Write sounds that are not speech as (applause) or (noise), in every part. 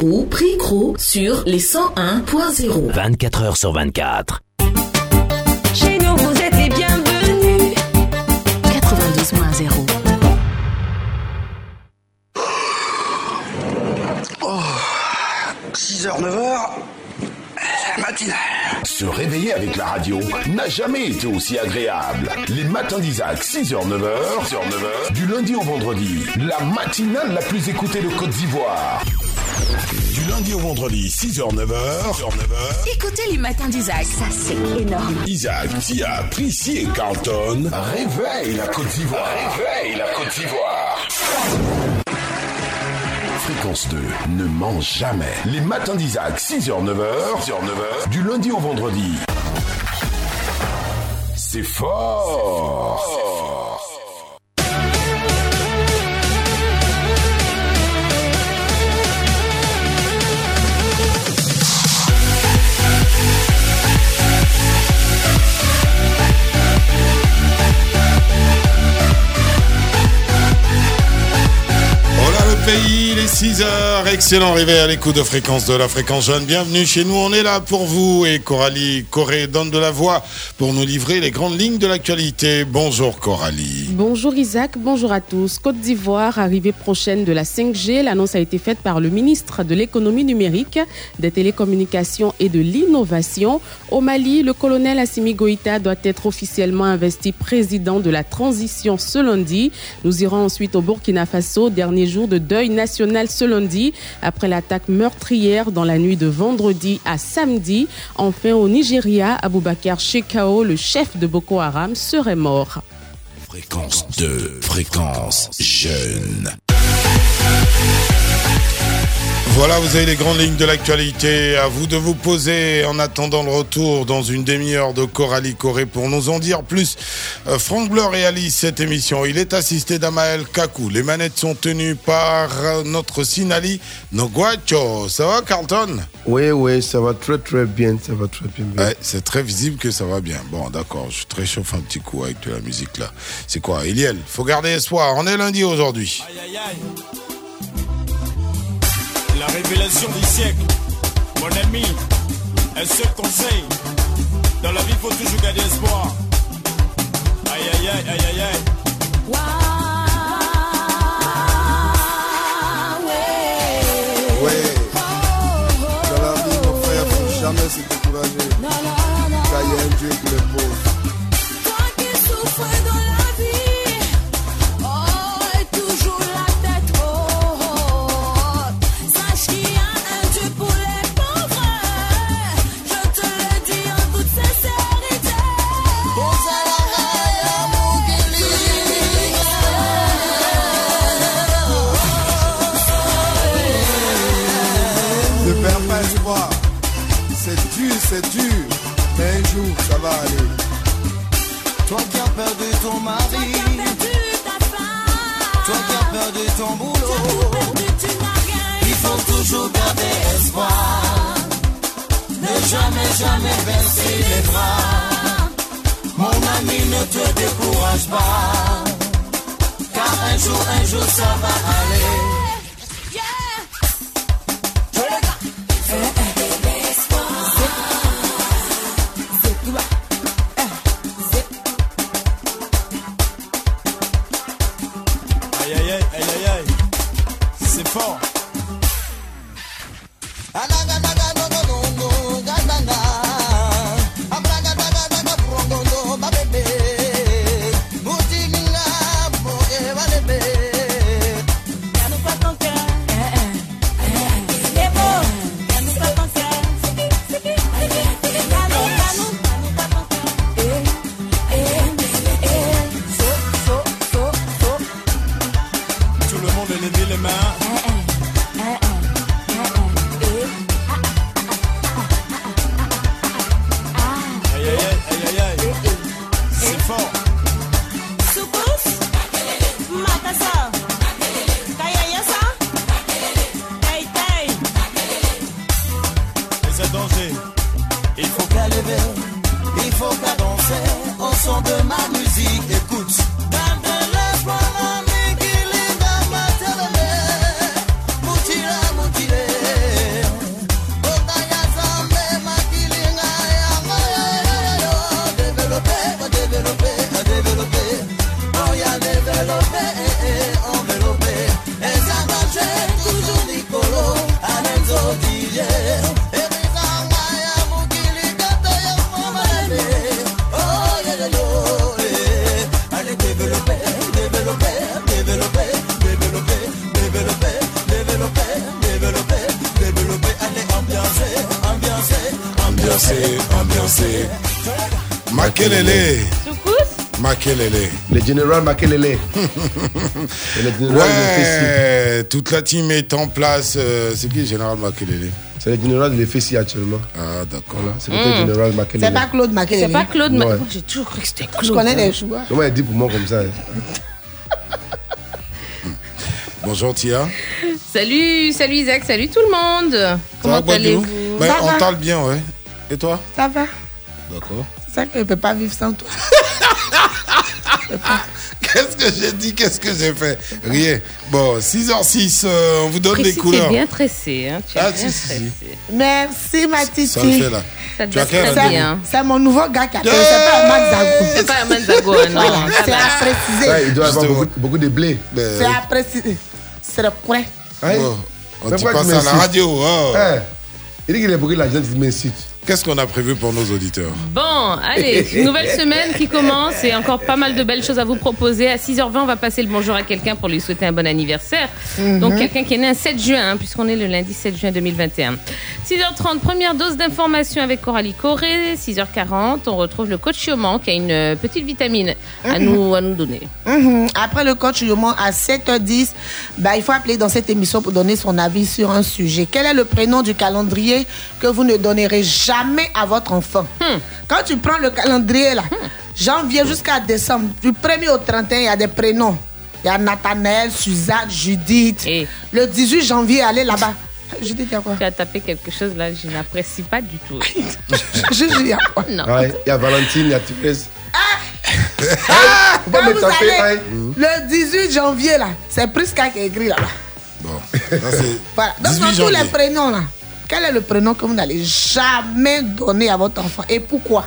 Ou prix Cro sur les 101.0. 24 heures sur 24. Chez nous, vous êtes les bienvenus. 92.0. Oh, 6h, 9h, la matinale. Se réveiller avec la radio n'a jamais été aussi agréable. Les matins d'Isaac, 6h, 9h, 6h, 9h, du lundi au vendredi, la matinale la plus écoutée de Côte d'Ivoire. Du lundi au vendredi, 6h, 9h, 6h, 9h, Écoutez les matins d'Isaac. Ça, c'est énorme. Isaac, Tia, Prissy et Carlton réveillent la Côte d'Ivoire. Réveillent la Côte d'Ivoire. Fréquence 2 ne mange jamais. Les matins d'Isaac, 6h, 9h, 6h, 9h, du lundi au vendredi. C'est fort. Pays, les 6 heures. Excellent réveil à l'écoute de fréquence de la fréquence jeune. Bienvenue chez nous. On est là pour vous. Et Coralie Corée donne de la voix pour nous livrer les grandes lignes de l'actualité. Bonjour Coralie. Bonjour Isaac, bonjour à tous. Côte d'Ivoire, arrivée prochaine de la 5G. L'annonce a été faite par le ministre de l'économie numérique, des télécommunications et de l'innovation. Au Mali, le colonel Assimi Goïta doit être officiellement investi président de la transition ce lundi. Nous irons ensuite au Burkina Faso, dernier jour de national ce lundi, après l'attaque meurtrière dans la nuit de vendredi à samedi. Enfin, au Nigeria, Aboubakar Shekau, le chef de Boko Haram, serait mort. Fréquence 2, fréquence jeune. Voilà, vous avez les grandes lignes de l'actualité. À vous de vous poser en attendant le retour dans une demi-heure de Coralie Corée pour nous en dire plus. Euh, Franck Bleu réalise cette émission. Il est assisté d'Amael Kakou. Les manettes sont tenues par euh, notre Sinali Noguacho. Ça va, Carlton? Oui, oui, ça va très très bien, ça va très bien. bien. Ouais, c'est très visible que ça va bien. Bon, d'accord, je te réchauffe un petit coup avec de la musique là. C'est quoi, Iliel Faut garder espoir. On est lundi aujourd'hui. Aïe aïe aïe. La révélation du siècle. Mon ami, un seul conseil. Dans la vie, faut toujours garder espoir. Aïe aïe aïe aïe aïe aïe. Dans la vie, mon frère, jamais se décourager. Y un Dieu qui pose. Ça va aller. Toi qui as perdu ton mari, Perdu ta femme, toi qui as perdu ton boulot, il faut toujours garder espoir. Ne jamais, jamais baisser les bras. Mon ami, ne te décourage pas. Car un jour, un jour, ça va aller. Ambiancé, ambiancé. Makelele. Soukous Makelele. Le général Makelele. (laughs) Le général. Ouais, toute la team est en place. Euh, c'est qui le général Makelele? C'est le général de Fessi actuellement. Ah, d'accord. Voilà, c'est le général Makelele. C'est pas Claude Makelele. C'est pas Claude. Ma- Ouais. J'ai toujours cru que c'était Claude. Je connais les joueurs. Comment elle dit pour moi comme ça hein? Bonjour Tia. Salut, salut Isaac, salut tout le monde. Comment allez-vous? Ben, Ça On parle bien, ouais. Et toi? Ça va D'accord. C'est ça que je ne peux pas vivre sans toi. (laughs) Qu'est-ce que j'ai dit? Qu'est-ce que j'ai fait? Rien. Bon, 6h06, euh, on vous donne Précis, des couleurs. Tu es bien tressé. Hein, tu es Ah, bien si, si. Merci, ma titi. Ça le fait là. Ça te Tu as bien. C'est mon nouveau gars qui appelle. C'est pas Max Zago. C'est pas Herman Zago, hein, non. (laughs) C'est à Ouais, préciser. Il doit avoir Justement. beaucoup, beaucoup de blé. Ben, C'est à préciser. C'est le bon, on Mais dit pas ça à la radio. oh. Hein Il dit qu'il a beaucoup d'argent, il m'incite. Qu'est-ce qu'on a prévu pour nos auditeurs Bon, allez, (laughs) nouvelle semaine qui commence et encore pas mal de belles choses à vous proposer. À 6h20, on va passer le bonjour à quelqu'un pour lui souhaiter un bon anniversaire. Donc quelqu'un qui est né un 7 juin, hein, puisqu'on est le lundi 7 juin 2021. 6h30, première dose d'information avec Coralie Corée. 6h40, on retrouve le coach Chioman qui a une euh, petite vitamine à, nous, à nous donner. Mhm. Après le coach Yoman à 7h10, bah, il faut appeler dans cette émission pour donner son avis sur un sujet. Quel est le prénom du calendrier que vous ne donnerez jamais à votre enfant Quand tu prends le calendrier là, janvier jusqu'à décembre, du 1er au 31, il y a des prénoms. Il y a Nathanaël, Suzanne, Judith. Et Le 18 janvier, allez là-bas. Judith, il y a quoi? Tu as tapé quelque chose là, je n'apprécie pas du tout. (laughs) Je dis, il y a quoi? Non. Ouais, Il y a Valentine, il y a (laughs) Quand me vous taper, allez, hein. le 18 janvier là, c'est Prisca qui est écrit là-bas. Bon, (laughs) ça c'est Voilà. Donc, 18 dans tous les prénoms, là, quel est le prénom que vous n'allez jamais donner à votre enfant et pourquoi?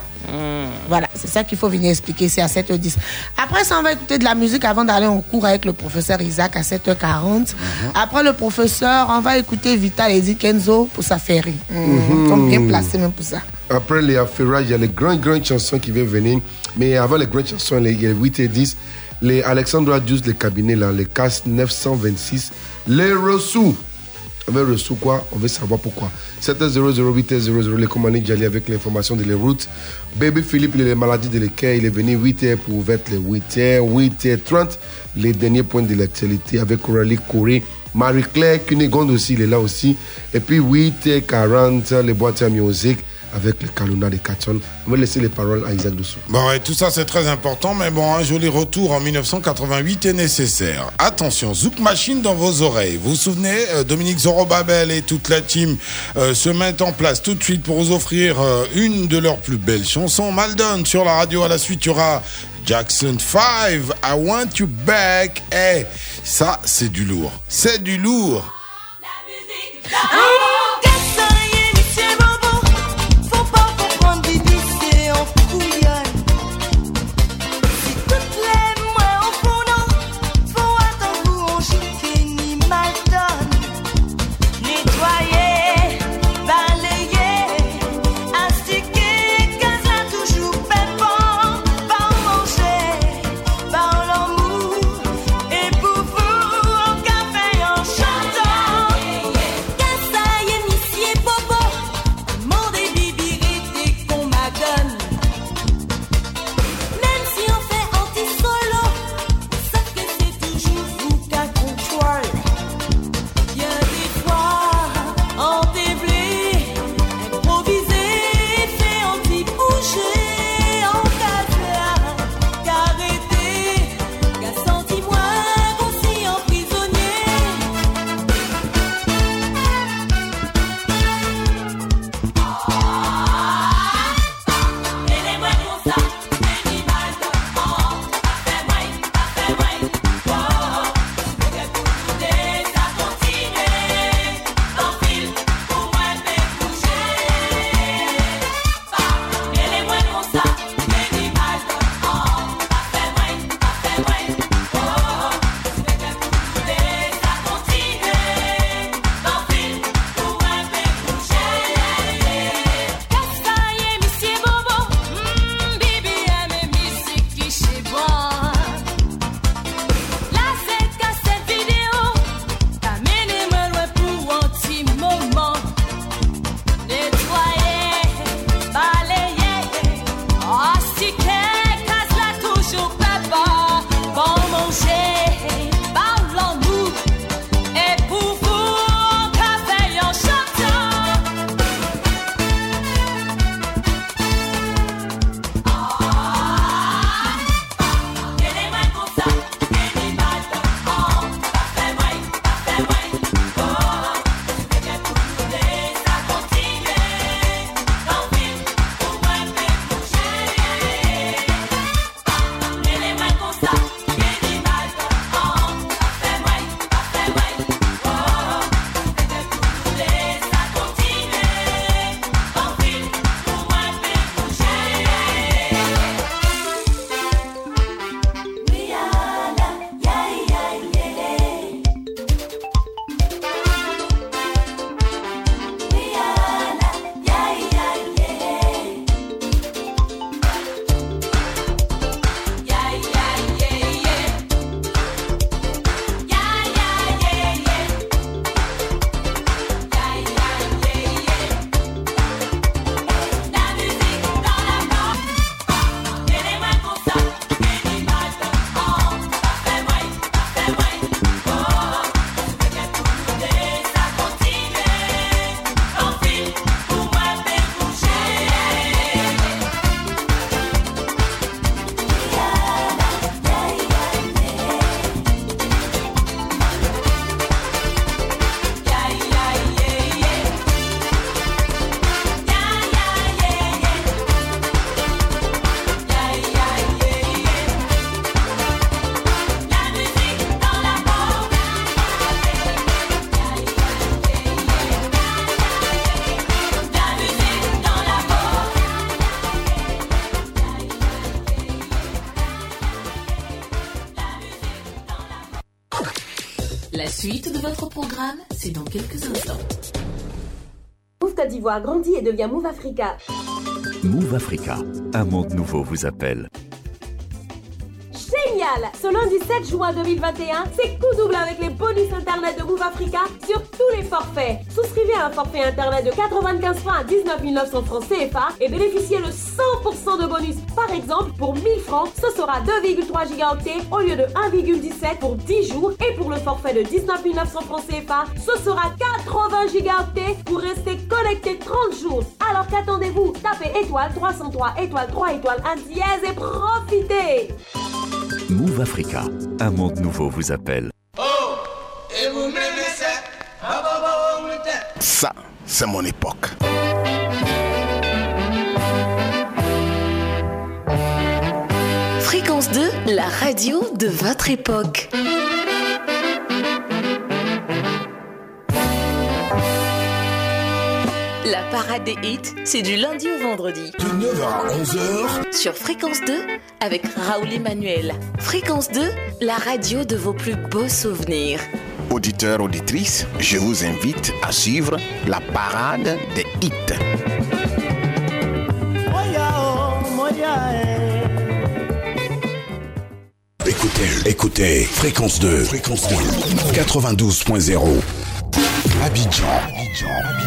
Voilà, c'est ça qu'il faut venir expliquer ici à 7h10. Après ça, on va écouter de la musique avant d'aller en cours avec le professeur Isaac à 7h40. Après le professeur, on va écouter Vital et Kenzo pour sa ferry. Ils sont bien placés même pour ça. Après les affairages, il y a les grandes, grandes chansons qui vont venir. Mais avant les grandes chansons, les, il y a les 8 et 10, les Alexandra 12, les cabinets, là, les CAS 926, les Rossous. On veut On veut savoir pourquoi. 700 800 les commandes Djali avec l'information de les routes. Baby Philippe, les maladies de l'équerre, il est venu 8h pour ouvrir les 8h, 8h30. Les derniers points de l'actualité avec Coralie Corée. Marie-Claire Cunégonde aussi, il est là aussi. Et puis 8h40, les boîtes à musique avec le Kaluna de Katon. On va laisser les paroles à Isaac Doussou. Bon, ouais, tout ça c'est très important, mais bon, un joli retour en 1988 est nécessaire. Attention, Zouk Machine dans vos oreilles. Vous vous souvenez, euh, Dominique Zorobabel et toute la team euh, se mettent en place tout de suite pour vous offrir euh, une de leurs plus belles chansons. Maldon sur la radio. À la suite, il y aura Jackson 5, I Want You Back. Eh, ça c'est du lourd. C'est du lourd. Faut c'est dans quelques instants. Move Côte d'Ivoire grandit et devient Move Africa. Move Africa, un monde nouveau vous appelle. Génial Ce lundi 7 juin 2021, c'est coup double avec les bonus internet de Move Africa sur tous les forfaits. Souscrivez à un forfait internet de 95 francs à 19 900 francs CFA et bénéficiez de 100% de bonus. Par exemple, pour 1000 francs, ce sera 2,3 gigaoctets au lieu de 1,17 pour 10 jours et pour le forfait de 19 900 francs CFA, ce sera 80 gigaoctets pour rester connecté 30 jours. Alors qu'attendez-vous? Tapez étoile 303 étoile 3 étoile 1 dièse et profitez Move Africa, un monde nouveau vous appelle. Ça, c'est mon époque. Fréquence 2, la radio de votre époque. La parade des hits, c'est du lundi au vendredi. De 9h à 11h, Sur Fréquence 2, avec Raoul Emmanuel. Fréquence 2, la radio de vos plus beaux souvenirs. auditeurs, auditrices, je vous invite à suivre la parade des hits. Écoutez, fréquence 2, fréquence 2, 92.0. Abidjan, Abidjan, Abidjan.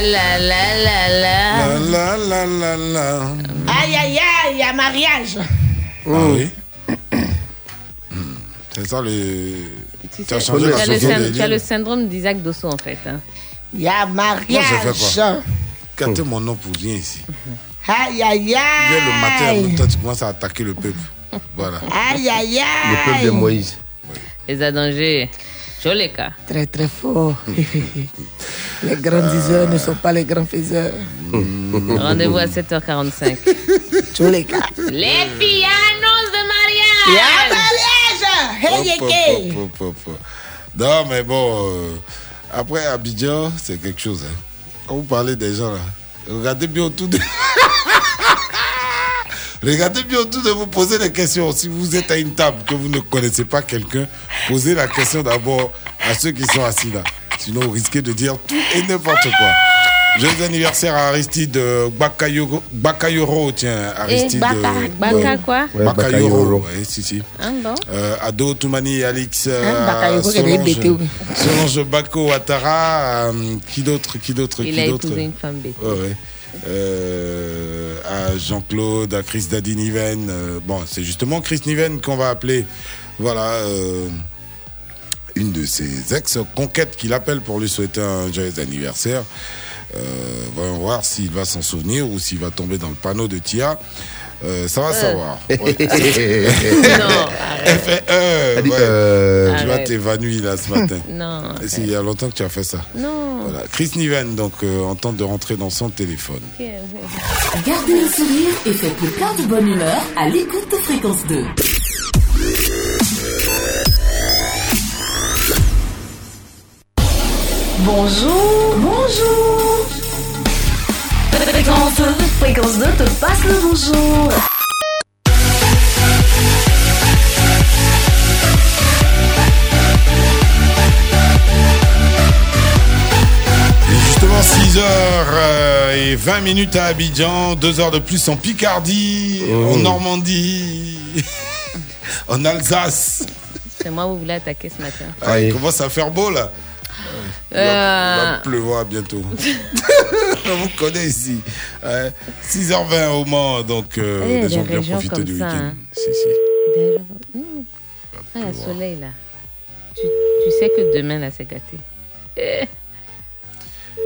La la la la la la. La la la la. Aïe, aïe, aïe, il y a mariage. Ah oui. C'est ça le. Tu Tu as sais, changé tu la le tu as syndrome d'Isaac Dosso en fait. hein. Il y a Moi, je fais mariage. mon nom pour rien ici. (laughs) Aïe, aïe, Viens le matin, en aïe. même temps, tu commences à attaquer le peuple. Voilà. Aïe, aïe, aïe. Le peuple de Moïse. Les adangers. Joleka. Très, très fort. (laughs) les grands diseurs ne sont pas les grands faiseurs. (laughs) Rendez-vous à 7h45. Joleka. (laughs) Les pianos de mariage. Ya mariage. Hey. Non, mais bon, euh, après Abidjan, c'est quelque chose. hein. Quand vous parlez des gens là, regardez bien autour de. (laughs) Regardez bien autour de vous, posez des questions. Si vous êtes à une table que vous ne connaissez pas quelqu'un, posez la question d'abord à ceux qui sont assis là. Sinon, vous risquez de dire tout et n'importe quoi. Joyeux anniversaire à Aristide Bakayoro, Bakayoro, tiens, Aristide. Baka- Baka quoi Ouais, Bakayoro, ouais, si, si. Bon. Euh, Ado Toumani, Alix, euh, Hein, il avait Solange, oui. Solange Bako Ouattara, euh, qui d'autre, qui d'autre, Il qui a d'autre épousé une femme bête. Ouais, ouais. Euh, à Jean-Claude, à Chris Daddy Niven. euh, bon, c'est justement Chris Niven qu'on va appeler. Voilà. euh, une de ses ex-conquêtes qu'il appelle pour lui souhaiter un joyeux anniversaire. Euh, voyons voir s'il va s'en souvenir ou s'il va tomber dans le panneau de Tia. Euh, ça va savoir. (laughs) Ouais. Non, Elle fait euh, ouais. euh, Tu vas t'évanouir là ce matin. (laughs) Non. Et c'est il y a longtemps que tu as fait ça. Non. Voilà. Chris Niven, donc, euh, en tente de rentrer dans son téléphone. Gardez le sourire et faites-le plein de bonne humeur à l'écoute de Fréquence 2. Bonjour, bonjour. Fréquence 2, Fréquence 2 te passe le bonjour. Et justement, 6 heures et 20 minutes à Abidjan, 2 heures de plus en Picardie, Oh. en Normandie, (laughs) en Alsace. C'est moi vous voulez attaquer ce matin. Ah, il commence à faire beau là. Il va, il va Euh, pleuvoir bientôt. (laughs) On vous connaît ici. Ouais. 6h20 au Mans, donc euh, Eh, les gens bien profiter du week-end. hein. Si, si. Hmm. Ah, le soleil là. Tu, tu sais que demain là c'est gâté. Eh.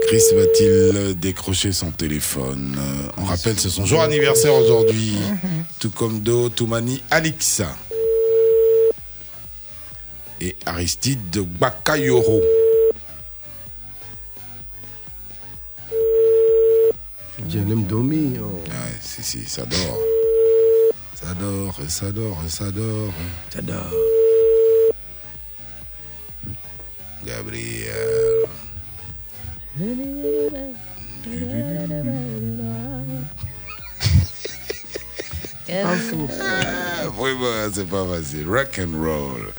Chris va-t-il décrocher son téléphone? Euh, On rappelle, c'est son jour anniversaire aujourd'hui. (laughs) Tout comme Do, Toumani, Alixa. Et Aristide de Bakayoro. Je l'aime dormir. oh. Ouais, si, si, ça dort. Ça dort, ça dort, ça dort. Ça dort. Gabriel. Ah, vraiment, c'est pas facile. Rock and roll.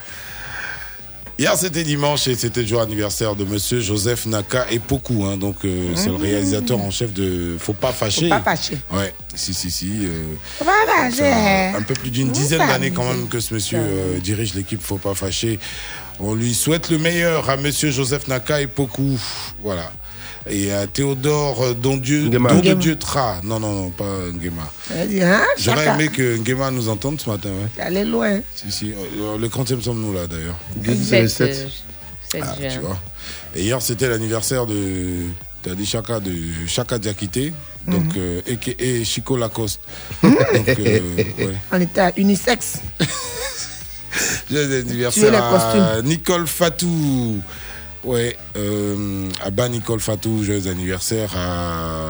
Hier, c'était dimanche et c'était le jour anniversaire de monsieur Joseph Naka et Poku. hein. donc, euh, c'est le réalisateur en chef de Faut pas fâcher. Faut pas fâcher. Ouais, si, si, si. euh, Faut pas fâcher. fait un peu plus d'une dizaine d'années quand même que ce monsieur euh, dirige l'équipe Faut pas fâcher. On lui souhaite le meilleur à monsieur Joseph Naka et Poku. Voilà. Et à Théodore euh, Don Dieu, Nguema. Don. Dieu Tra. Non, non, non, pas Nguema. Hein, J'aurais aimé que Nguema nous entende ce matin. Ouais. Elle est loin. Si, si. Euh, Le 30e sommes-nous là d'ailleurs. C'est le 7, 7. euh, 7 Ah, tu vois. Et hier, c'était l'anniversaire de. T'as dit Chaka de Chaka Diakité, donc euh, et, et Chico Lacoste. (laughs) donc, euh, ouais. On était à unisexe. (laughs) Joyeux Tu anniversaire veux les à costumes Nicole Fatou. Ouais, euh, à bas Nicole Fatou, joyeux anniversaire à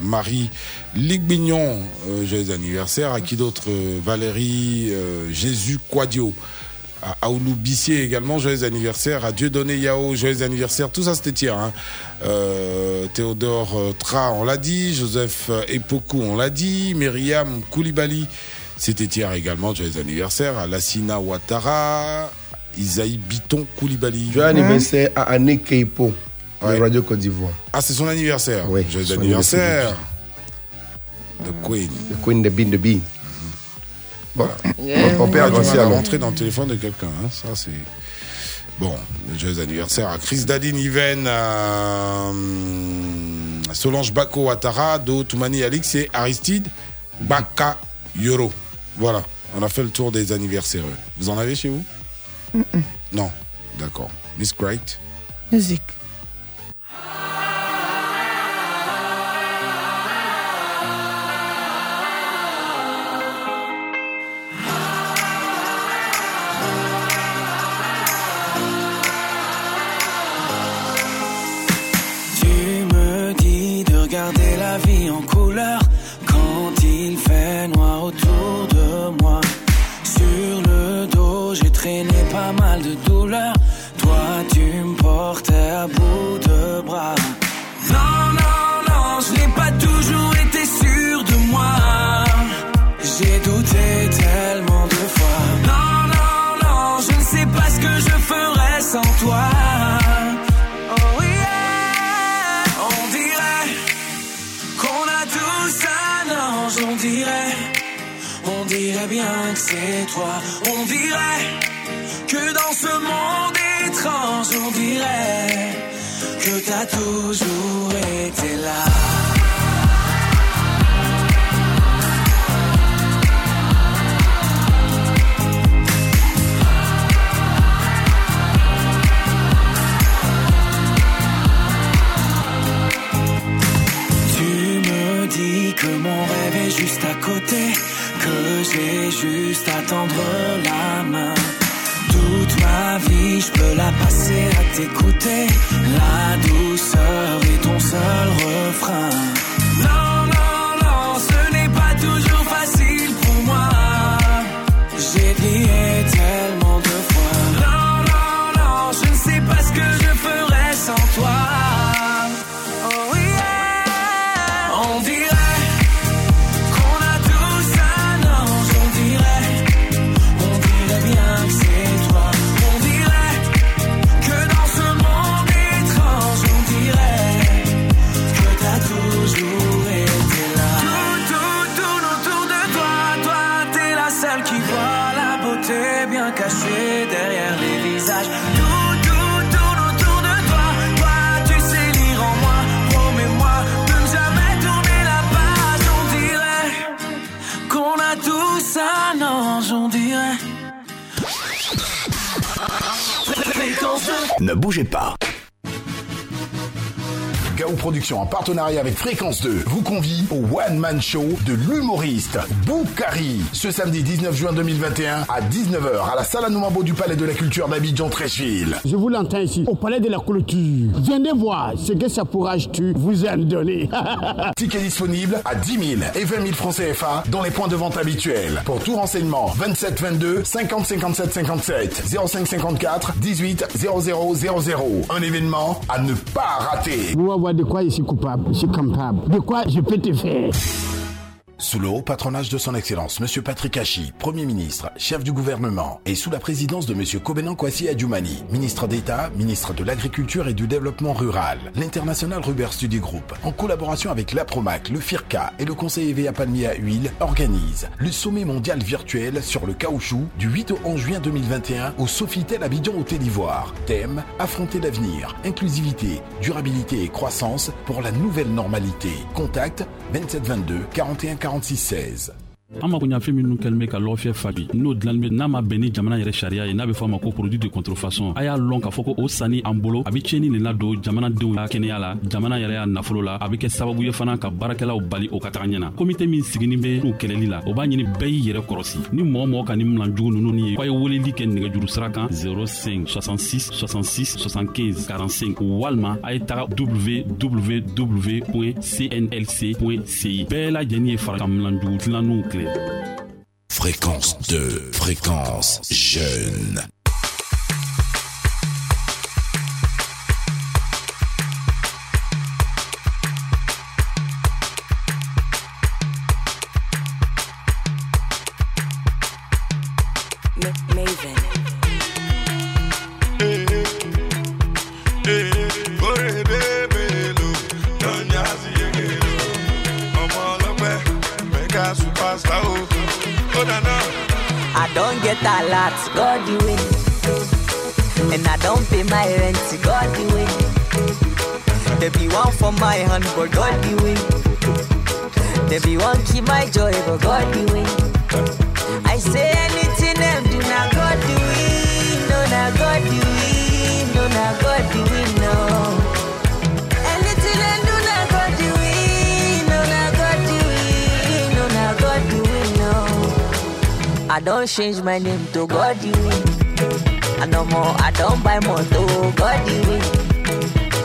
Marie Ligbignon, euh, joyeux anniversaire. À qui d'autre Euh, Valérie Jésus Quadio. À Aoulou Bissier également, joyeux anniversaire. À Dieudonné Yao, joyeux anniversaire. Tout ça, c'était hier. Hein. Théodore Tra, on l'a dit. Joseph Epoku, on l'a dit. Myriam Koulibaly, c'était hier également, joyeux anniversaire. À Lassina Ouattara. Isaïe Biton Koulibaly. Joyeux anniversaire à Anne Keipo, Ouais. de Radio Côte d'Ivoire. Ah, c'est son anniversaire. Oui, Joyeux son anniversaire. The Queen. The Queen de Bean de Bean. Bon, Euh, on peut avancer alors. rentrer dans le téléphone de quelqu'un. hein, Ça, c'est. Bon, joyeux anniversaire à Chris Daddy Niven, à hum, Solange Bako Ouattara, Do Toumani Alix et Aristide Baka Yoro. Voilà, on a fait le tour des anniversaires. Vous en avez chez vous? Non, d'accord. Miss Great? Musique. On dirait que dans ce monde étrange, on dirait que t'as toujours été là. Tu me dis que mon rêve est juste à côté, que j'ai juste à tendre la main. Toute ma vie, je peux la passer à t'écouter. La douceur est ton seul refrain. Non, non, non, ce n'est pas toujours facile pour moi. J'ai plié Ne bougez pas. Gao Productions en partenariat avec Fréquence 2 vous convie au One Man Show de l'humoriste Boukari ce samedi 19 juin 2021 à 19h à la salle Anoumabo du Palais de la Culture d'Abidjan Trècheville. Je vous l'entends ici, au palais de la clôture. Venez voir ce que ça pourra tu vous (laughs) a donné. Ticket disponible à 10 000 et 20 000 francs CFA dans les points de vente habituels. Pour tout renseignement, 27 22 50 57 57 05 54 18 00 00. Un événement à ne pas rater. Voir de quoi je suis coupable, je suis capable. De quoi je peux te faire? Sous le haut patronage de son Excellence, Monsieur Patrick Hachi, Premier ministre, chef du gouvernement, et sous la présidence de Monsieur Kobenan Kwasi Adjoumani, ministre d'État, ministre de l'Agriculture et du Développement Rural, l'International Rubber Study Group, en collaboration avec l'APROMAC, le FIRCA et le Conseil EVA Palmier à Huile, organise le sommet mondial virtuel sur le caoutchouc du 8 au 11 juin 2021 au Sofitel Abidjan Côte d'Ivoire. Thème Affronter l'avenir, inclusivité, durabilité et croissance pour la nouvelle normalité. Contact 2722 41 46 16. An mako ɲa fɛn minnu kɛlen bɛ ka lɔgɔfiyɛ fabi n'o dilanni bɛ n'a ma bɛn ni jamana yɛrɛ sariya ye n'a bɛ fɔ a ma ko produit de contrefaçon. A y'a lɔn k'a fɔ ko o sanni an bolo a be tiɲɛni le ladon jamanadenw ka kɛnɛya la jamana yɛrɛ y'a nafolo la. A be kɛ sababu ye fana ka baarakɛlaw bali o ka taga ɲɛna. Komite min siginin bɛ n'u kɛlɛli la o b'a ɲini bɛɛ y'i yɛrɛ kɔrɔsi. Ni mɔgɔ mɔgɔ ka ni milanjugu nunu ni ye k'a ye weleli kɛ nɛgɛjuru sira kan 05 66 66 75 45 walima a ye taga www cnlc.ci bɛɛ lajɛnin ye fara ka milanjugu tilanninw kɛlɛ Fréquence 2, fréquence jeune. A lot, God the way. And I don't pay my rent, God the way. There be one for my hand, but God the way. There be one keep my joy, but God the way. I say anything them do not God the way. No, God the way. I don't change my name to Goddy. I no more, I don't buy more to Goddy.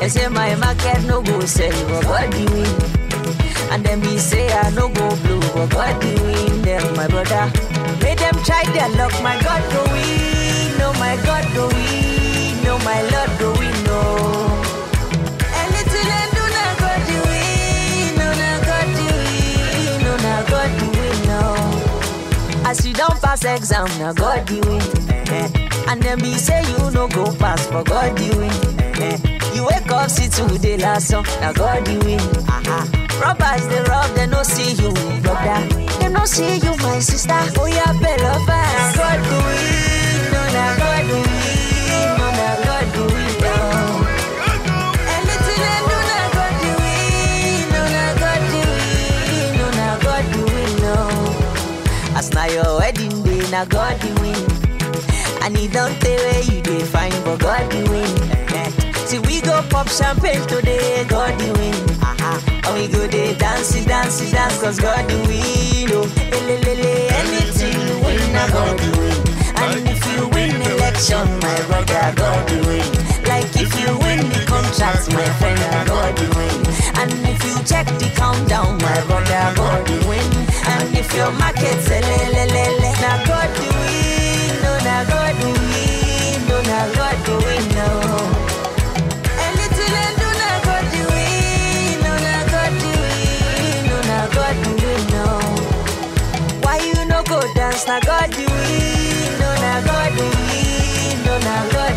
They say my market no go sell, but Goddy. And then me say I no go blue, but Goddy. Them my brother, make them try their luck, my God, go. No, my God, go. No, my Lord, go. Win. pass exam, now God the win. And then be say you no go pass, but God the win. You wake up, see today last song, now God the win. Robbers they rob, they no see you, brother. They no see you, my sister. Oh yeah, better fast. God the win, no na God the win, day, na God the win. And he don't tell where you dey find, but God the win. See we go pop champagne today, God the win. And we go dey dance, dance, dance, cause God the win. Oh, elelele, anything you win, na God the win. And if you win election, my brother, God the win. Like if you win the contract, my friend, na God the win. And if you check the countdown, my brother, God the win. And if your market selelelele, na God the win, no, na God the win, no, na God the win, no. Anything I do, na God the win, no, na God the win, no, na God the win, no. Why you no go dance, na God the win, no, na God the win, no, na God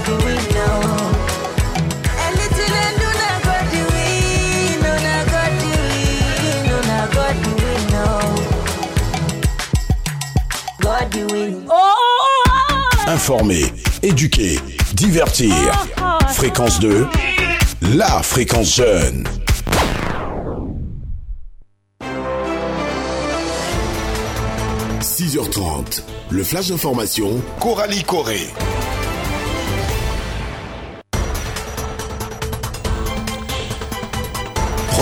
Informer, éduquer, divertir. Fréquence 2, la fréquence jeune. – 6h30, le flash d'information, Coralie Corée.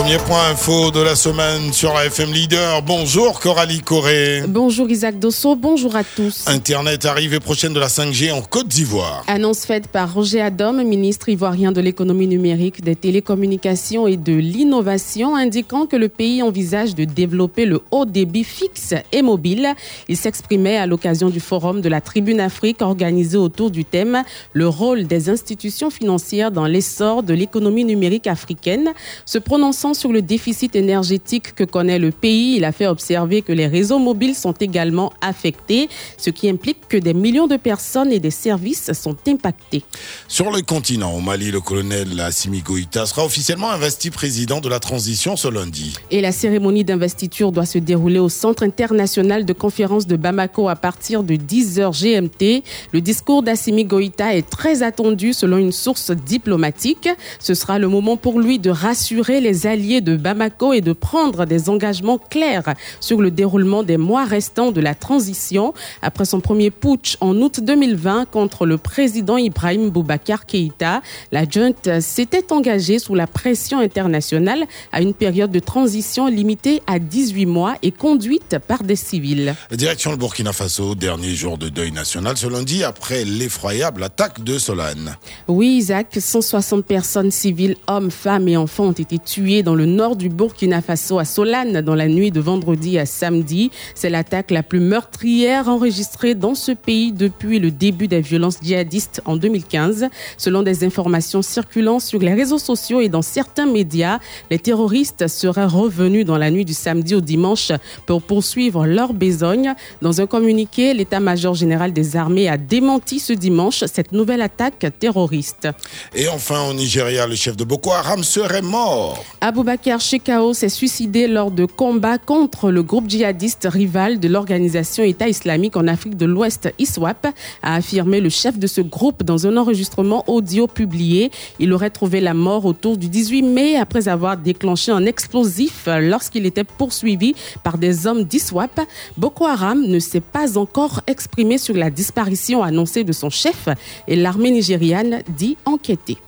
Premier point info de la semaine sur la FM Leader. Bonjour Coralie Corée. Bonjour Isaac Dosso, bonjour à tous. Internet arrivée prochaine de la 5G en Côte d'Ivoire. Annonce faite par Roger Adom, ministre ivoirien de l'économie numérique, des télécommunications et de l'innovation, indiquant que le pays envisage de développer le haut débit fixe et mobile. Il s'exprimait à l'occasion du forum de la Tribune Afrique organisé autour du thème Le rôle des institutions financières dans l'essor de l'économie numérique africaine. Se prononçant sur le déficit énergétique que connaît le pays, il a fait observer que les réseaux mobiles sont également affectés, ce qui implique que des millions de personnes et des services sont impactés. Sur le continent, au Mali, le colonel Assimi Goïta sera officiellement investi président de la transition ce lundi. Et la cérémonie d'investiture doit se dérouler au Centre international de conférence de Bamako à partir de 10h GMT. Le discours d'Assimi Goïta est très attendu selon une source diplomatique. Ce sera le moment pour lui de rassurer les alliés de Bamako et de prendre des engagements clairs sur le déroulement des mois restants de la transition. Après son premier putsch en août 2020 contre le président Ibrahim Boubacar Keïta, la junte s'était engagée sous la pression internationale à une période de transition limitée à 18 mois et conduite par des civils. Direction le Burkina Faso, dernier jour de deuil national ce lundi après l'effroyable attaque de Solane. Oui, Isaac, 160 personnes civiles, hommes, femmes et enfants ont été tuées dans le nord du Burkina Faso à Solane dans la nuit de vendredi à samedi. C'est l'attaque la plus meurtrière enregistrée dans ce pays depuis le début des violences djihadistes en 2015. Selon des informations circulant sur les réseaux sociaux et dans certains médias, les terroristes seraient revenus dans la nuit du samedi au dimanche pour poursuivre leur besogne. Dans un communiqué, l'état-major général des armées a démenti ce dimanche cette nouvelle attaque terroriste. Et enfin, au Nigeria, le chef de Boko Haram serait mort. Aboubacar Shekau s'est suicidé lors de combats contre le groupe djihadiste rival de l'organisation État islamique en Afrique de l'Ouest, ISWAP, a affirmé le chef de ce groupe dans un enregistrement audio publié. Il aurait trouvé la mort autour du 18 mai après avoir déclenché un explosif lorsqu'il était poursuivi par des hommes d'ISWAP. Boko Haram ne s'est pas encore exprimé sur la disparition annoncée de son chef et l'armée nigériane dit enquêter.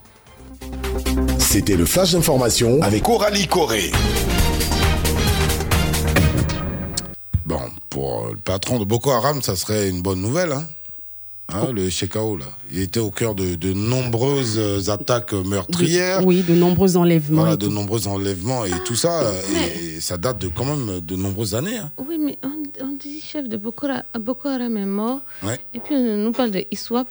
C'était le flash d'information avec Coralie Corée. Bon, pour le patron de Boko Haram, ça serait une bonne nouvelle. Hein Hein, le Shekau, là. Il était au cœur de, de nombreuses euh, attaques meurtrières. Oui, de nombreux enlèvements. Voilà, de tout. nombreux enlèvements et tout ça. Et ça date de quand même de nombreuses années. hein. Oui, mais on, on dit chef de Boko, Haram- Boko Haram est mort. Ouais. Et puis on nous parle de ISWAP.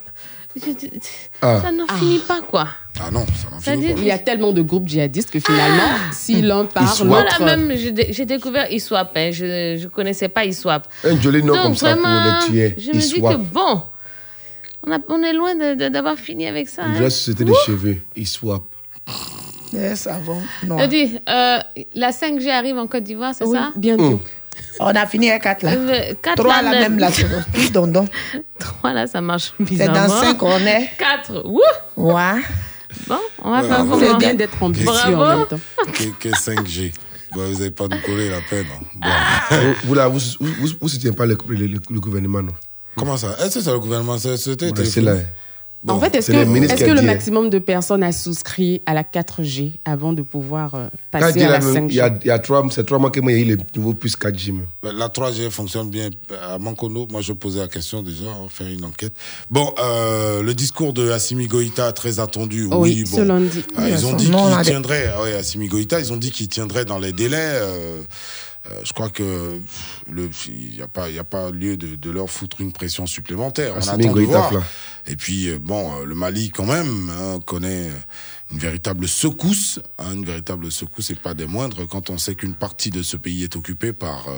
Ah. Ça n'en finit pas, quoi. Ah non, ça n'en finit pas. Il y a tellement de groupes djihadistes que finalement, si l'un part, Moi, l'autre. là même, j'ai dé- j'ai découvert ISWAP. Hein. Je ne connaissais pas ISWAP. Un joli nom Donc, comme ça pour les tuer. Je me dis Iswap. que bon, on, a- on est loin d'avoir fini avec ça. Une hein. vraie société de Ouh. cheveux. Ils swap. Eh, ça va. Non. Je dis, euh, la 5G arrive en Côte d'Ivoire, c'est ça? bientôt. On a fini à 4 là. Euh, quatre, Trois là, là même là. c'est. Plus dondon. (laughs) Trois là, ça marche C'est bizarrement. dans 5 on est. 4. Wouh Ouais. Bon, on va faire comment C'est bien d'être ambitieux Bravo. en même temps? Que, que 5G. Bah, vous n'avez pas nous coller la peine. hein. Bon. Vous, (laughs) vous, là, vous, vous, vous, vous soutenez pas le, le, le- le gouvernement, non? Comment ça? Est-ce que c'est le gouvernement? C'est c'était En fait, est-ce le que, le dit, maximum de personnes a souscrit à la 4G avant de pouvoir euh, passer à la même, 5G il y a, il y a trois, c'est trois mois que moi, il y a eu les nouveaux plus 4G. même. Bah, La 3G fonctionne bien. À Mankono, moi, je posais la question déjà, on va faire une enquête. Bon, euh, le discours de Assimi Goïta, très attendu. Oui, Oui, ce bon. lundi. Ah, ils ont dit qu'il tiendrait, ah ouais, Assimi Goïta, ils ont dit qu'il tiendrait dans les délais. Euh, je crois que il n'y a pas, il a pas lieu de, de leur foutre une pression supplémentaire. On Assimi attend de voir. là. Et puis, euh, bon, euh, le Mali, quand même, hein, connaît une véritable secousse, hein, une véritable secousse et pas des moindres quand on sait qu'une partie de ce pays est occupée par euh,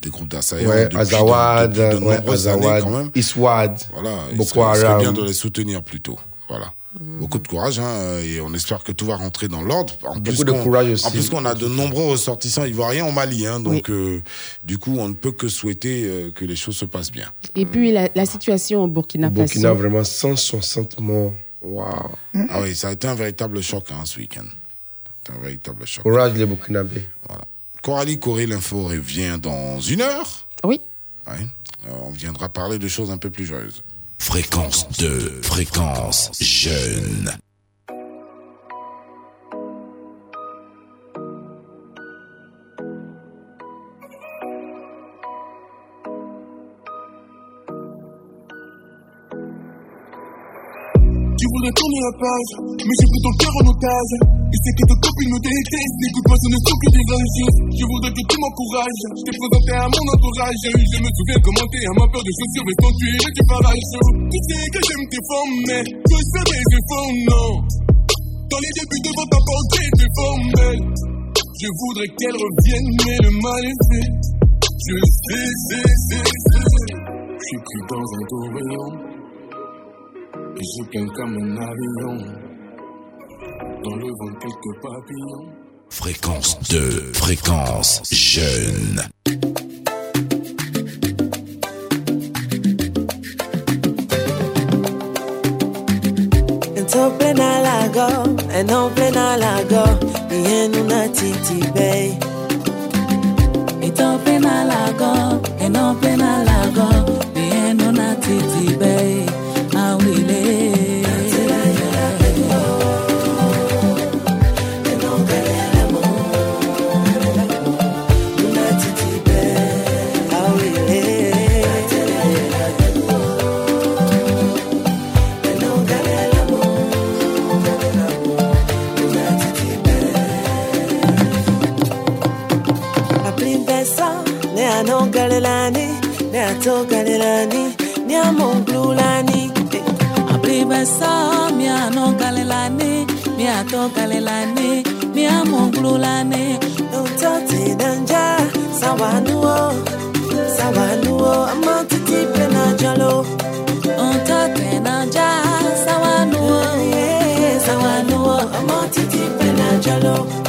des groupes d'assaillants Ouais, depuis de- Azawad, de ouais, nombreuses années Azawad, quand même. Iswad, Voilà, il Boko serait, il serait bien de les soutenir plutôt. Voilà. Beaucoup de courage hein, et on espère que tout va rentrer dans l'ordre. En plus Beaucoup de qu'on- courage aussi. En plus qu'on a de nombreux ressortissants ivoiriens au Mali, hein, donc euh, du coup on ne peut que souhaiter euh, que les choses se passent bien. Et puis la, la situation au Burkina, Burkina, Faso. vraiment 160 morts. Waouh. Ah oui, ça a été un véritable choc hein, ce week-end. Un véritable choc. Courage les Burkinabés. Voilà. Coralie Corée, l'info revient dans une heure. Oui. Ouais. Euh, on viendra parler de choses un peu plus joyeuses. Fréquence 2, fréquence jeune. Tu la page, mais j'ai pris ton cœur en otage. Et c'est que tes copines me détestent, n'écoute pas, ce ne sont que des injustes. Je voudrais que tu m'encourages, je t'ai présenté à mon entourage. Je me souviens comment t'es à ma peur de chaussures, mais quand tu es tu parais chaud. Tu sais que j'aime tes formes, mais je fais mes efforts, non. Dans les débuts de votre porte, j'étais formelle. Je voudrais qu'elle revienne, mais le mal est fait. Je sais, sais, sais, sais. Je suis pris dans un tourbillon. Et je plains comme un avion. Dans le vent, quelques papillons. Fréquence 2, fréquence jeune. Ento plena lago, eno plena lago, mienu na titi bay. Ento plena lago, eno plena lago, mienu monglulani abribe sa mi ano anogalelani mi atogalelani mi amonglulani ntoti danja sawanuo sawanuo amotiti penajolo ntoti danja sawanuo sawanuo amotiti penajolo.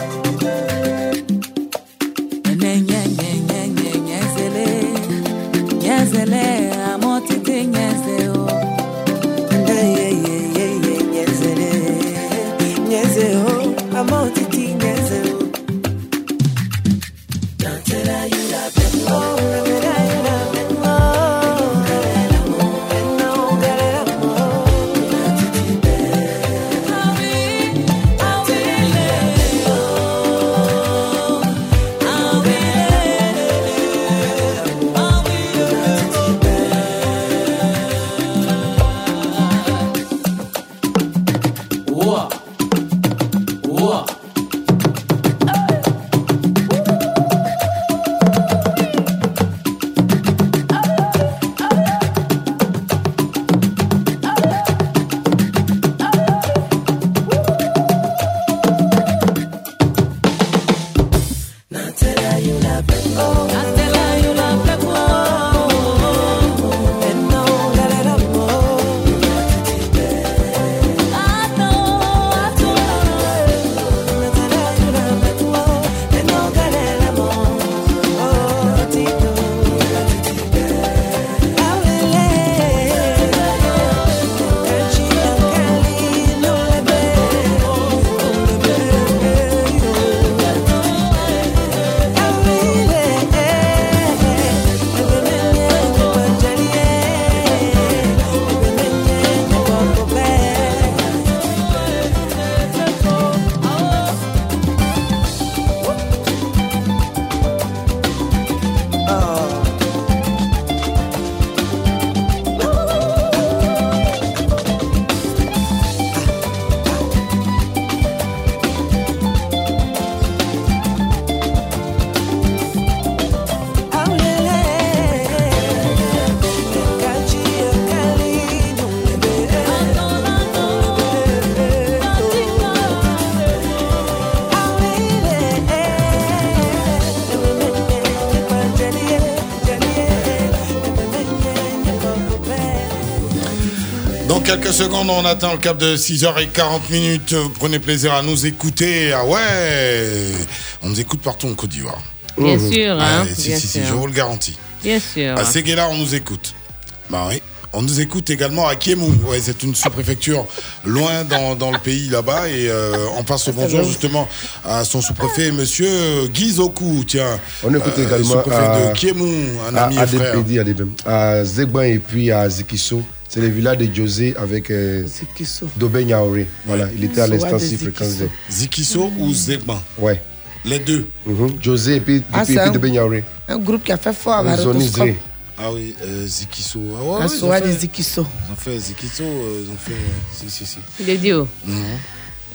Quelques secondes, on atteint le cap de 6h40 minutes. Vous Prenez plaisir à nous écouter. Ah ouais On nous écoute partout en Côte d'Ivoire. Bien sûr, Ah, hein, si, bien si, si, je vous le garantis. Bien sûr. À Séguéla, on nous écoute. Bah oui. On nous écoute également à Kiemou. Ouais, c'est une sous-préfecture loin dans, dans le pays là-bas. Et euh, on passe le bonjour bon. justement à son sous-préfet, monsieur Guy Zokou. Tiens. On écoute Euh, également sous-préfet à, de Kiemou, un à, ami à et frère. À DPD, à Zegban et puis à Zikiso. C'est le village de José avec euh, Dobé Niaoré. Voilà, il était à 6 fréquence Zikiso. de. Zikiso ou Zegban Ouais. Les deux. José et puis, Ah, puis un- Dobé Niaoré. Un groupe qui a fait fort à Ils ont Rotoscope. nisé. Ah oui, euh, Zikiso. Ah ouais, ils ont fait- des Zikiso. Ils ont fait Zikiso, euh, ils ont fait. euh, Si, si, si. Il est dit, oh, Mhm.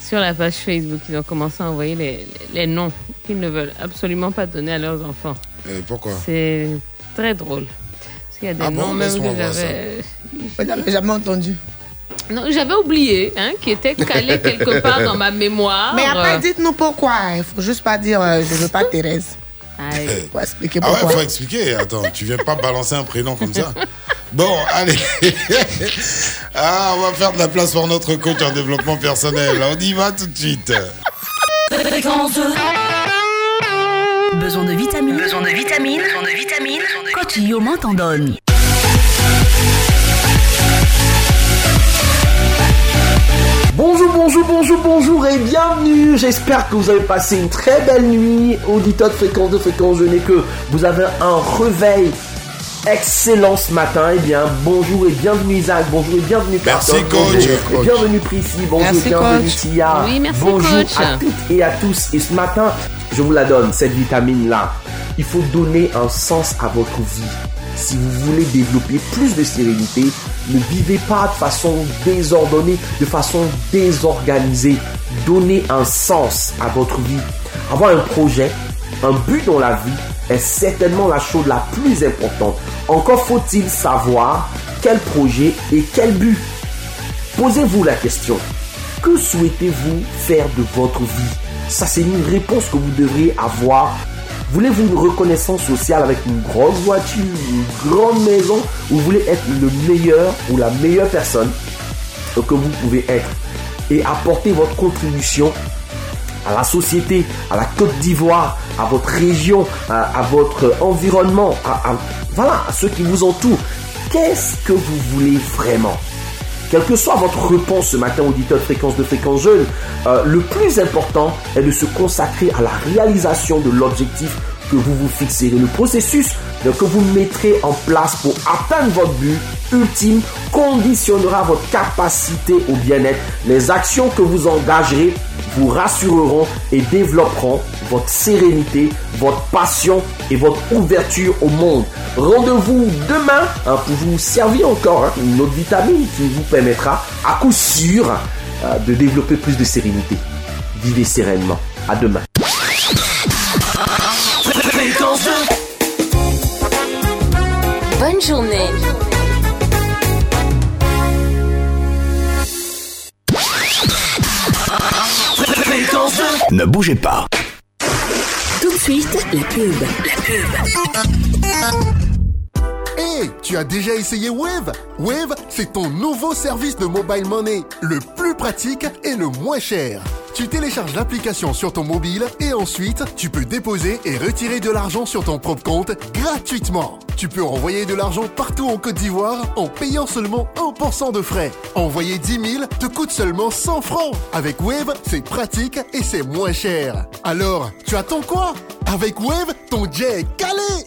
sur la page Facebook, ils ont commencé à envoyer les, les noms qu'ils ne veulent absolument pas donner à leurs enfants. Pourquoi? C'est très drôle. Parce qu'il y a des Ah bon? noms même Laisse-moi que voir j'avais. Je n'avais jamais entendu. Non, j'avais oublié, hein, qui était calé quelque (laughs) part dans ma mémoire. Mais après, dites-nous pourquoi. Il faut juste pas dire euh, je veux pas Thérèse. aïe. Euh, (laughs) Faut expliquer Ah ouais, pourquoi. faut expliquer. Attends, tu viens pas balancer un prénom comme ça. Bon, allez. (laughs) ah, on va faire de la place pour notre coach en développement personnel. On y va tout de suite. Besoin de vitamines. Besoin de vitamines. Besoin de vitamines. Coach Yoman t'en donne. Bonjour, bonjour, bonjour, bonjour et bienvenue. J'espère que vous avez passé une très belle nuit, auditeur de fréquence de fréquence jeune et que vous avez un réveil excellent ce matin. Eh bien, bonjour et bienvenue Isaac, bonjour et bienvenue Merci, Carton, coach. bonjour et Coach. bienvenue Prissy, bonjour Merci, et bienvenue coach. Tia. Oui, merci, bonjour coach. à toutes et à tous. Et ce matin, je vous la donne, cette vitamine-là. Il faut donner un sens à votre vie. Si vous voulez développer plus de sérénité, ne vivez pas de façon désordonnée, de façon désorganisée. Donnez un sens à votre vie. Avoir un projet, un but dans la vie est certainement la chose la plus importante. Encore faut-il savoir quel projet et quel but. Posez-vous la question. Que souhaitez-vous faire de votre vie? Ça, c'est une réponse que vous devriez avoir. Voulez-vous une reconnaissance sociale avec une grosse voiture, une grande maison Ou voulez être le meilleur ou la meilleure personne que vous pouvez être et apporter votre contribution à la société, à la Côte d'Ivoire, à votre région, à, votre environnement, voilà, à ceux qui vous entourent. Qu'est-ce que vous voulez vraiment? Quelle que soit votre réponse ce matin, auditeur de fréquence de fréquence jeune, euh, le plus important est de se consacrer à la réalisation de l'objectif que vous vous fixerez. Le processus que vous mettrez en place pour atteindre votre but conditionnera votre capacité au bien-être. Les actions que vous engagerez vous rassureront et développeront votre sérénité, votre passion et votre ouverture au monde. Rendez-vous demain hein, pour vous servir encore hein, une autre vitamine qui vous permettra à coup sûr euh, de développer plus de sérénité. Vivez sereinement. À demain. Bonne journée. Ne bougez pas. Tout de suite, la pub. La pub. Hé, tu as déjà essayé Wave? Wave, c'est ton nouveau service de mobile money, le plus pratique et le moins cher. Tu télécharges l'application sur ton mobile et ensuite, tu peux déposer et retirer de l'argent sur ton propre compte gratuitement. Tu peux envoyer de l'argent partout en Côte d'Ivoire en payant seulement 1% de frais. Envoyer 10 000 te coûte seulement 100 francs. Avec Wave, c'est pratique et c'est moins cher. Alors, tu attends quoi? Avec Wave, ton jet est calé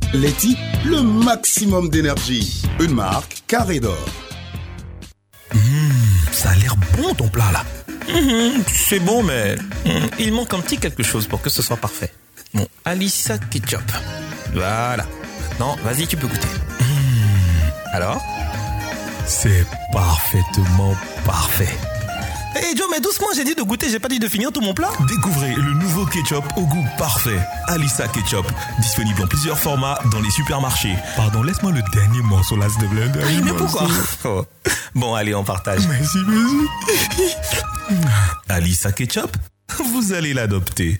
Letty, le maximum d'énergie. Une marque Carré d'Or. Ça a l'air bon ton plat là. Mhm, c'est bon, mais il manque un petit quelque chose pour que ce soit parfait. Bon, Alissa Ketchup. Voilà. Maintenant, vas-y, tu peux goûter. Alors? C'est parfaitement parfait. Hé Joe, mais doucement, j'ai dit de goûter, j'ai pas dit de finir tout mon plat. Découvrez le nouveau ketchup au goût parfait. Alissa Ketchup. Disponible en plusieurs formats dans les supermarchés. Pardon, laisse-moi le dernier morceau là, s'il te plaît. Ah, mais pourquoi Oh. (laughs) Bon, allez, on partage. Merci, merci. Alissa Ketchup, vous allez l'adopter.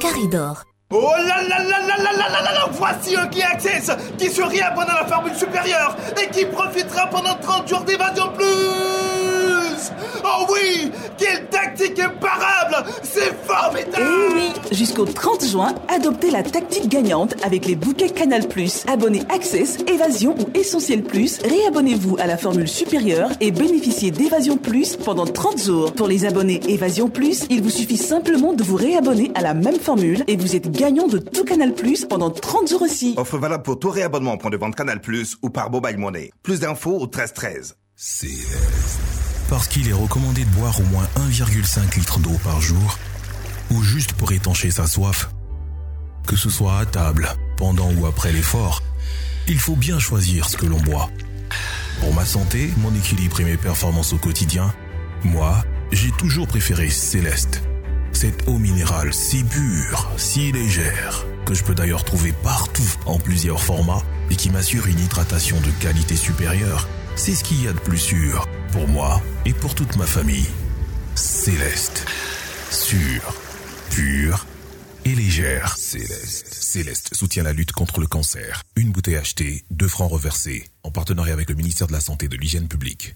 Oh là là là là là là là là là Voici un qui access qui se réabonne à la formule supérieure et qui profitera pendant 30 jours d'évasion plus Oh oui Quelle tactique imparable C'est formidable Eh oui, jusqu'au 30 juin, adoptez la tactique gagnante avec les bouquets Canal+, abonnés Access, Évasion ou Essentiel Plus, réabonnez-vous à la formule supérieure et bénéficiez d'Évasion Plus pendant 30 jours. Pour les abonnés Évasion Plus, il vous suffit simplement de vous réabonner à la même formule et vous êtes gagnant de tout Canal+, pendant 30 jours aussi. Offre valable pour tout réabonnement en point de vente Canal Plus ou par Mobile Money. Plus d'infos au 13 13. Parce qu'il est recommandé de boire au moins 1,5 litre d'eau par jour, ou juste pour étancher sa soif. Que ce soit à table, pendant ou après l'effort, il faut bien choisir ce que l'on boit. Pour ma santé, mon équilibre et mes performances au quotidien, moi, j'ai toujours préféré Céleste. Cette eau minérale si pure, si légère, que je peux d'ailleurs trouver partout en plusieurs formats et qui m'assure une hydratation de qualité supérieure, c'est ce qu'il y a de plus sûr pour moi et pour toute ma famille. Céleste. Sûre, pure et légère. Céleste. Céleste soutient la lutte contre le cancer. Une bouteille achetée, deux francs reversés, en partenariat avec le ministère de la Santé et de l'Hygiène publique.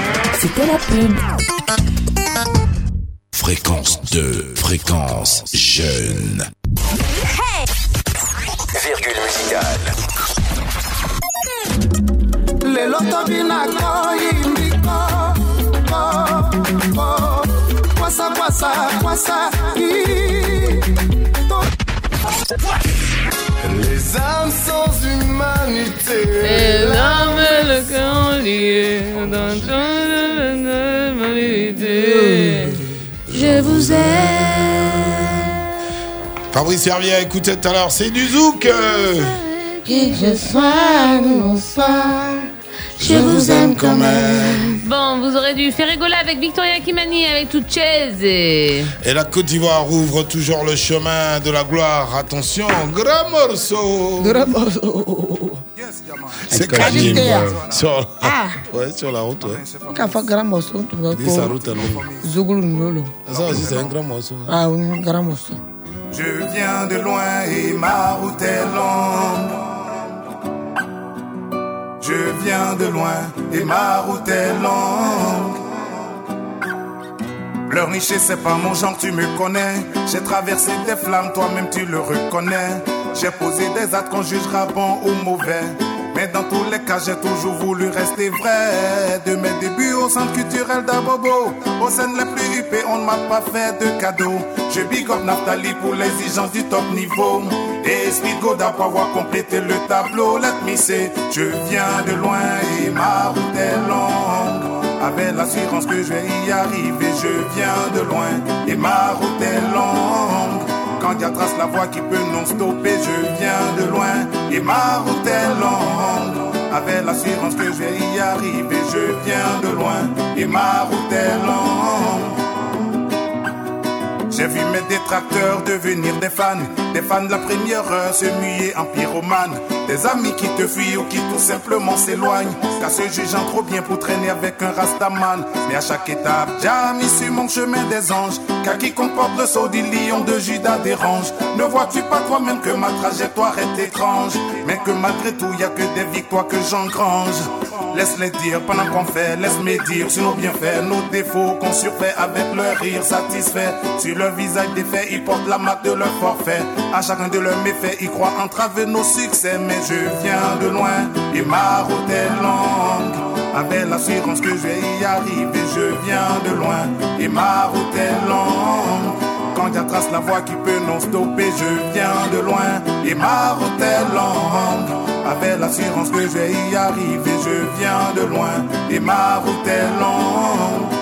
La. Fréquence 2, fréquence jeune. Virgule musicale. Les les âmes sans humanité. Et l'âme et le cœur liés dans ton humanité. Je vous aime. Fabrice Hervier a écouté tout à l'heure, c'est du zouk. euh. Qui que je sois, nous ensemble. Je vous aime quand même. Bon, vous aurez du Ferregola avec Victoria Kimani, avec toute chaise. Et... Et la Côte d'Ivoire ouvre toujours le chemin de la gloire. Attention, grand morceau. Grand morceau. C'est Kadim. Sur, Ah. ouais, sur la route, ouais. Quand fait grand morceau, tu vas sa route Nolo. Ça aussi, c'est un grand morceau. Ah oui, un grand morceau. Je viens de loin et ma route est longue. Je viens de loin et ma route est longue. Pleurnicher, c'est pas mon genre, tu me connais. J'ai traversé des flammes, toi-même tu le reconnais. J'ai posé des actes qu'on jugera bon ou mauvais. Mais dans tous les cas, j'ai toujours voulu rester vrai. De mes débuts au centre culturel d'Abobo. Aux scènes les plus huppées, on ne m'a pas fait de cadeau. Je big up Naftali pour l'exigence du top niveau. Et Speed Goda pour avoir complété le tableau. Let me je viens de loin et ma route est longue. Avec l'assurance que je vais y arriver, je viens de loin et ma route est longue. Quand y a trace la voie qui peut non stopper, je viens de loin et ma route est longue. Avec l'assurance que je vais y arriver, je viens de loin et ma route est longue. J'ai vu mes détracteurs devenir des fans, des fans de la première heure se muer en pyromane, des amis qui te fuient ou qui tout simplement s'éloignent, car se jugeant trop bien pour traîner avec un rastaman. Mais à chaque étape, j'ai mis sur mon chemin des anges, car qui comporte le saut du lion de Judas dérange. Ne vois-tu pas toi-même que ma trajectoire est étrange, mais que malgré tout, y a que des victoires que j'engrange. Laisse-les dire pendant qu'on fait, laisse-moi dire sur nos bienfaits, nos défauts qu'on surfait avec leur rire satisfait. Sur leur visage défait, ils portent la marque de leur forfait. À chacun de leurs méfaits, ils croient entraver nos succès. Mais je viens de loin et ma route est longue. Avec l'assurance que je vais y arriver, je viens de loin et ma route est longue. Quand a trace la voie qui peut non stopper, je viens de loin et ma route est longue. Avec l'assurance que je vais y arriver, je viens de loin et ma route est longue.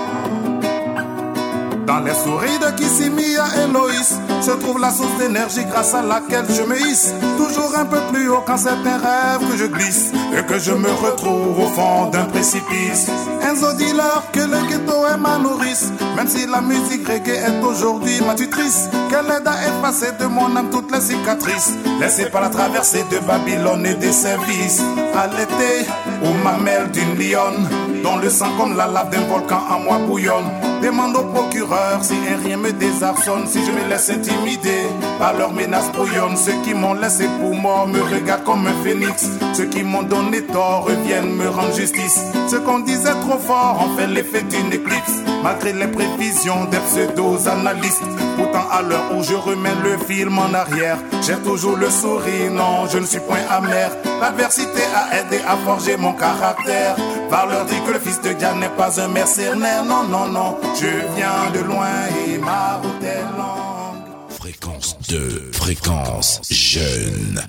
Dans les souris de Kissimia et Loïs se trouve la source d'énergie grâce à laquelle je me hisse toujours un peu plus haut quand c'est un rêve que je glisse et que je me retrouve au fond d'un précipice. Enzo dit leur que le ghetto est ma nourrice, même si la musique reggae est aujourd'hui ma tutrice. Qu'elle aide à effacer de mon âme toutes les cicatrices laissées par la traversée de Babylone et des services. À l'été, aux mamelles d'une lionne, dont le sang comme la lave d'un volcan en moi bouillonne. Demande au procureur si rien me désarçonne, si je me laisse intimider par leurs menaces brouillonnes. Ceux qui m'ont laissé pour mort me regardent comme un phénix. Ceux qui m'ont donné tort reviennent me rendre justice. Ceux qu'on disait trop fort ont fait l'effet d'une éclipse, malgré les prévisions des pseudo-analystes. Pourtant, à l'heure où je remets le film en arrière, j'ai toujours le sourire, non, je ne suis point amer. L'adversité a aidé à forger mon caractère. Par leur dit que le fils de Diane n'est pas un mercenaire, non, non, non. Je viens de loin et ma route est longue. Fréquence 2, fréquence jeune.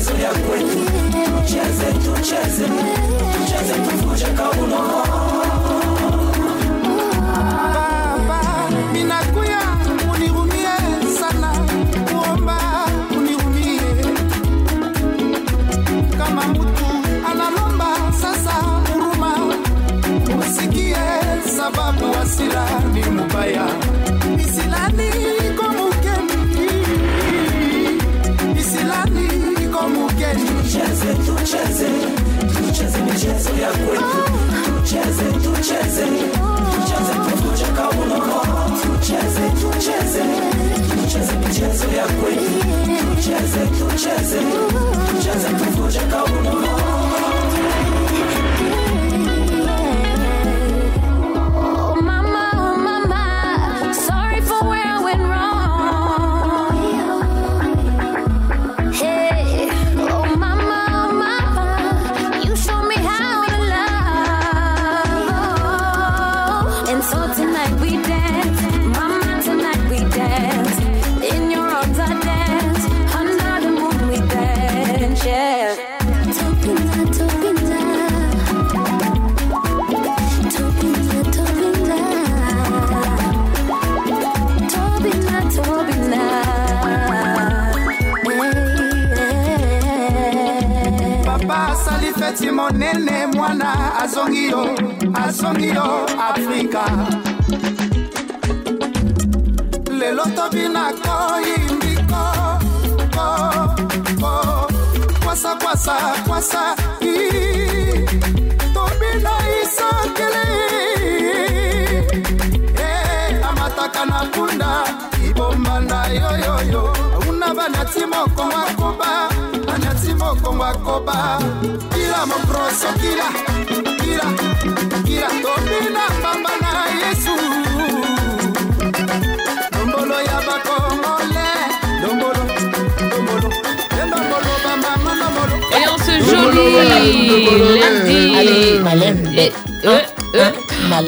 Michezo ya kwetu tucheze tucheze tucheze kuvunja kauno tucheze tucheze tuvuje kauno tucheze tucheze tucheze michezo ya kweli tucheze tucheze tucheze tuvuje kauno monene mwana azongi yo azongi yo afrika. Lelo tobinako yimbiko ko ko kwasa kwasa kwasa i. Tobina isakele Eh, amataka na punda ibombanda yoyoyo una banati mokongo akoba banati mokongo akoba. Kila mokroso kila kila kila tobina mbamba na yesu. Dombolo ya bakongole dombolo dombolo endombolo bamama dombolo Et en ce joli lundi. Et- euh, euh,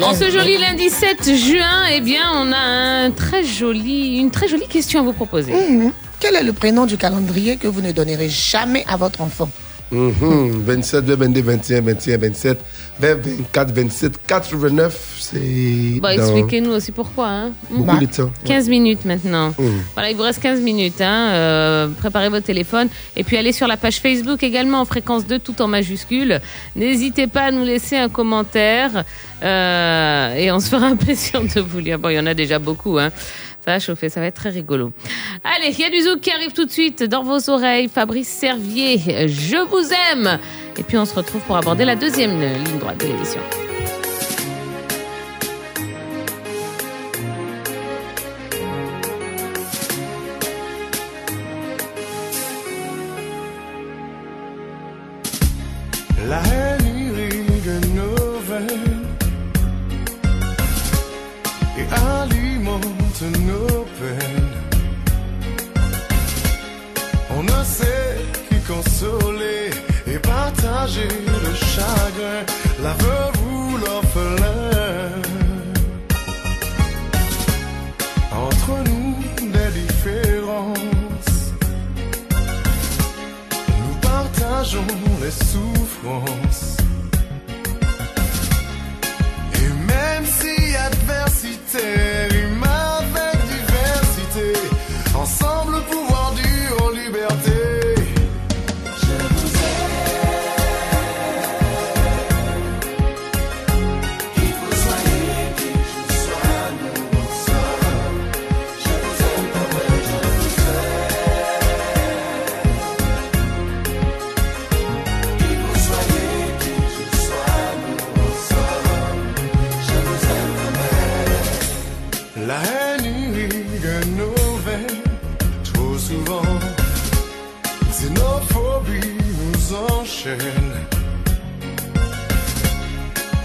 En ce joli lundi 7 juin, eh bien, on a un très joli, une très jolie question à vous proposer. Mhm. Quel est le prénom du calendrier que vous ne donnerez jamais à votre enfant Mhm, 27, 22, 21, 21, 27, 20, 24, 27, 89, c'est. Bon, dans expliquez-nous aussi pourquoi. hein. Beaucoup de temps. 15 minutes maintenant. Mhm. Voilà, il vous reste 15 minutes. hein. Euh, préparez votre téléphone. Et puis allez sur la page Facebook également en fréquence 2, tout en majuscule. N'hésitez pas à nous laisser un commentaire. euh, et on se fera (laughs) un plaisir de vous lire. Bon, il y en a déjà beaucoup. Hein. Ça va chauffer, ça va être très rigolo. Allez, il y a du zouk qui arrive tout de suite dans vos oreilles. Fabrice Servier, je vous aime. Et puis on se retrouve pour aborder la deuxième ligne droite de l'émission. Le chagrin, la veuve ou l'orphelin. Entre nous, des différences. Nous partageons les souffrances. Et même si adversité rime avec diversité, ensemble pouvoir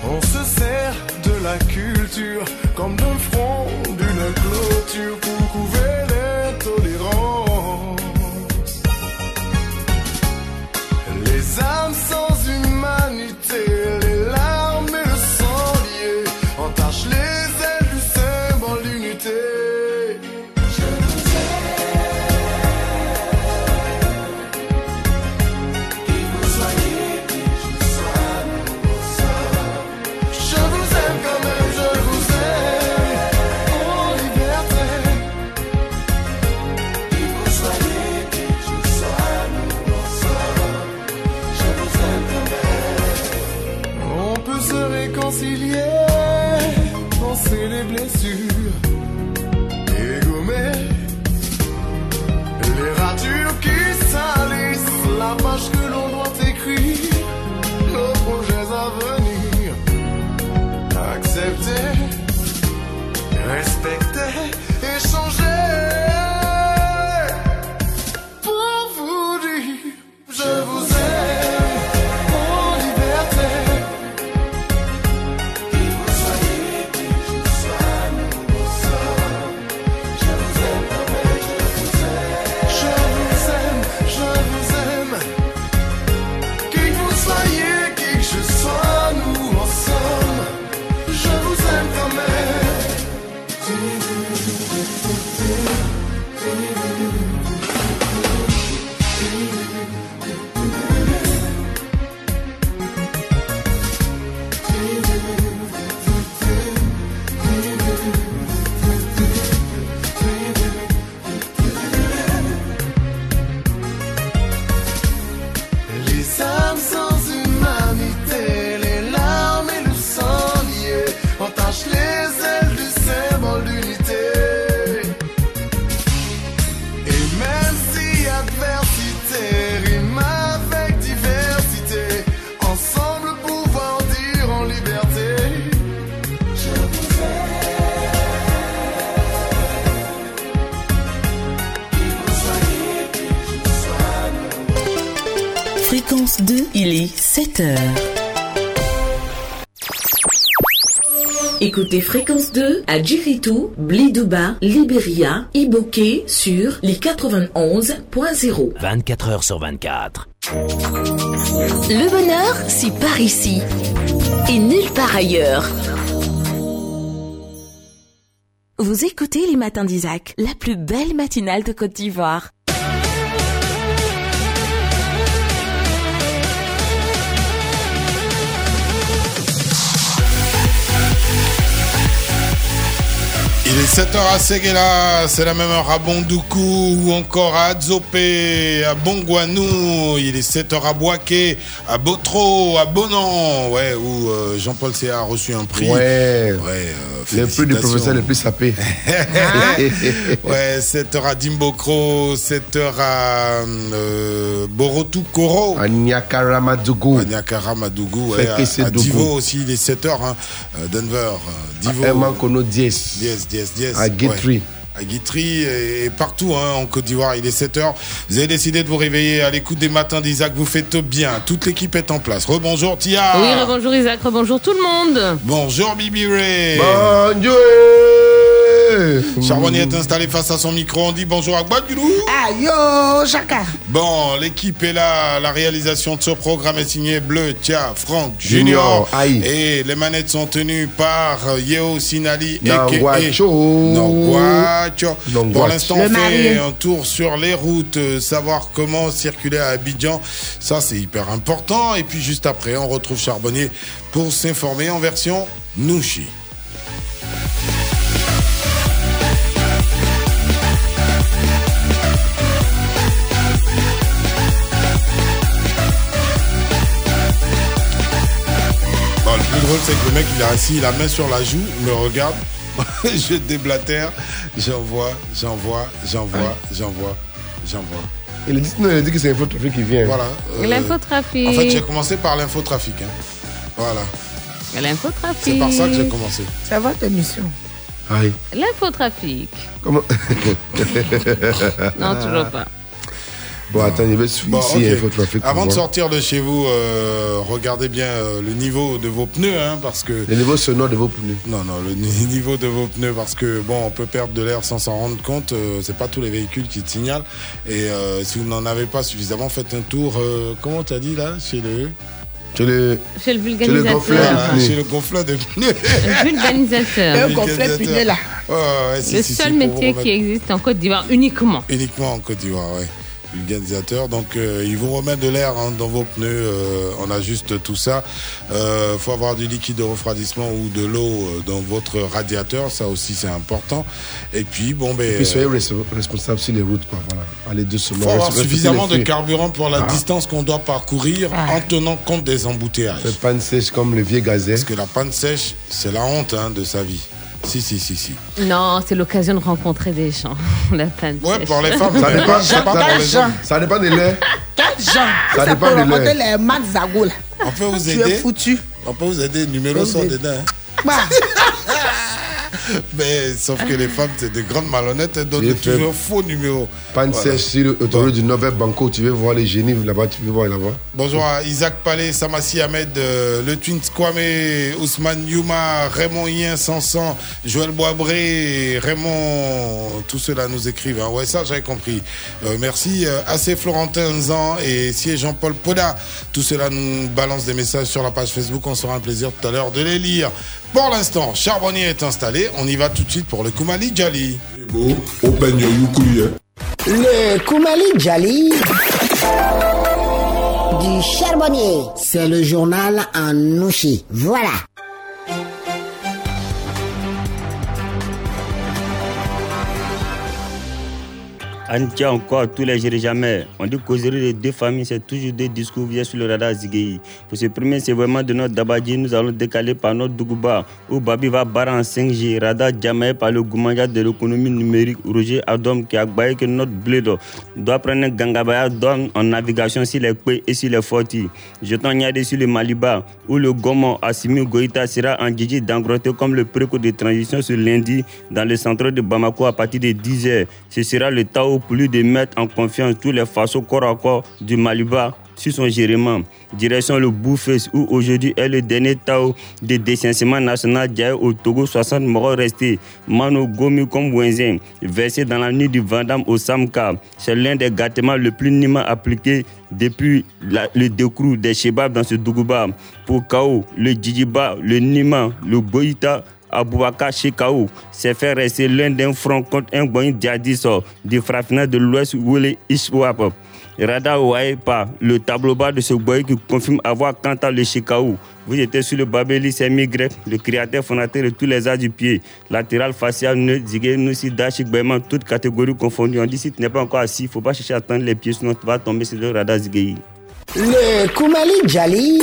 On se sert de la culture comme d'un front d'une clôture Écoutez Fréquence 2 à Djiritou, Blidouba, Libéria, Iboké sur les 91.0. 24 heures sur 24. Le bonheur, c'est par ici. Et nulle part ailleurs. Vous écoutez les matins d'Isaac, la plus belle matinale de Côte d'Ivoire. Il est 7h à Seguela, c'est la même heure à Bondoukou ou encore à Adzopé, à Bongwanou, il est 7h à Boaké, à Botro, à Bonan, ouais, où euh, Jean-Paul C a reçu un prix. Ouais. euh, Le prix du professeur le plus sapé. (laughs) ouais, 7h à Dimbokro, 7h à euh, Borotou Koro. À Nyakaramadzougou. À ouais, à. Divo aussi, il est 7h, hein, euh, Denver, Divo. À Emankono Dies. Yes, yes, yes. À Guitry. Ouais. À Guitry et, et partout hein, en Côte d'Ivoire, il est 7h. Vous avez décidé de vous réveiller à l'écoute des matins d'Isaac. Vous faites bien. Toute l'équipe est en place. Rebonjour Tia. Oui, rebonjour Isaac, rebonjour tout le monde. Bonjour Bibi Ray. Bonjour. Charbonnier est installé face à son micro. On dit bonjour à Gbadjoulou. Ah yo, Chaka. Bon, l'équipe est là. La réalisation de ce programme est signée Bleu, Tia, Franck, Junior. Aïe. Et les manettes sont tenues par Yeo Sinali et. Pour l'instant, on fait un tour sur les routes, euh, savoir comment circuler à Abidjan. Ça, c'est hyper important. Et puis, juste après, on retrouve Charbonnier pour s'informer en version Nouchi. Drôle, c'est que le mec, il est assis, la main sur la joue, il me regarde, (laughs) je déblatère, j'envoie, j'envoie, j'envoie, j'envoie, j'envoie. Il a dit, non, il a dit que c'est Infotrafic qui vient. Voilà. euh, L'infotrafic. En fait, j'ai commencé par l'infotrafic. Hein. Voilà. L'infotrafic. C'est par ça que j'ai commencé. C'est votre émission. Aïe. L'infotrafic. Comment? (laughs) Non, toujours pas. Bon, attends, il va suivre Bon, ici ok. Infotrafic. pour Avant de sortir de chez vous, euh, regardez bien euh, le niveau de vos pneus, hein, parce que. Le niveau sonore de vos pneus. Non, non, le ni- (laughs) niveau de vos pneus, parce que bon, on peut perdre de l'air sans s'en rendre compte. euh, c'est pas tous les véhicules qui te signalent. Et euh, si vous n'en avez pas suffisamment, faites un tour. euh, comment t'as dit là, chez le. Chez le. Chez le vulgarisateur. Voilà, chez le gonfleur de pneus. Le vulgarisateur. Un complet punier là. Ouais, si, Le si, seul si, métier qui existe en Côte d'Ivoire uniquement. Uniquement en Côte d'Ivoire, ouais. Vulgarisateur. Donc, euh, ils vous remettent de l'air hein, dans vos pneus. euh, on ajuste tout ça. Euh, faut avoir du liquide de refroidissement ou de l'eau euh, dans votre radiateur. Ça aussi, c'est important. Et puis, bon, ben. Et puis soyez euh, res- responsable sur les routes, quoi. Voilà. Allez doucement. faut avoir suffisamment de carburant pour la Ah. distance qu'on doit parcourir en tenant compte des embouteillages. Faites pas une sèche comme le vieux gazelle. Parce que la panne sèche, c'est la honte hein, de sa vie. Si, si, si, si. Non, c'est l'occasion de rencontrer des gens. (laughs) La panne Ouais, pour les femmes, Ça dépend, pas- ça, pour les hommes. ça dépend des laits. Quel genre? Ça dépend peut de rencontrer l'air. les Zago là. On peut vous Tu aider. es foutu. On peut vous aider. Numéro sont dedans. hein. Bah, (laughs) (laughs) Mais sauf que les femmes, c'est des grandes malhonnêtes, elles donnent toujours faux numéros. Panne Voilà. sèche sur l'autoroute du Nobel Banco. Tu veux voir les génies là-bas, tu veux voir là-bas. Bonjour à Isaac Palais, Samassi Ahmed, euh, le Twins Kwame, Ousmane Yuma, Raymond Yen Sansan, Joël Boisbré, Raymond, tout cela nous écrivent. hein. Ouais, ça j'avais compris. Euh, merci. Euh, AC Florentin Zan et si Jean-Paul Poda, tout cela nous balance des messages sur la page Facebook. On sera un plaisir tout à l'heure de les lire. Pour l'instant, Charbonnier est installé. On y va tout de suite pour le Koumali Djali. Le Koumali Djali du charbonnier. C'est le journal en nouchi. Voilà. Antia encore, tous les jours jamais. On dit causerie des deux familles, c'est toujours des discours sur le radar Zigei. Pour ce premier, c'est de notre Dabadji, nous allons décaler par notre Dougouba, où Babi va barrer en 5G, radar jamais par le Goumanja de l'économie numérique, Roger Adom, qui a baillé que notre bledo doit prendre un Gangabaya donne en navigation sur les quais et sur les fortis. Jetons Niadé sur le Maliba, où le Gomo Assimi Goïta sera en Gigi d'engrotter comme le préco de transition sur lundi dans le centre de Bamako à partir de 10h. Ce sera le Tao pour lui de mettre en confiance tous les façons corps à corps du Maliba sur son gérement. Direction le Bouffes où aujourd'hui est le dernier Tao de décensement national d'hier au Togo. 60 morts restés. Mano Gomi comme versé dans la nuit du Vandam au Samka. C'est l'un des gâtements le plus nima appliqué depuis le décrou des Chebab dans ce Dougouba. Pour Kao, le Djidiba, le Nima, le Boïta, Aboubaka Shekao s'est fait rester l'un d'un front contre un Boyin Diadiso du frappinat de l'Ouest Wele Ishwap. Rada Ouaepa, le tableau bas de ce boy qui confirme avoir quant à le Shekao. Vous étiez sur le Babeli grec, le créateur fondateur de tous les arts du pied, latéral, facial, nœud, zigué, noussi, dashik, baiement, toutes catégories confondues. On dit si tu n'es pas encore assis, il ne faut pas chercher à tendre les pieds, sinon tu vas tomber sur le radar zigué. Le Koumali Djali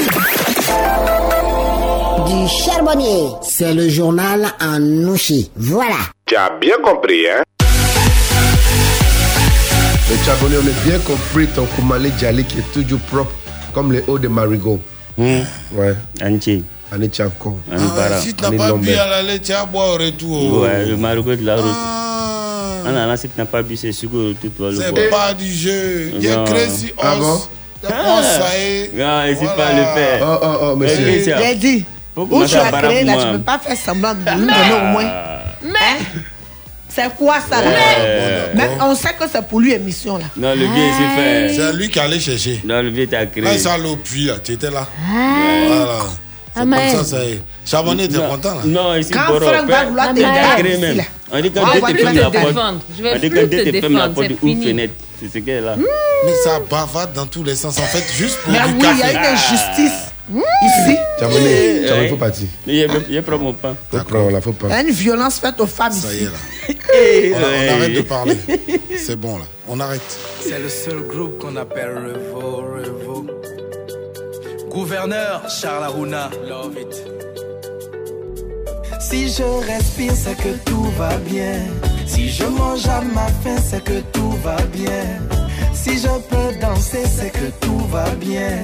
du charbonnier. C'est le journal en nouchi. Voilà. Tu as bien compris, hein? Le charbonnier, on est bien compris ton Koumali Djali qui est toujours propre comme les hauts de Marigot. Ouais. Anchi. Anchi encore. Ah, si tu n'as pas bu à l'aller, tu as boire au retour. Ouais, le Marigot de la route. Ah non, là, si tu n'as pas bu, c'est sûr que tu dois le boire. C'est pas du jeu. Il y a Non. Crazy Horse. Ah bon? T'as pas ça y est. Non, il ne Voilà. pas le faire. Oh, oh, oh, monsieur. Eh, J'ai dit. Où tu as créé là, tu peux pas faire semblant de nous donner au moins. Mais. C'est quoi ça là? Ouais. Mais on sait que c'est pour lui émission là. Non, le vieux, c'est fait. C'est lui qui allait chercher. Non, le vieux, t'as créé. Là, ça l'eau puits, là. Tu étais là. Ah. Voilà. C'est comme ça, ça y est. Charbonnier, t'es Non. content, là Non, ici, Quand Boro, Franck va vouloir te t'a là. On dit quand va deux plus te te ferment la défendre. porte. On dit quand deux te te ferment la défendre, porte c'est ou fini. fenêtre. C'est ce qu'elle là. Mais ça bavade dans tous les sens. En fait, juste pour Mais oui, il y a une injustice ici. Charbonnier, Eh, Charbonnier, eh. faut partir. Pas mon pain. Faut là, faut Il y pas. a une violence faite aux femmes Ça y ici. est, là. (laughs) On, a- on arrête de parler. (laughs) C'est bon, là. On arrête. C'est le seul groupe qu'on appelle Revo, Revo. Gouverneur Charles Aruna, love it. Si je respire, c'est que tout va bien. Si je mange à ma faim, c'est que tout va bien. Si je peux danser, c'est que tout va bien.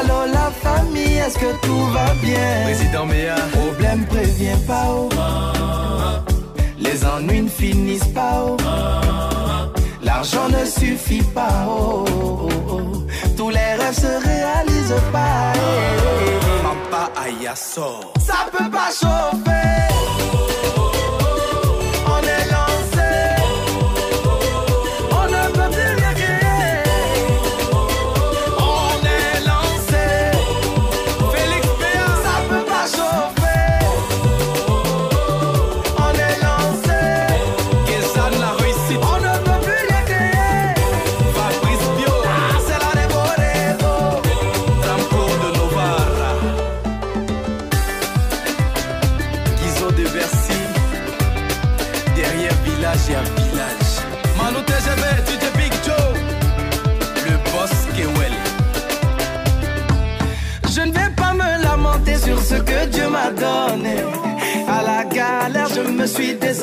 Alors la famille, est-ce que tout va bien? Président Méa. Problème prévient pas oh. Les ennuis ne finissent pas oh. L'argent ne suffit pas oh. Tous les rêves se réalisent pas. Papa Ayasso. Ça peut pas chauffer.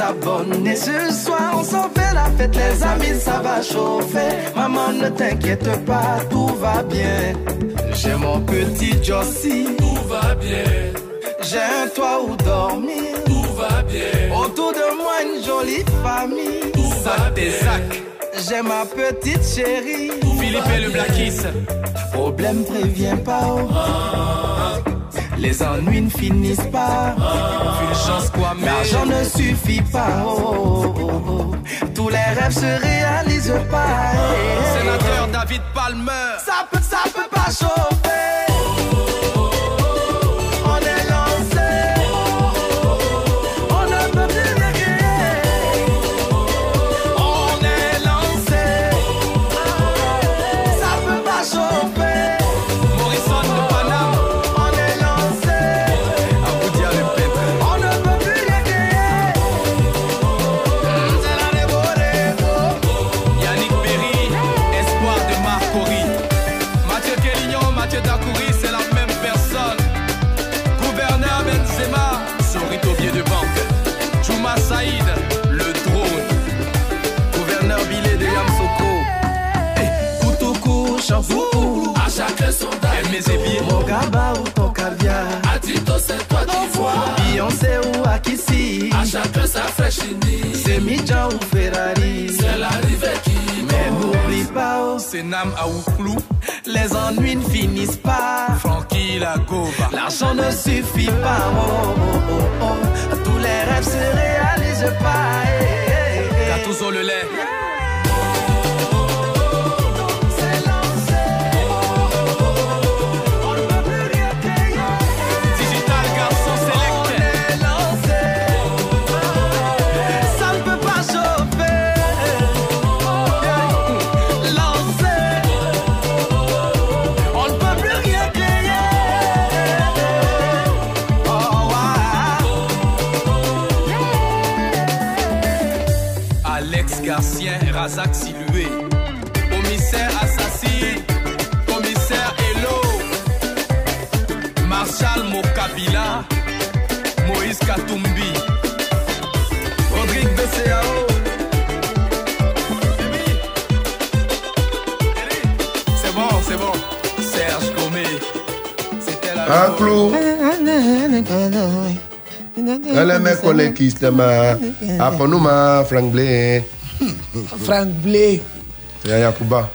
Suis désabonné. Ce soir, on s'en fait la fête, les amis, ça va chauffer. Maman, ne t'inquiète pas, tout va bien. J'ai mon petit Jossie, Tout va bien. j'ai un toit où dormir. Tout va bien. Autour de moi, une jolie famille. Tout va bien. J'ai ma petite chérie. Philippe et le Blackis. Problème prévient pas. oh. Les ennuis ne finissent pas. Fulgence Kwame. L'argent ne suffit pas. oh, oh, oh. Tous les rêves se réalisent pas. Sénateur David Palmer. Ça peut, ça peut pas chauffer. Beyoncé ou Akissi. À chacun sa. C'est Midjan ou Ferrari. C'est l'arrivée qui Mais n'oublie pas, oh, C'est Nam Aouklou. les ennuis ne finissent pas. Francky la goba. L'argent ne suffit pas. Oh, oh, oh, oh. Tous les rêves se réalisent pas. Eh, eh, eh. Le lait. Enclos. Ele me kone kiss ma. Aponuma Frank Blé. Frank Blé. Yaya Kuba.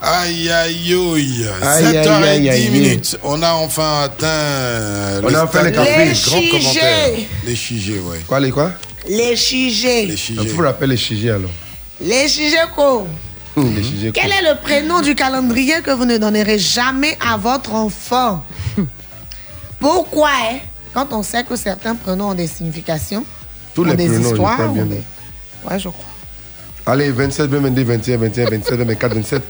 Aïe aïe aïe. Aïe, 7h10 aïe, aïe, aïe. minutes. On a enfin atteint. On a enfin les cafés. Les Grand chigés. commentaire. Les chigés, ouais. Quoi, les quoi? Les chigés. Les Il chigés. faut rappeler les chigés alors. Les chigés quoi Les chigés. Quel est le prénom du calendrier que vous ne donnerez jamais à votre enfant? Pourquoi hein? Quand on sait que certains prénoms ont des significations, Tous ont les des prénoms, je histoires, bien. ont des- Ouais, je crois. Allez, 27, 22, 21, 21, 27, 24, 27,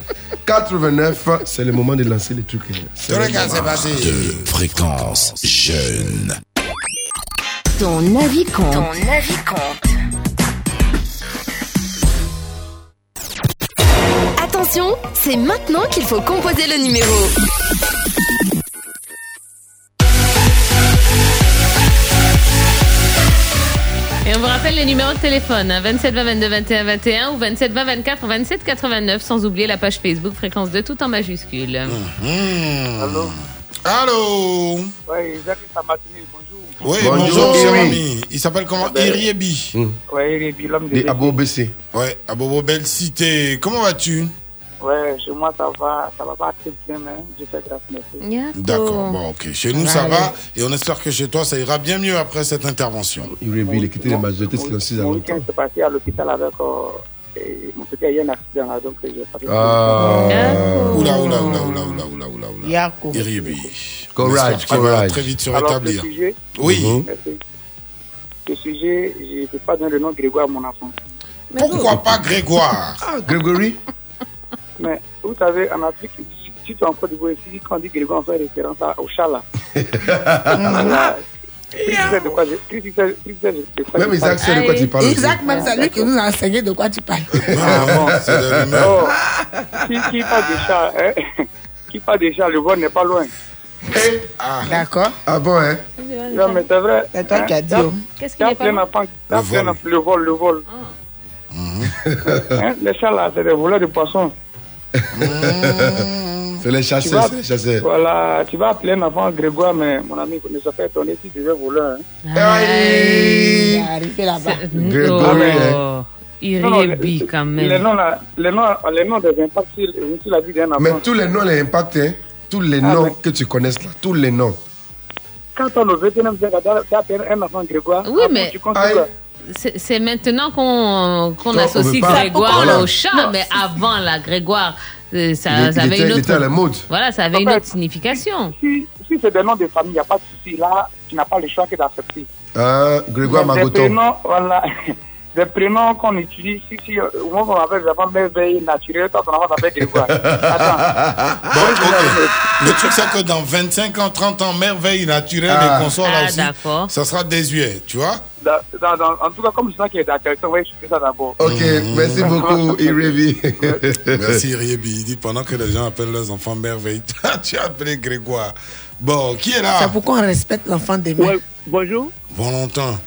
89. C'est le moment de lancer les trucs. C'est le Regarde, c'est moment. passé. De fréquence jeune. Ton avis compte. Ton avis compte. Attention, c'est maintenant qu'il faut composer le numéro. Et on vous rappelle les numéros de téléphone hein, 27 20 22 21 21 ou 27 20 24 27 89 sans oublier la page Facebook fréquence 2 tout en majuscule. Allô Allô Oui, Jacques Samatini, bonjour. Oui, Bonjour, bonjour, cher ami. Il s'appelle comment ben, Iriebi. Oui, Rébi, l'homme de Des Rébi. Abo BC. Ouais, à Bobo, belle cité. Comment vas-tu? Ouais, chez moi, ça va, ça va pas très bien, mais je fais grâce, merci. D'accord, bon, ok. Chez nous, ça va. Et on espère que chez toi, ça ira bien mieux après cette intervention. Irébi, il a quitté les majorités silencieuses à Mon longtemps. week-end s'est passé à l'hôpital avec euh, et mon petit a eu un accident là, donc j'ai pas Ah. Oula, oula, oula, oula, oula, oula, oula, oula. Yako. Iriebi. Courage, courage. Très vite se Alors, rétablir. le sujet, Oui. Merci. Le sujet, je ne peux pas donner le nom Grégoire à mon enfant. Pourquoi pas Grégoire? Ah, Grégory? Mais vous savez, en Afrique, si- si tu es en Côte d'Ivoire, ici, quand on dit Grégoire, on fait référence à- au chat là. Isaac de quoi tu parles. Isaac, même c'est lui qui nous a enseigné de quoi tu parles. (laughs) Ah. Oh, qui, parle de chat, hein? qui parle de chat, le vol n'est pas loin. Ah, D'accord. Ah bon, hein? Non, mais c'est vrai. C'est toi qui as dit. Hein? oh. Qu'est-ce Il qu'il est pas Le vol. Le vol, le vol. Hein, Les chats là, c'est des voleurs de poissons. C'est les Tu chasseurs, vas, c'est les chasseurs. voilà, tu vas appeler un enfant Grégoire, mais mon ami ne se fait étonner si tu es voleur. Hein. Aïe. Il est arrivé là-bas. Grégory, Oh, il Non, les- quand Les même. noms, là, les, noms, les noms des impacts sur, sur la vie d'un enfant. Mais tous les noms les impactent, hein Tous les Ah, noms mais- que tu connaisses là, tous les noms. Quand on le dit tu as appelé un enfant Grégoire, Oui, après, mais- tu. C'est maintenant qu'on on associe pas. Grégoire Voilà. au chat, mais avant la Grégoire, euh, ça, Il- il ça avait était- une il autre. était à la mode. Voilà, ça avait En une fait, autre signification. si, si c'est des noms de famille, il n'y a pas de souci. Là, tu n'as pas le choix que d'accepter. Ah, Grégoire Magoton. prénoms, voilà. (laughs) Des prénoms qu'on utilise, si, si, euh, au moment où on appelle les enfants merveille naturelle, toi, ton enfant s'appelle Grégoire. Attends. Bon, ok. Le truc, c'est que dans 25 ans, 30 ans, merveille naturelle Ah. et consorts là Ah, aussi, ça sera désuet, tu vois Dans- dans- dans- en tout cas, comme je sens qu'il est d'accord, on va expliquer ça d'abord. Ok, merci beaucoup, (laughs) Irévi. Merci Riebi. Il dit pendant que les gens appellent leurs enfants merveille, (laughs) tu as appelé Grégoire. Bon, qui est là? C'est pourquoi on respecte l'enfant des mains. Ouais, bonjour. Bon longtemps.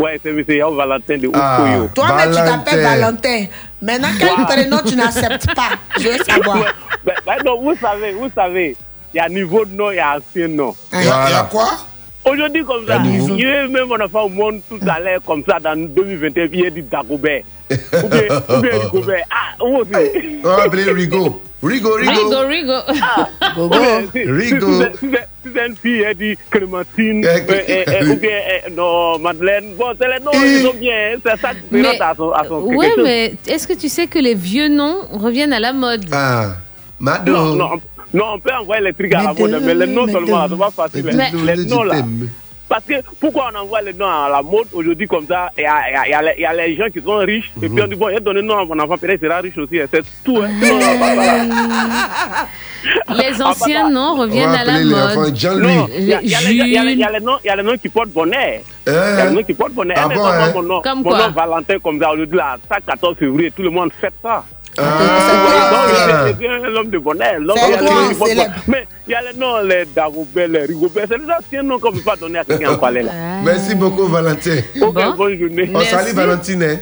Ouais, c'est M. Yao Valentin de Ah. Oukoyo. Toi-même, tu t'appelles Valentin. Maintenant, quel prénom tu n'acceptes pas? Je veux savoir. Ben, ben non, vous savez, vous savez, il y a niveau de nom, il y a ancien nom. Il y, a- il y a Voilà. quoi? Aujourd'hui, comme ça, je vais mettre mon enfant au monde tout à l'heure, comme ça, dans 2021, puis il dit Dagobert. ou bien, Rigobert. Ah, où aussi On va appeler Rigo. Rigo, Rigo. Rigo, Rigo. Si- Rigo. si c'est- une fille, elle dit Clémentine, euh, euh, euh, ou bien, non, Madeleine. Bon, c'est les noms, ils sont bien, hein, c'est ça Mais- à son, à chose. mais est-ce que tu sais que les vieux noms reviennent à la mode? Ah, Mado. Non, non, non, on peut envoyer les trucs à la mode, mais les noms seulement, c'est pas facile. Mais- Les, noms là. Parce que pourquoi on envoie les noms à la mode aujourd'hui comme ça? Il y a, il y a- il y a les- il y a les gens qui sont riches et puis on dit bon, il a donné le nom à mon enfant, peut-être il sera riche aussi. et C'est tout. Hein. Non. Les anciens noms reviennent à la mode. Non, il y a- les- noms- il y a les noms qui portent bonheur. Il y a les noms qui portent bonheur. Ah Eh, mais bon, hein? mon nom, Comme mon quoi? nom Valentin comme ça, aujourd'hui, là, ça, 14 février, tout le monde fête ça. Ah. Donc, c'est un homme de bonheur. l'homme bonheur. Mais il y a les noms, les Dagobert, les Rigobert, c'est les anciens noms qu'on ne peut pas donner à quelqu'un en palais là. Merci beaucoup, Valentin. Ok, bonne journée. On salue Valentine. hein.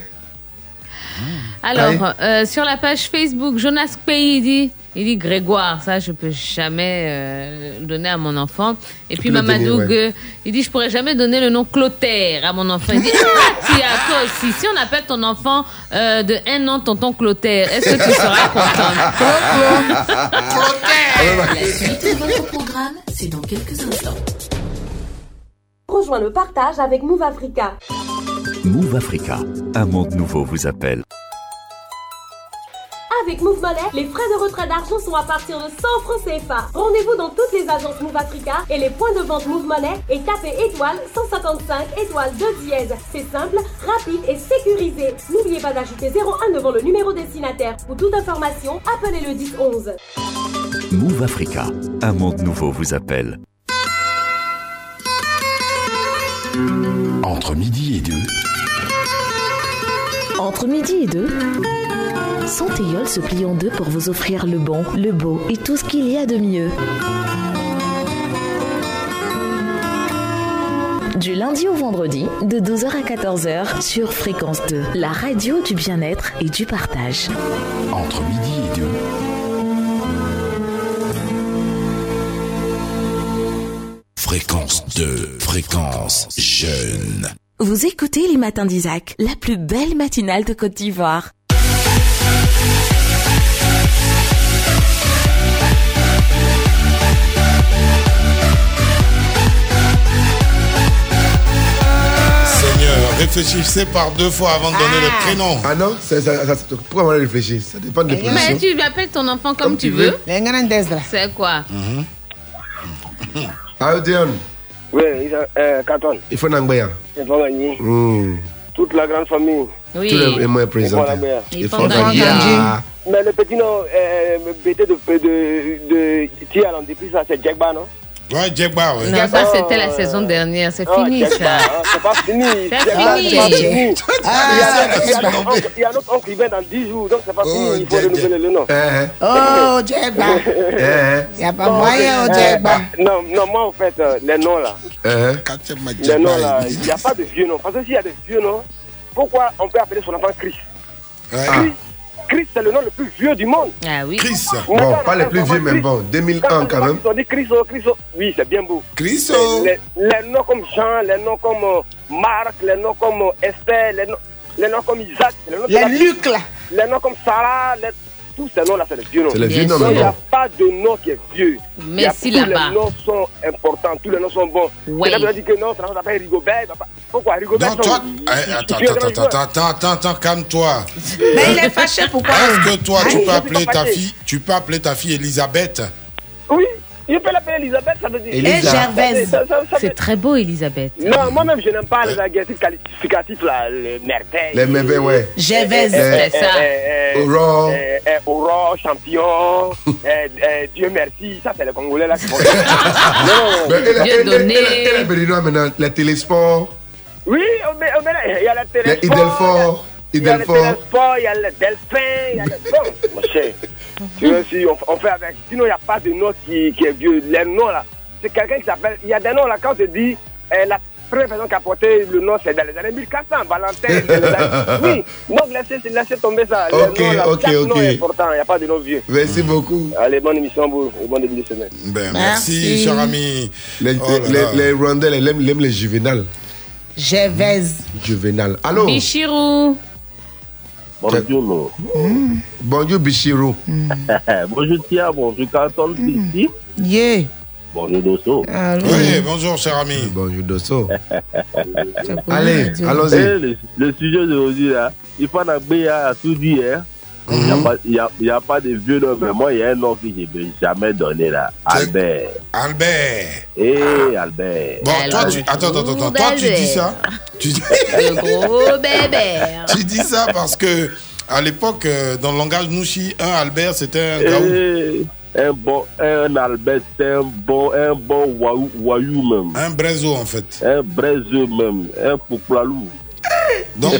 Alors, euh, sur la page Facebook, Jonas Pays dit, il dit Grégoire, ça je peux jamais euh, donner à mon enfant. Et puis le Mamadou, donner, ouais. Gueux, il dit je pourrais jamais donner le nom Clotaire à mon enfant. Il dit (laughs) ah tiens toi aussi, si on appelle ton enfant euh, de un an tonton Clotaire, est-ce que tu seras content? (laughs) La suite de votre programme, c'est dans quelques instants. Rejoins le partage avec Move Africa. Move Africa, un monde nouveau vous appelle. Avec Move Money, les frais de retrait d'argent sont à partir de 100 francs CFA. Rendez-vous dans toutes les agences Move Africa et les points de vente Move Money et tapez étoile 155 étoile 2 dièse. C'est simple, rapide et sécurisé. N'oubliez pas d'ajouter 01 devant le numéro destinataire. Pour toute information, appelez le 10 11. Move Africa, un monde nouveau vous appelle. Entre midi et deux, Entre midi et deux, Santéol se plie en deux pour vous offrir le bon, le beau et tout ce qu'il y a de mieux. Du lundi au vendredi, de 12h à 14h sur Fréquence 2, la radio du bien-être et du partage. entre midi et deux, fréquence 2, fréquence jeune. Vous écoutez les matins d'Isaac, la plus belle matinale de Côte d'Ivoire. Seigneur, réfléchissez par deux fois avant de donner le prénom. Ah non ça, ça, ça, Pourquoi on va réfléchir Ça dépend des Mais positions. tu appelles ton enfant comme, tu tu veux. veux. C'est quoi Ah, Dion, Oui, euh, Canton. il faut. C'est pas gagné. Hmm. Toute la grande famille. Oui. Moyens présents. Il faut l'angber. Il faut. Ah. Mais le petit nom, euh, bêté de, de, de, Tia, depuis ça, c'est Jack Ba, non Ouais. Non, ça c'était la saison dernière, c'est Ah, fini ça. hein, C'est pas fini. (laughs) C'est fini. (laughs) Ah, Il y a- notre oncle- qui vient dans 10 jours, donc c'est pas fini. Il faut renouveler le nom. (laughs) Oh, Jack Ba. Il n'y a pas moyen, oh, Jack Ba. Euh, Non, non, moi, en fait, euh, les noms là. Les noms là, il n'y a pas de vieux noms. Parce que s'il y a des vieux noms, pourquoi on peut appeler son enfant Chris? Chris, Chris, c'est le nom le plus vieux du monde. Ah oui. Chris. Bon, pas les plus vieux, mais bon, 2001 quand même. On dit Chriso, Chriso. Oui, c'est bien beau. Chriso. Les, les noms comme Jean, les noms comme euh, Marc, les noms comme euh, Esther, les noms, les noms comme Isaac. Les, noms Les comme- Luc, là. Les noms comme Sarah, les- tous ces noms-là, c'est les vieux noms. C'est les vieux noms, Donc, mais Il n'y a pas de nom qui est vieux. Mais si tous là-bas. les noms sont importants, tous les noms sont bons. Là qu'on dit que non, ça s'appelle Rigobert. Pourquoi Rigobert Non, toi, son- eh, il- attends, attends, attends, attends, attends, attends, calme-toi. Mais il est fâché, pourquoi? Est-ce que toi, Ah, tu je peux appeler ta fille, tu peux appeler ta fille Elisabeth? Oui, il peut l'appeler Elisabeth, ça veut dire. Elisa. Et Gervaise. C'est très beau, Elisabeth. Non, moi-même, je n'aime pas les adjectifs qualificatifs, là, les merveilles. Les merveilles, ouais. Gervaise. Les- C'est ça. Aurore. Aurore, champion, (laughs) Dieu merci. Ça, c'est les Congolais là qui font (laughs) ça. Elle- donné. béninoise maintenant, les télésports, Oui, oh, oh, il y a la les télésport. Idelfort, Il y a le télésport, il y a le delphin, il y a le... (laughs) Bon, mon cher. Tu vois, si on, on fait avec... Sinon, il n'y a pas de nom qui, qui est vieux. Les noms, là, c'est quelqu'un qui s'appelle... Il y a des noms, là, quand on te dit... euh, la, première personne qui a porté le nom, c'est dans les années 1400, Valentin. (laughs) Oui, donc laissez, laissez tomber ça. Les Ok, noms, là, ok, nom ok. est important, il n'y a pas de nom vieux. Merci beaucoup. Allez, bonne émission, vous, et bon début de semaine. Ben, merci, cher ami. Les, Oh les, Rwandais, ils aiment, les juvénales. Gervaise. Juvénal. Allô? Bichirou. Bonjour. Bonjour, Bichirou. (laughs) bonjour Tia, bonjour Carton, ici. Yeah. Bonjour Dosso. Oui, bonjour, cher ami. Bonjour, Dosso. (laughs) Allez, allons-y. Eh, le, le sujet d'aujourd'hui, là, il faut en avoir à tout dire. Hein. Il n'y a, y a, il y a pas de vieux noms, mais moi, il y a un nom que je ne vais jamais donner là. Albert. Albert. Eh, Albert. Bon, toi, tu... Attends, attends, attends. Toi, tu dis ça tu dis... (laughs) (laughs) Le gros bébé. tu dis ça parce que, à l'époque, euh, dans le langage Nouchi, un Albert, c'était un gaou. Eh, un bon, un Albert, c'est un bon, un bon voyou, voyou même. Un braiseau, en fait. Un braiseux même. Un pouplalou. Donc,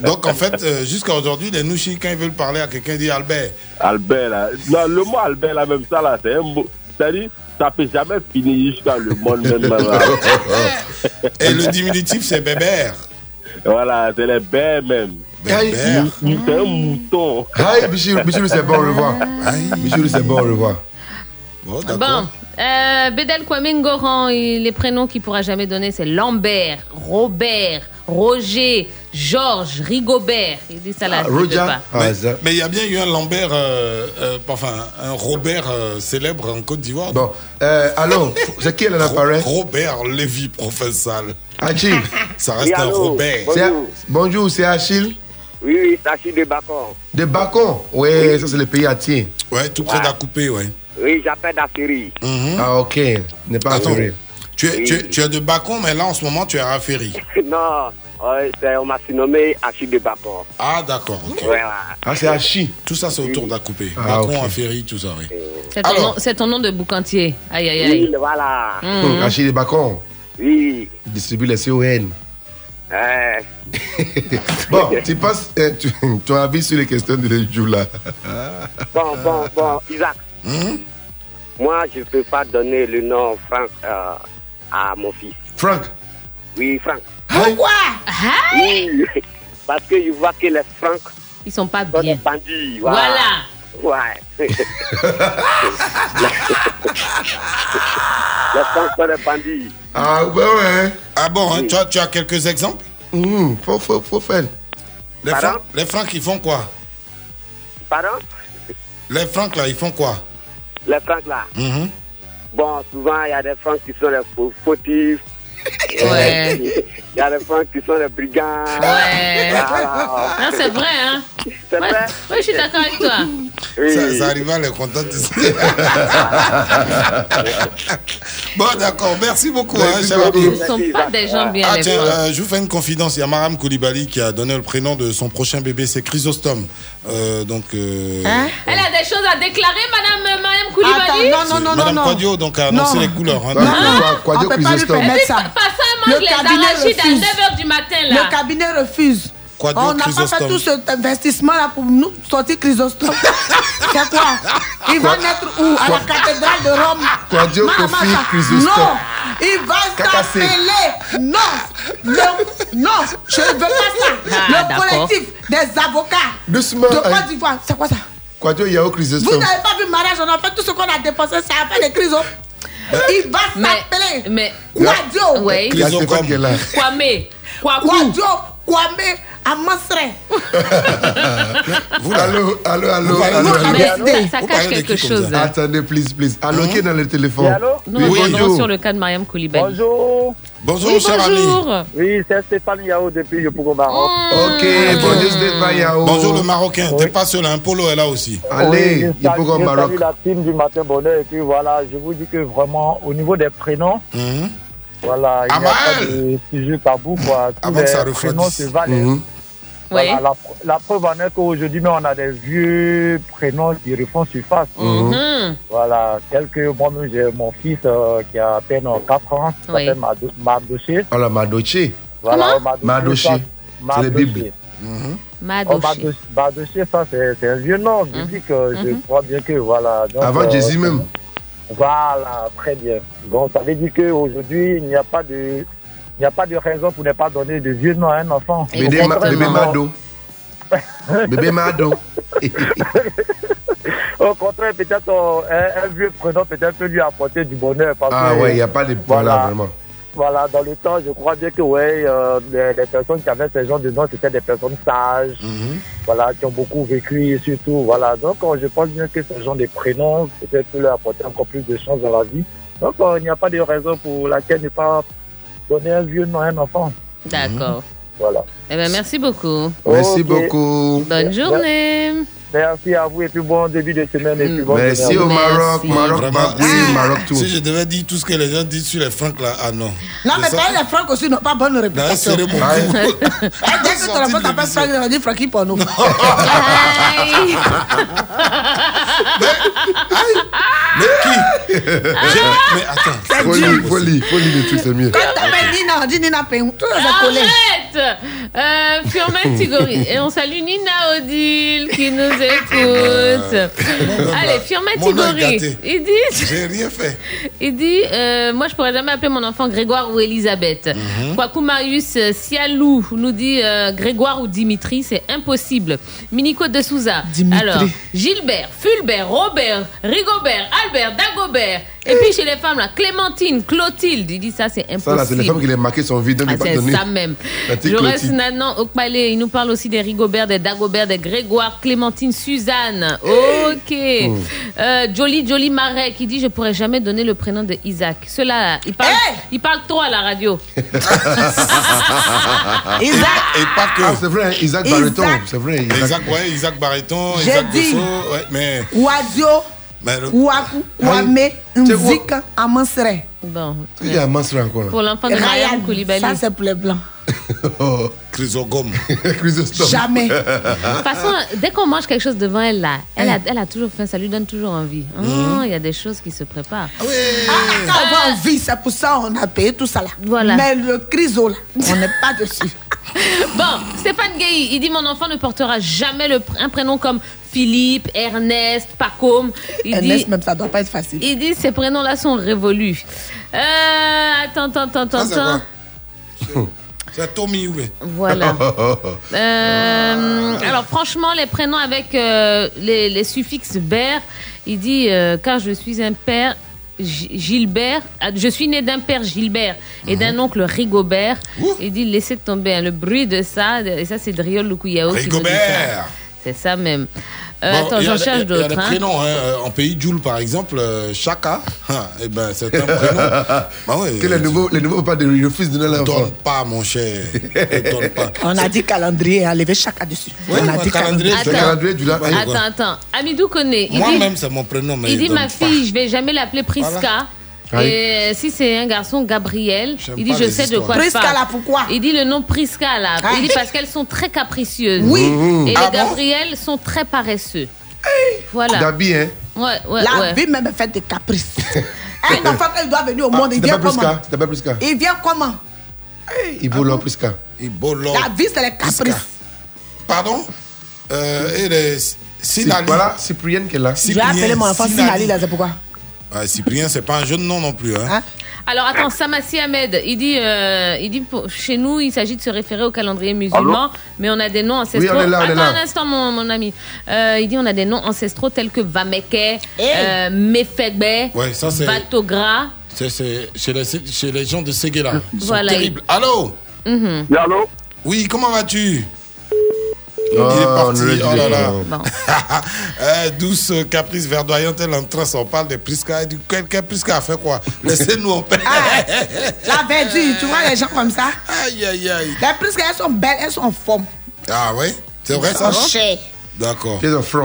donc en fait, euh, jusqu'à aujourd'hui, les Nouchi, quand ils veulent parler à quelqu'un, ils disent Albert. Albert, là. Non, le mot Albert, là, même ça, là, c'est un mot. C'est-à-dire, ça peut jamais finir jusqu'à le monde même. là. (laughs) Et le diminutif, c'est Bébert. Voilà, c'est les bêtes même. Bébert. C'est un mouton. Aïe, Bichirou, c'est bon, au revoir. Bichirou, c'est bon, au revoir. Bon, Bon, euh, Bedel Kwame Ngoran, les prénoms qu'il pourra jamais donner, c'est Lambert, Robert, Roger, Georges, Rigobert. Il dit ça là, je peux pas. Mais mais il y a bien eu un Lambert, euh, euh, enfin, un Robert euh, célèbre en Côte d'Ivoire. Bon, euh, allô, (laughs) c'est qui apparaît Robert Lévy, professeur. Achille. (laughs) Ça reste un Robert. Bonjour, c'est Achille? Oui, oui, c'est Achille de Bacon. de Bacon? Oui, ça c'est le pays à Tien. Ouais, tout près d'Acoupé, ouais. Oui, j'appelle d'Aféry. Ah, ok. N'est pas Attends. Tu es, tu, es, tu es de Bacon, mais là en ce moment tu es à Ferry. (laughs) non, ouais, c'est- on m'a surnommé Achille de Bacon. Ah, d'accord. ok. Voilà. Ah, c'est Achille. Tout ça, c'est autour d'Acoupé. Ah, Bacon, ok. à Ferry, tout ça, oui. C'est ton, nom- c'est ton nom de boucantier. Aïe, aïe, aïe. Oui, voilà. Mhm. Achille de Bacon. Oui. Il distribue les CON. Euh, (laughs) Bon, tu passes euh, tu, ton avis sur les questions de le jour là. (laughs) bon, bon, bon, Isaac. Moi, je ne peux pas donner le nom Franck euh, à mon fils. Franck. Oui, Franck. Pourquoi? Oui, (laughs) parce que je vois que les Franck Ils sont pas sont bien. des bandits. Voilà. Ouais. (laughs) les Franck sont des bandits. Ah, ouais, ouais. Ah bon, hein, tu, as, tu as quelques exemples? Hum, faut, faut, faut faire. les Pardon? Francs, les francs, ils font quoi? Pardon? Les francs, là, ils font quoi? Les Franck là. Mhm. Bon, souvent, il y a des Franck qui sont des faux- fautifs. Ouais. Il y a des Franck qui sont des brigands. Ouais. Voilà. Non, c'est vrai, hein C'est Ouais, vrai ouais, je suis d'accord avec toi. Ça, ça arrive à les contenter. (laughs) bon, d'accord. Merci beaucoup, hein, Merci cher beaucoup. ami. Ils sont pas des gens bien, Ah, tiens, Francs. euh, je vous fais une confidence. Il y a Maram Koulibaly qui a donné le prénom de son prochain bébé. C'est Chrysostome. Euh, donc, euh, Elle a des choses à déclarer, madame, euh, madame Koulibaly? Attends, non, non, non, Madame non. Quadio donc, a annoncé Non. les couleurs. hein. Non, non, euh, Quadio on peut pas lui Chrysostome. permettre ça. Mange Le les cabinet arachides à refuse. 9h du matin, là. Le cabinet refuse. On n'a pas fait tout cet investissement là pour nous sortir Chrysostome. (laughs) C'est quoi? Il va naître où? À la cathédrale de Rome. Quadio Kofi. Chrysostome? Non, il va s'appeler. Non, le, non, je ne veux pas ça. Ah, le collectif des avocats Doucement. de Côte hein. d'Ivoire. C'est quoi ça? Quadio Yao Vous Chrysostome? n'avez pas vu le mariage, on a fait tout ce qu'on a dépensé, ça a fait des chrysostomes. Il va s'appeler Mais, Quadio. ouais. Il y a Stéphane qui est là. Kwame. Quadio, Kwame, Amasre. (laughs) Allô, allô, allô, Vous allô, allô. Ça, ça Vous cache quelque comme chose. Attendez, please, please. Allô, qui est dans le téléphone? Oui, allô? Nous Oui, reviendrons sur le cas de Mariam Koulibaly. Bonjour. Bonjour, Oui, cher ami. bonjour. Oui, c'est Stéphane Yao depuis Yopougon Maroc. Ok, bonjour Stéphane Yao. Bonjour le Marocain. T'es pas seul, un polo est là aussi. Allez, Oui, Maroc. la team du matin bonheur et puis voilà, je vous dis que vraiment au niveau des prénoms, Mhm. voilà, il n'y a pas de sujet tabou quoi. Tous Avant que ça prénoms se valent. Mhm. Voilà, Oui. la, la preuve en est qu'aujourd'hui, mais on a des vieux prénoms qui refont surface. Mhm. Voilà, tel que moi-même, j'ai mon fils euh, qui a à peine 4 ans, qui Oui. s'appelle Mado- Mardoché. Oh la Madoché. Voilà, ça- C'est Mardoché. la Bible. Oh, Madoché. Mardoché, ça, c'est c'est un vieux nom biblique. euh, Je Mhm. crois bien que, voilà. donc, Avant euh, Jésus même. Voilà, très bien. Donc, ça veut dire qu'aujourd'hui, il n'y a pas de il n'y a pas de raison pour ne pas donner de vieux noms à un enfant. Bébé, ma-. (laughs) Mado. Bébé Mado. (laughs) Au contraire, peut-être euh, un, un vieux prénom peut-être peut lui apporter du bonheur. Parce Ah que, ouais, il n'y a pas de voilà, Voilà. vraiment. Voilà, dans le temps, je crois bien que ouais, euh, les, les personnes qui avaient ce genre de nom, c'était des personnes sages, voilà, qui ont beaucoup vécu et surtout, voilà. Donc, euh, je pense bien que ce genre de prénoms peut-être peut leur apporter encore plus de chance dans la vie. Donc, il n'y a pas de raison pour laquelle ne pas donner un vieux nom à un enfant. D'accord. Voilà. Eh ben, merci beaucoup. Merci beaucoup. Bonne journée. Merci à vous et puis bon début de semaine et puis bonne Merci au. Maroc, Maroc, Maroc, oui, si- Maroc tout. Si je devais dire tout ce que les gens disent sur les francs là, ah non. Non, mais pas les francs aussi n'ont pas bonne réputation. c'est mon Eh, Dès que ton enfant t'appelle Franck, il va dire Francky pour nous. Mais qui? J'ai- Mais attends. C'est Folie, folie, folie le truc, c'est mieux. Quand t'appelles Nina, on dit Nina Péon. Tout ça collé. Arrête euh, Firmin Tigori. Et on salue Nina Odile qui nous écoute. Allez, Firmin Tigori. Il dit. J'ai rien fait. Il dit euh, Moi, je pourrais jamais appeler mon enfant Grégoire ou Elisabeth. Mhm. Kwaku Marius Sialou nous dit euh, Grégoire ou Dimitri, c'est impossible. Minico de Souza. Alors, Gilbert, Fulbert, Robert, Rigobert, Albert, Dagobert. Et puis chez les femmes, là, Clémentine, Clotilde. Il dit Ça, c'est impossible. Ça là, c'est les femmes qui les marqué son vide. Ah, c'est ça même. Joris Nanan Okpale, il nous parle aussi des Rigobert, des Dagobert, des Grégoire, Clémentine, Suzanne. Ok. Euh, Jolly Jolly Marais qui dit Je pourrais jamais donner le prénom de Isaac. Cela, il parle, il parle trop à la radio. (laughs) Isaac. Et pas que. Ah, c'est vrai, Isaac Isaac. Barreton. C'est vrai, Isaac. Isaac, ouais, Isaac Barreton, J'ai Isaac dit. Bosso, ouais, mais. Wadio, Wame, Nzika, Amansere. Bon. Il y a encore là. Pour l'enfant de Ryan Koulibaly. Ça, c'est pour les blancs. (laughs) Oh. Chrysogome. (laughs) Chrysostome. Jamais. (laughs) De toute façon, dès qu'on mange quelque chose devant elle, là, elle, a, elle a toujours faim, ça lui donne toujours envie. Oh, Il y a des choses qui se préparent. Ah, quand on va en vie, c'est pour ça qu'on a payé tout ça là. Voilà. Mais le criso là, on n'est pas dessus. Bon, Stéphane Gay, il dit Mon enfant ne portera jamais le, pr- un prénom comme Philippe, Ernest, Pacôme. Il Ernest, dit, même ça doit pas être facile. il dit Ces prénoms-là sont révolus. Euh, attends, attends, attends, attends. Ça, Tommy Oubé. Voilà. (laughs) Euh, alors franchement, les prénoms avec euh, les, les suffixes ber, il dit euh, car je suis un père Gilbert, ah, je suis né d'un père Gilbert et d'un oncle Rigobert. Il dit laissez tomber hein, le bruit de ça, et ça c'est Driol. Rigobert. C'est ça même. Euh, Bon, attends, il y a j'en des- cherche Il y a d'autres. des hein. prénoms. hein, euh, En pays Joule, par exemple, euh, Chaka, hein, eh ben, c'est un prénom. (laughs) bah ouais, Que les nouveaux, les nouveaux pas de refusent de donner Ne l'enfant. donne pas, mon cher. Ne donne pas. (laughs) On a dit calendrier, enlever chacun dessus. Ouais, on a dit calendrier, calendrier. C'est Attends. calendrier du lac. Attends, attends. Amidou connaît. Il dit, Moi-même, c'est mon prénom. Mais il dit ma pas. fille, je vais jamais l'appeler Priska. Voilà. Et si c'est un garçon, Gabriel, il dit je sais de quoi je Priska parle. là, pourquoi Il dit le nom Priska là. Ah. Il dit parce qu'elles sont très capricieuses. Oui. Et Ah les bon Gabriel sont très paresseux. Voilà. Gabi, hein. Ouais, ouais, La ouais. vie même est faite de caprices. (laughs) un enfant, quand il doit venir au Ah, monde, il C'était vient pas comment. C'était pas Priska. Il vient comment Il vaut l'or Priska. Il bolo. La vie, c'est les caprices. Pardon euh, Et les Sinali. Voilà, Cyprienne qui est là. Je vais appeler mon enfant Sinali, là, c'est pourquoi? Ouais, Cyprien, c'est pas un jeune nom non plus. Hein. Hein Alors attends, Samassi Ahmed, il dit, euh, il dit pour- chez nous, il s'agit de se référer au calendrier musulman, mais on a des noms ancestraux. Oui, on est là, on est attends là. un instant, mon, mon ami. Euh, il dit on a des noms ancestraux tels que Vameke, euh, Mefegbe, Ouais, ça, c'est- Vatogra. C'est chez les, chez les gens de Séguéla. Voilà. terribles. Allô Mhm. Oui, allô Oui, comment vas-tu? Oh, Il est on parti. Oh là là. Euh, (laughs) douce euh, caprice verdoyante, elle en trace, on parle de Prisca. Elle dit, quel, quel Prisca a fait quoi? Laissez-nous en paix. (laughs) La verdure, tu vois les gens comme ça? Aïe, aïe, aïe. Les prises, elles sont belles, elles sont en forme. Ah oui C'est vrai ça? D'accord.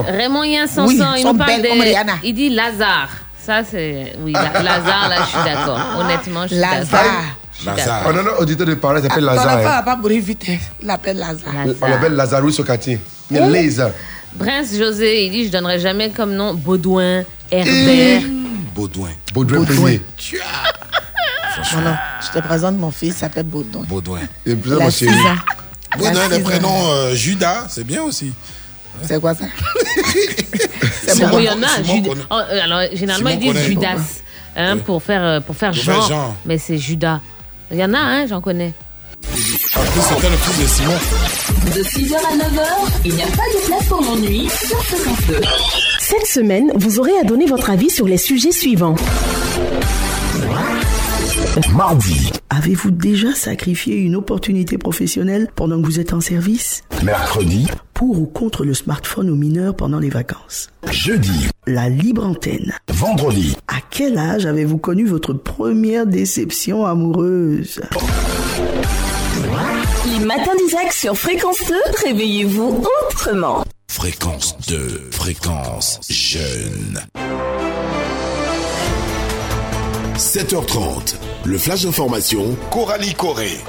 Raymond Yansansan, Oui, il sont nous parle belles comme de, il dit Lazare. Ça c'est, oui, La- Lazare, là, je suis d'accord. (laughs) Honnêtement, je suis d'accord. Lazare. Lazare. On a un auditeur de parler, il s'appelle Ton enfant Lazare. hein. va pas mourir vite. hein. Il l'appelle Lazare. On Lazare. l'appelle Lazarus au quartier. Mais. Prince José, il dit je donnerai jamais comme nom Baudouin, Herbert. Baudouin. Baudouin premier. Non, non, je te présente mon fils, il s'appelle Baudon. Baudouin. Et puis mon a 6 chéri. Baudouin, Il a le prénom euh, Judas, c'est bien aussi. C'est quoi ça? (laughs) C'est bon, il y en a. Oh, alors, généralement, Simon ils disent. Judas hein, pour faire, euh, pour faire Pour faire genre, genre. mais c'est Judas. Il y en a, hein, j'en connais. En plus, c'était le fils de Simon. De 6h à 9h, il n'y a pas de place pour l'ennui sur Fréquence 2. Cette semaine, vous aurez à donner votre avis sur les sujets suivants. Mardi, Avez-vous déjà sacrifié une opportunité professionnelle pendant que vous êtes en service? Mercredi, Pour ou contre le smartphone aux mineurs pendant les vacances? Jeudi, La libre antenne. vendredi. À quel âge avez-vous connu votre première déception amoureuse? Les matins d'Isaac sur Fréquence 2, réveillez-vous autrement. Fréquence 2, fréquence jeune. 7h30, le flash d'information, Coralie Corée.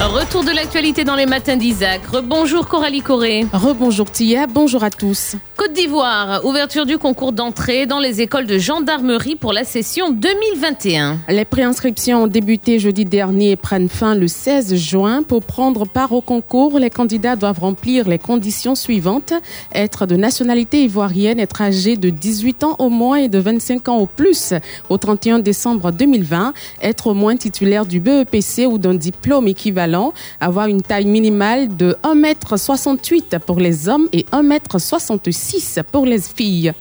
Retour de l'actualité dans les matins d'Isaac. Rebonjour Coralie Corée. Rebonjour Tia, bonjour à tous. Côte d'Ivoire, ouverture du concours d'entrée dans les écoles de gendarmerie pour la session 2021. Les préinscriptions ont débuté jeudi dernier et prennent fin le 16 juin. Pour prendre part au concours, les candidats doivent remplir les conditions suivantes. Être de nationalité ivoirienne, être âgé de 18 ans au moins et de 25 ans au plus au 31 décembre 2020, être au moins titulaire du BEPC ou d'un diplôme équivalent, avoir une taille minimale de 1m68 pour les hommes et 1m66 pour les filles.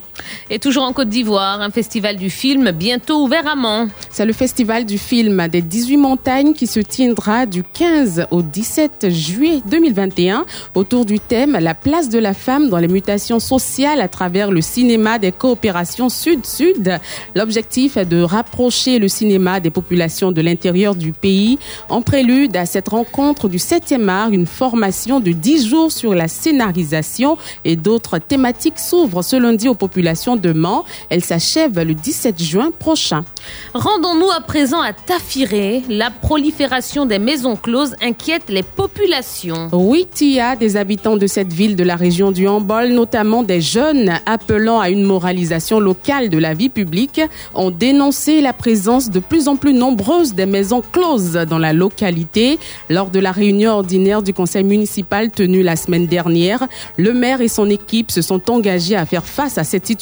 Et toujours en Côte d'Ivoire, un festival du film bientôt ouvert à Mans. C'est le festival du film des 18 montagnes qui se tiendra du 15 au 17 juillet 2021 autour du thème La place de la femme dans les mutations sociales à travers le cinéma des coopérations sud-sud. L'objectif est de rapprocher le cinéma des populations de l'intérieur du pays. En prélude à cette rencontre du 7e art, une formation de 10 jours sur la scénarisation et d'autres thématiques s'ouvre ce lundi aux populations de Mans. Elle s'achève le 17 juin prochain. Rendons-nous à présent à Tafiré. La prolifération des maisons closes inquiète les populations. Oui, Tia, des habitants de cette ville de la région du Hambol, notamment des jeunes appelant à une moralisation locale de la vie publique, ont dénoncé la présence de plus en plus nombreuse des maisons closes dans la localité. Lors de la réunion ordinaire du conseil municipal tenue la semaine dernière, le maire et son équipe se sont engagés à faire face à cette situation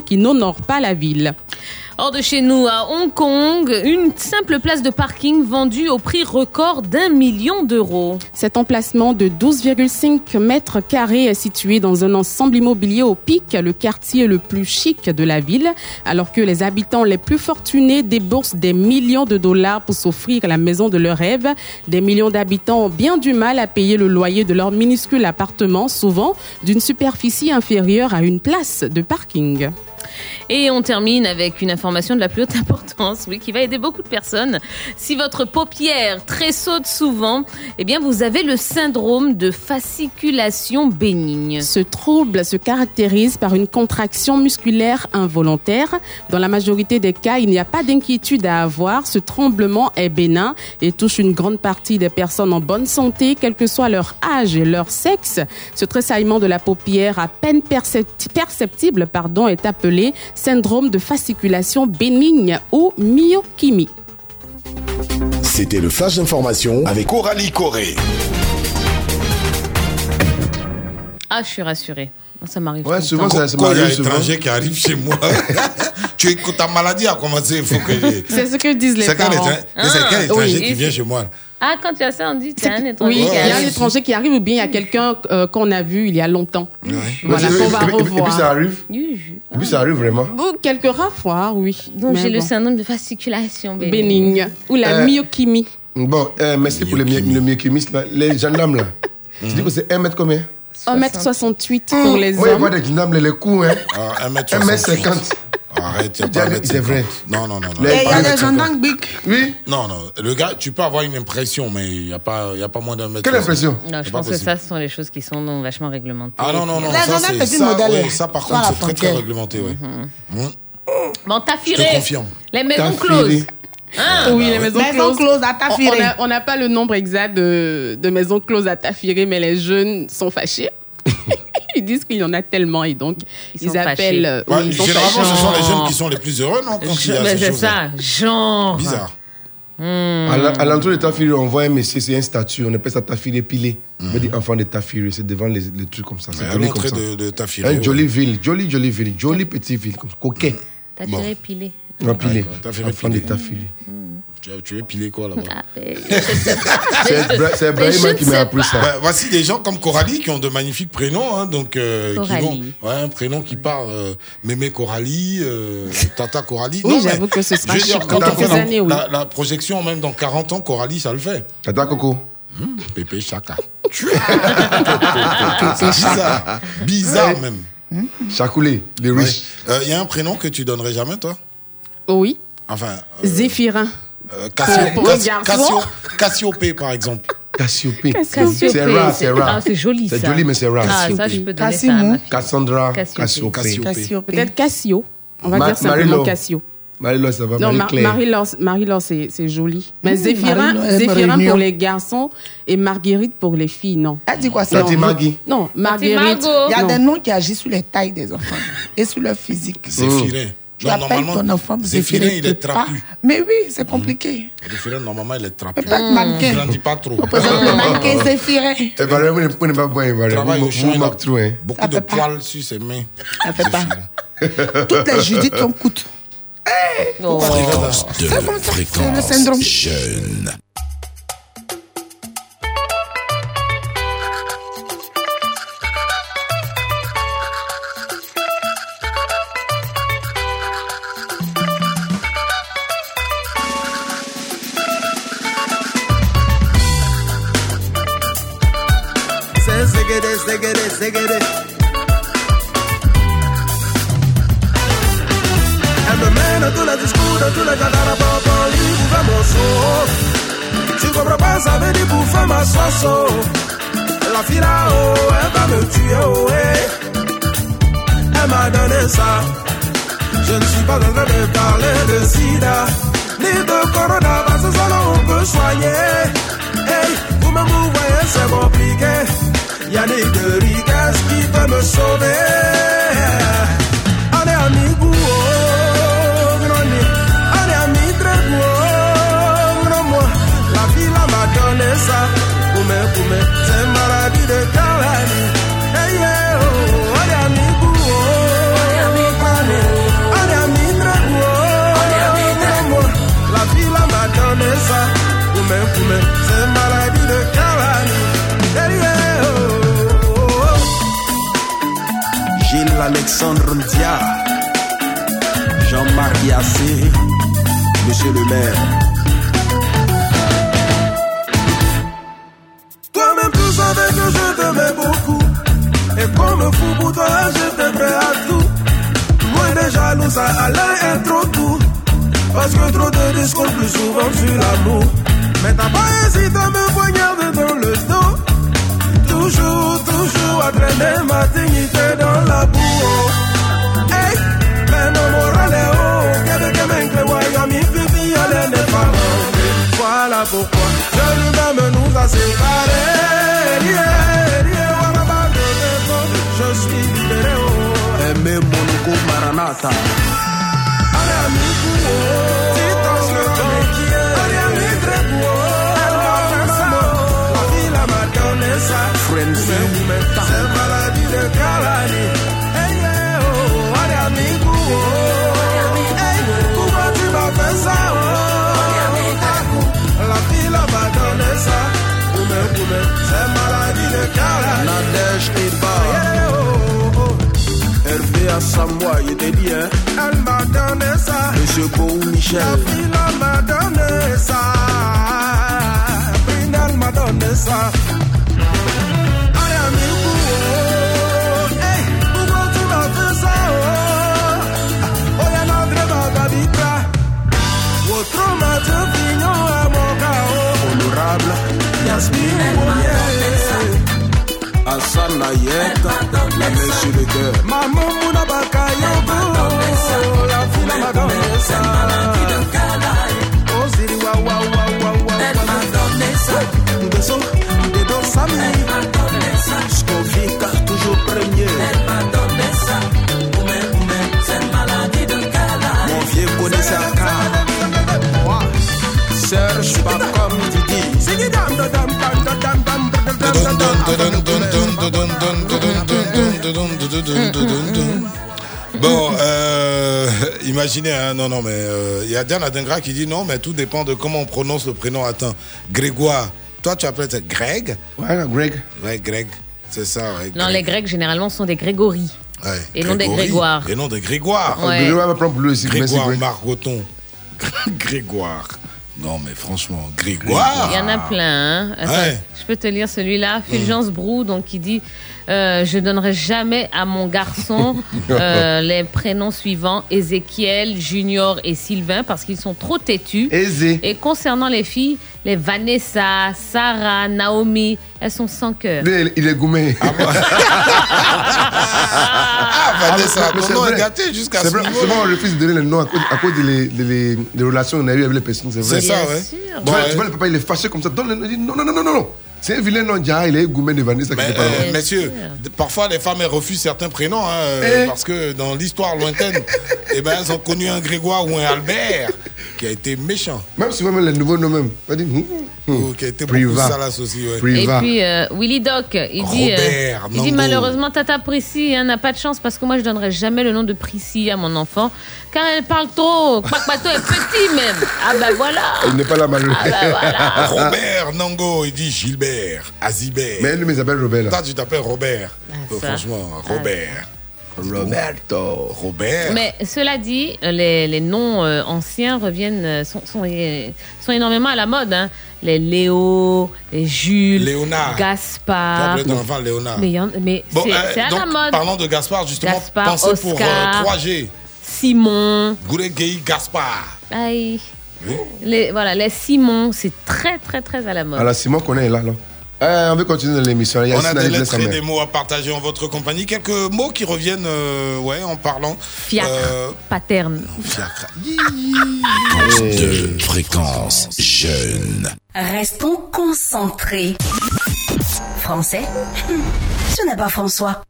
qui n'honore pas la ville. Hors de chez nous, à Hong Kong, une simple place de parking vendue au prix record d'un million d'euros. Cet emplacement de 12,5 mètres carrés est situé dans un ensemble immobilier au pic, le quartier le plus chic de la ville, alors que les habitants les plus fortunés déboursent des millions de dollars pour s'offrir la maison de leur rêve. Des millions d'habitants ont bien du mal à payer le loyer de leur minuscule appartement, souvent d'une superficie inférieure à une place de parking. Et on termine avec une information de la plus haute (laughs) importance, oui, qui va aider beaucoup de personnes. Si votre paupière tressaute souvent, eh bien, vous avez le syndrome de fasciculation bénigne. Ce trouble se caractérise par une contraction musculaire involontaire. Dans la majorité des cas, il n'y a pas d'inquiétude à avoir. Ce tremblement est bénin et touche une grande partie des personnes en bonne santé, quel que soit leur âge et leur sexe. Ce tressaillement de la paupière à peine percepti- perceptible pardon, est appelé syndrome de fasciculation bénigne ou myokymie. C'était le flash d'information avec Coralie Corée. Ah, je suis rassurée. Ça m'arrive. Ouais, souvent, ça- ça Quand il y a un m'arrive souvent. étranger qui arrive chez moi, (laughs) tu écoutes ta maladie a commencé, il faut que je... C'est ce que disent les C'est quel parents. étranger, c'est quel Ah, étranger oui. qui vient chez moi Ah, quand tu as ça, on dit t'es un Oui, étranger. il y a un étranger qui arrive ou bien il y a quelqu'un euh, qu'on a vu il y a longtemps. Voilà, Et puis- qu'on va et puis- et puis revoir. ça arrive. Et puis ça arrive vraiment. Ou quelques rares fois, oui. Donc j'ai le bon. syndrome de fasciculation bénigne. bénigne. Ou la Euh, myokymie. Bon, euh, merci pour le, my- le myokymiste, là. Les gendarmes, là. Tu dis que c'est 1 mètre combien? 1m68 pour les Oui, il hommes. voit des gendarmes, les coups, hein. Ah, 1m50. Arrête, il n'y a Dis- pas C'est vrai. Non, non, non. il y a des 1m50. gendarmes big. Oui. Non, non. Le gars, tu peux avoir une impression, mais il n'y a, pas- y a pas moins d'un mètre. Quelle impression Non, je pense que ça, ce sont les choses qui sont non, vachement réglementées. Ah non, non, non. Les Ça, c'est ça, modèle. oui, ça, par la contre, c'est très, très réglementé, oui. Hum. Bon, t'as Je te confirme. Les maisons closes. filé. Ah, oui, les maisons, Maisons closes à On- Tafiré. On n'a on n'a pas le nombre exact de, de maisons closes à Tafiré, mais les jeunes sont fâchés. (laughs) ils disent qu'il y en a tellement et donc ils, appellent. euh, ils sont généralement, fâchés. ce sont les jeunes qui sont les plus heureux, non quand il y a mais ces c'est ça, genre. Bizarre. À l'entrée de Tafiri, on voit un monsieur, c'est un statut, on appelle ça Tafiri pilé. On veut dire enfant de Tafiri, c'est devant les, les trucs comme ça. C'est à l'entrée de- de Tafiri, Une ouais. jolie ville, jolie, jolie ville, jolie petite ville, comme coquet. T'as Bon. tiré pilé. On a pilé. D'accord, Tafiri Enfant de pilé. Tafiri. Tu, veux piler quoi là-bas Ah, ben, (laughs) C'est Bra- c'est Brahima qui m'a appris ça. Bah, voici des gens comme Coralie qui ont de magnifiques prénoms, hein, donc euh, qui Coralie. vont, ouais, un prénom qui part euh, Mémé Coralie, euh, Tata Coralie. Oui, j'avoue que ce sera je veux dire, chic quand dans on fait quelques la- années, oui. la, la projection même dans 40 ans, Coralie, ça le fait. Tata Coco. Hum, Pépé Chaka. (laughs) Bizarre, bizarre même. Chakoulé, les Ouais. riches. Euh, Il y a un prénom que tu donnerais jamais, toi? Oui. Enfin, Zéphirin. Euh, Cassio, Cassio, garçon. Cassio- Cassiopée, par exemple. Cassiopée. Cassiopée, C'est rare, c'est rare. Ah, c'est joli ça. C'est joli, mais c'est rare. Ah, ça, je peux donner ça. à Cassimou. ma fille. Cassandra, Cassiopée. Cassiopée. Peut-être Cassio. On va Ma- dire simplement Marie-Laure. Cassio. Marie-Laure, ça va. Non, Mar- Marie-Claire. Marie-Laure, Marie-Laure, c'est c'est joli. Mais Mmh, Zéphirin, Marie-Laure Zéphirin pour les garçons et Marguerite pour les filles, non. Elle dit quoi Ça dit Maggie. Non, Marguerite. Margot. Il y a non. des noms qui agissent sur les tailles des enfants et sur leur physique. Zéphirin. Tu Non, appelles normalement, ton enfant Zéphirin, il est trapu. Mais oui, c'est compliqué. Zéphirin, normalement, il est trapu. Pas être mannequin. Il grandit pas trop. On présente le mannequin (laughs) Zéphirin. Eh, Valérie, vous ne pouvez pas boire, hein. beaucoup Ça de poils sur ses mains. Ça fait pas. (laughs) Toutes les Judith sont coûtent. Oh. Fréquence C'est comme 2, ça, c'est le fréquence syndrome. jeune. Dans tous les cas d'arabes, en livre, ouvert mon son. Tu comprends pas, ça veut dire pour faire ma soissons. La fille là-haut, elle va me tuer, oh. Elle m'a donné ça. Je ne suis pas en train de parler de sida, ni de corona, parce que ça on. Hey, vous-même vous voyez, c'est compliqué. Yannick de Rigas qui peut me sauver. Allez, amigo, oh, grandi. Allez, amigo, oh, non, moi. La fille là m'a donné ça. Poumé, poumé, c'est maladie de Kalani. Hey, yeah, oh, allez, amigo, oh, allez, amigo, allez, amigo, oh, non, moi. La fille là m'a donné ça. Poumé, poumé, Alexandre Ndia, Jean-Marc Yassé, Monsieur le maire. Toi-même tu savais que je t'aimais beaucoup. Et comme fou pour toi j'étais prêt à tout. Loin des jaloux ça allait être trop doux. Parce que trop de discours plus souvent sur l'amour. Mais t'as pas hésité à me poignarder dans le dos Toujours, toujours à traîner ma dignité dans la boue Hey, mais non moral est haut Qu'est-ce oh, que m'en que voyons mi fifi allez pas Voilà pourquoi je lui-même nous a séparés Yeah, yeah, je Je suis libéré oh. Aimé mon go Maranatha. Allez amigo C'est maladie de Kalani Hey yeah oh Allez amigo oh Hey Pourquoi tu ça oh La vie là m'a donné ça poumé C'est maladie de Kalani Nadège Iba Yeah oh oh Hervé à Samoa, il était bien. Elle m'a donné ça. Monsieur Beau Michel. La fille m'a donné ça. Brindal m'a donné ça. Bon, euh, (laughs) imaginez, hein, non, non, mais euh, il y a Diana Dengra qui dit non, mais tout dépend de comment on prononce le prénom. Attends, Grégoire, toi tu appelles ça Greg? Ouais, Greg. Ouais, Greg, c'est ça, ouais. Non, les Grecs généralement sont des Grégory. Ouais, Et non des. Grégoire. Et non des Grégoire. Ouais. Grégoire va prendre plus aussi. Grégoire. Margoton. (laughs) Grégoire. Non, mais franchement, Grégoire. Il y en a plein. hein. Attends, Ouais. Je peux te lire celui-là. Fulgence Brou, donc qui dit euh, Je donnerai jamais à mon garçon (laughs) euh, les prénoms suivants Ézéchiel, Junior et Sylvain parce qu'ils sont trop têtus. Et concernant les filles, les Vanessa, Sarah, Naomi, elles sont sans cœur. Il- est gourmet. Ah, (laughs) Vanessa, mais ton c'est nom est vrai. gâté jusqu'à C'est ce vrai, niveau. c'est vrai, on refuse de donner le nom à cause, à cause des les, les, les- les relations qu'on a eues avec les personnes, c'est vrai. C'est ça, ouais. Tu vois, tu vois, le papa, il est fâché comme ça. Donne le nom, il dit non, non, non, non, non. C'est un vilain nom, Dia, il est gourmet de Vanessa. Mais, euh, messieurs, parfois les femmes elles refusent certains prénoms hein, euh, Eh. parce que dans l'histoire lointaine, (laughs) eh ben, elles ont connu un Grégoire ou un Albert qui a été méchant. Même souvent, même les nouveaux noms même. On dit, hum, hum. qui a été Priva. beaucoup salace aussi. Ouais. Et puis euh, Willy Doc, il dit, euh, il dit malheureusement Tata Prissy hein, n'a pas de chance parce que moi je donnerai jamais le nom de Prissy à mon enfant car elle parle trop. Quack-Bateau est petit même. Ah ben voilà. Il n'est pas là, malheureux. Ah bah voilà. Robert Nango, il dit Gilbert, Azibert. Mais lui, il s'appelle Robert. Toi, tu t'appelles Robert. Euh, ça. franchement, Robert. Roberto. Robert. Mais cela dit, euh, les, les noms euh, anciens reviennent, euh, sont, sont, euh, sont énormément à la mode. hein. Les Léo, les Jules, Léonard. Gaspard. enfant Léonard. Mais, Bon, c'est euh, à donc, la mode. parlons de Gaspard, justement. Gaspard, pensez pour Oscar. euh, 3G. Simon. Goulegei Gaspard. Aïe. Oui. Les, voilà, les Simon, c'est très, très, très à la mode. Alors, Simon connaît là, là. Euh, on veut continuer l'émission. Il y a On a des lettres et des mots à partager en votre compagnie. Quelques mots qui reviennent euh, ouais, en parlant. Fiacre, Euh, paterne. fiacre. de fréquence jeune. Restons concentrés. Français? (laughs) Ce n'est pas François.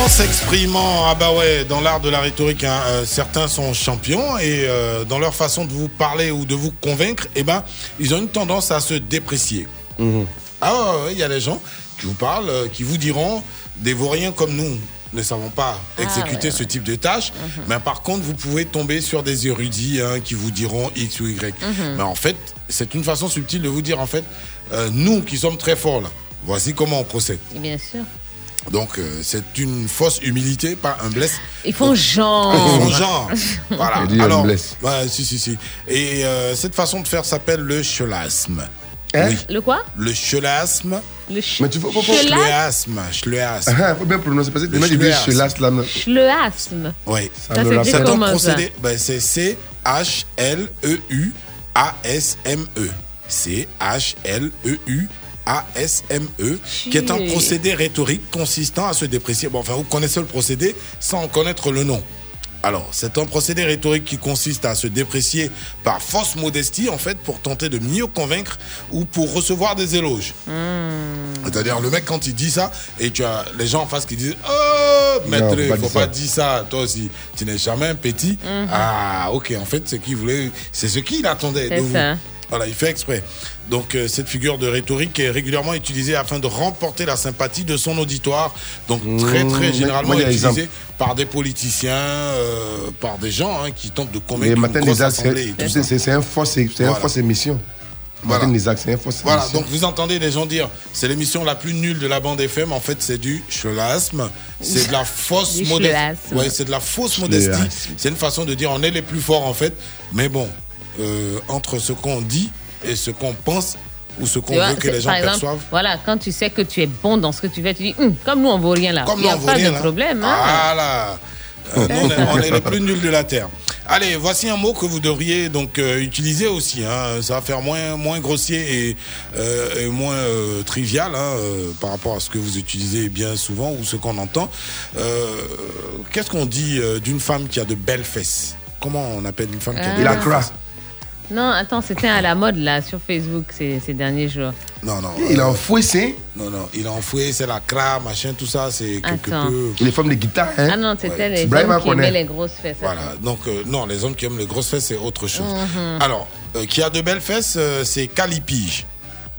En s'exprimant, ah bah ouais, dans l'art de la rhétorique, hein, euh, certains sont champions et euh, dans leur façon de vous parler ou de vous convaincre, eh ben, ils ont une tendance à se déprécier. Ah ouais, ouais, il y a des gens qui vous parlent, euh, qui vous diront des vauriens comme nous ne savons pas Ah, exécuter ouais, ce type de tâche, Mhm. mais par contre, vous pouvez tomber sur des érudits hein, qui vous diront X ou Y. Mhm. Mais en fait, c'est une façon subtile de vous dire, en fait, euh, nous qui sommes très forts là, voici comment on procède. Bien sûr. Donc, euh, c'est une fausse humilité, pas un blesse. Ils font genre. Ils font genre. (laughs) Voilà. Dit Alors, blesse. ouais, si, si, si. Et euh, cette façon de faire s'appelle le chelasme. Hein? Oui. Le quoi? Le chelasme. Le ch- Mais tu faut, Chelas- Schleasme. Schleasme. Ah, faut bien prononcer parce que Le les mecs ils disent schleasme. Oui. Ça me rappelle. C'est un ça procédé. ben, c'est C-H-L-E-U-A-S-M-E. C-H-L-E-U-A-S-M-E. Qui est un procédé rhétorique consistant à se déprécier. Bon, enfin, vous connaissez le procédé sans en connaître le nom. Alors, c'est un procédé rhétorique qui consiste à se déprécier par fausse modestie, en fait, pour tenter de mieux convaincre ou pour recevoir des éloges. C'est-à-dire, le mec, quand il dit ça, et tu as les gens en face qui disent Oh, maître, il pas faut pas ça. dire ça, toi aussi. Tu n'es jamais un petit. Mhm. Ah, ok, en fait, ce qu'il voulait, c'est ce qu'il attendait C'est de vous. ça. Voilà, il fait exprès. Donc, euh, cette figure de rhétorique est régulièrement utilisée afin de remporter la sympathie de son auditoire. Donc, très, très Mmh, généralement utilisée exemple. par des politiciens, euh, par des gens hein, qui tentent de Les convaincre c'est- un fausse, c'est un Voilà. fausse émission. Voilà. Un Voilà, émission. donc vous entendez des gens dire c'est l'émission la plus nulle de la bande FM. En fait, c'est du chelasme. C'est de la (laughs) fausse modestie. Ouais, c'est de la fausse modestie. C'est une façon de dire on est les plus forts en fait. Mais bon, euh, entre ce qu'on dit et ce qu'on pense ou ce qu'on veut que les gens par exemple, perçoivent. Voilà, quand tu sais que tu es bon dans ce que tu fais, tu dis, Hum, comme nous, on vaut rien là. Comme Il n'y nous, a on vaut pas rien, de là. problème. hein. Voilà. Euh, nous, on, est, on est les plus nuls de la Terre. Allez, voici un mot que vous devriez donc euh, utiliser aussi. hein. Ça va faire moins, moins grossier et, euh, et moins euh, trivial hein, euh, par rapport à ce que vous utilisez bien souvent ou ce qu'on entend. Euh, Qu'est-ce qu'on dit euh, d'une femme qui a de belles fesses? Comment on appelle une femme qui a de Ah. belles fesses? Non, attends, c'était à la mode là sur Facebook ces, ces derniers jours. Non, non. Il a euh, enfoué, c'est Non, non, il a enfoué, c'est la cra, machin, tout ça, c'est quelque Attends. peu. Les femmes de guitare, hein Ah non, c'était les hommes qui aimaient les grosses fesses. Voilà, donc euh, non, les hommes qui aiment les grosses fesses, c'est autre chose. Mhm. Alors, euh, qui a de belles fesses, euh, c'est Calipige.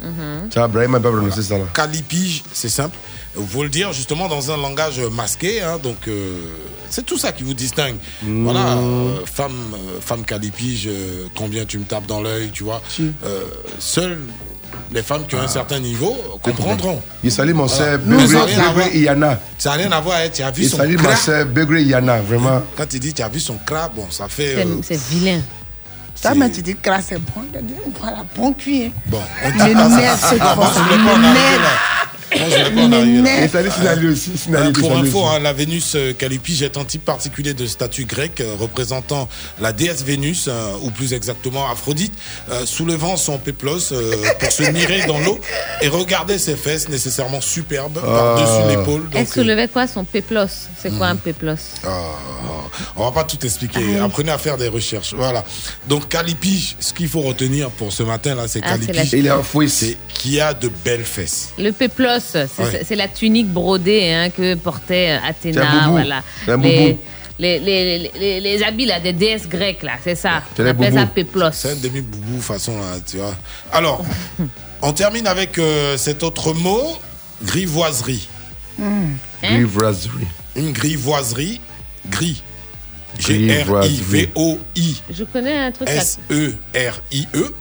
Mhm. Tu vois, Brahim pas prononcé ça là. Calipige, c'est simple. Vous le dire justement dans un langage masqué, hein, donc euh, c'est tout ça qui vous distingue. Mm. Voilà, euh, femme, euh, femme calipige, euh, combien tu me tapes dans l'œil, tu vois. Euh, seules les femmes qui ont un certain niveau comprendront. Il salue mon sœur Nous, ça n'a Begré rien à voir. Begré Yana. Ça n'a rien à voir, tu as vu Il son salue ma cra. sœur Begré Yana, vraiment. Quand tu dis tu as vu son cra, bon, ça fait. C'est- euh, C'est vilain. Ça, mais tu dis que là, c'est bon. Voilà, bon cuir. Bon, on dit Mais merde, ce moi, grand, je voulais pas en mais arriver merde. Euh, pour info, aussi. hein, la Vénus euh, Calipige est un type particulier de statue grecque euh, représentant la déesse Vénus, euh, ou plus exactement Aphrodite, euh, soulevant son péplos euh, pour se mirer dans l'eau et regarder ses fesses nécessairement superbes par-dessus l'épaule. Elle soulevait quoi son péplos? C'est quoi un péplos? Ah, on va pas tout expliquer. Ah, Apprenez à faire des recherches. Voilà. Donc Calipige, ce qu'il faut retenir pour ce matin là, c'est Ah, Calipige. Il est enfoué. C'est qui a de belles fesses. Le péplos, c'est Ouais. c'est la tunique brodée hein, que portait Athéna. boubou. Voilà. Les, boubou. les, les, les, les habits là, des déesses grecques, là, c'est ça. C'est On appelle ça boubous. péplos. C'est un demi-boubou façon là, tu vois. Alors, on termine avec euh, cet autre mot, grivoiserie. Hein? Grivoiserie. Une grivoiserie, gris. Grivoiserie. G-R-I-V-O-I. Je connais un truc. S-E-R-I-E.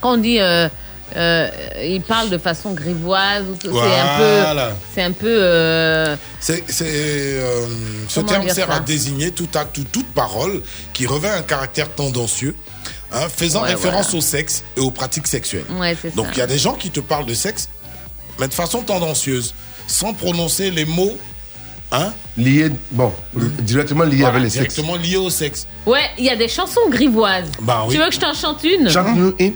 Quand on dit. Euh, euh, il parle de façon grivoise, c'est un peu. C'est un peu. euh, C'est, euh, ce terme sert à désigner tout acte ou toute parole qui revêt un caractère tendancieux, hein, faisant Ouais, référence voilà. au sexe et aux pratiques sexuelles. Ouais, Donc il y a des gens qui te parlent de sexe, mais de façon tendancieuse, sans prononcer les mots hein, Lié, bon, directement lié voilà, avec les sexes. directement liés au sexe. Ouais, il y a des chansons grivoises. Bah oui. Tu veux que je t'en chante une? Chante-nous une.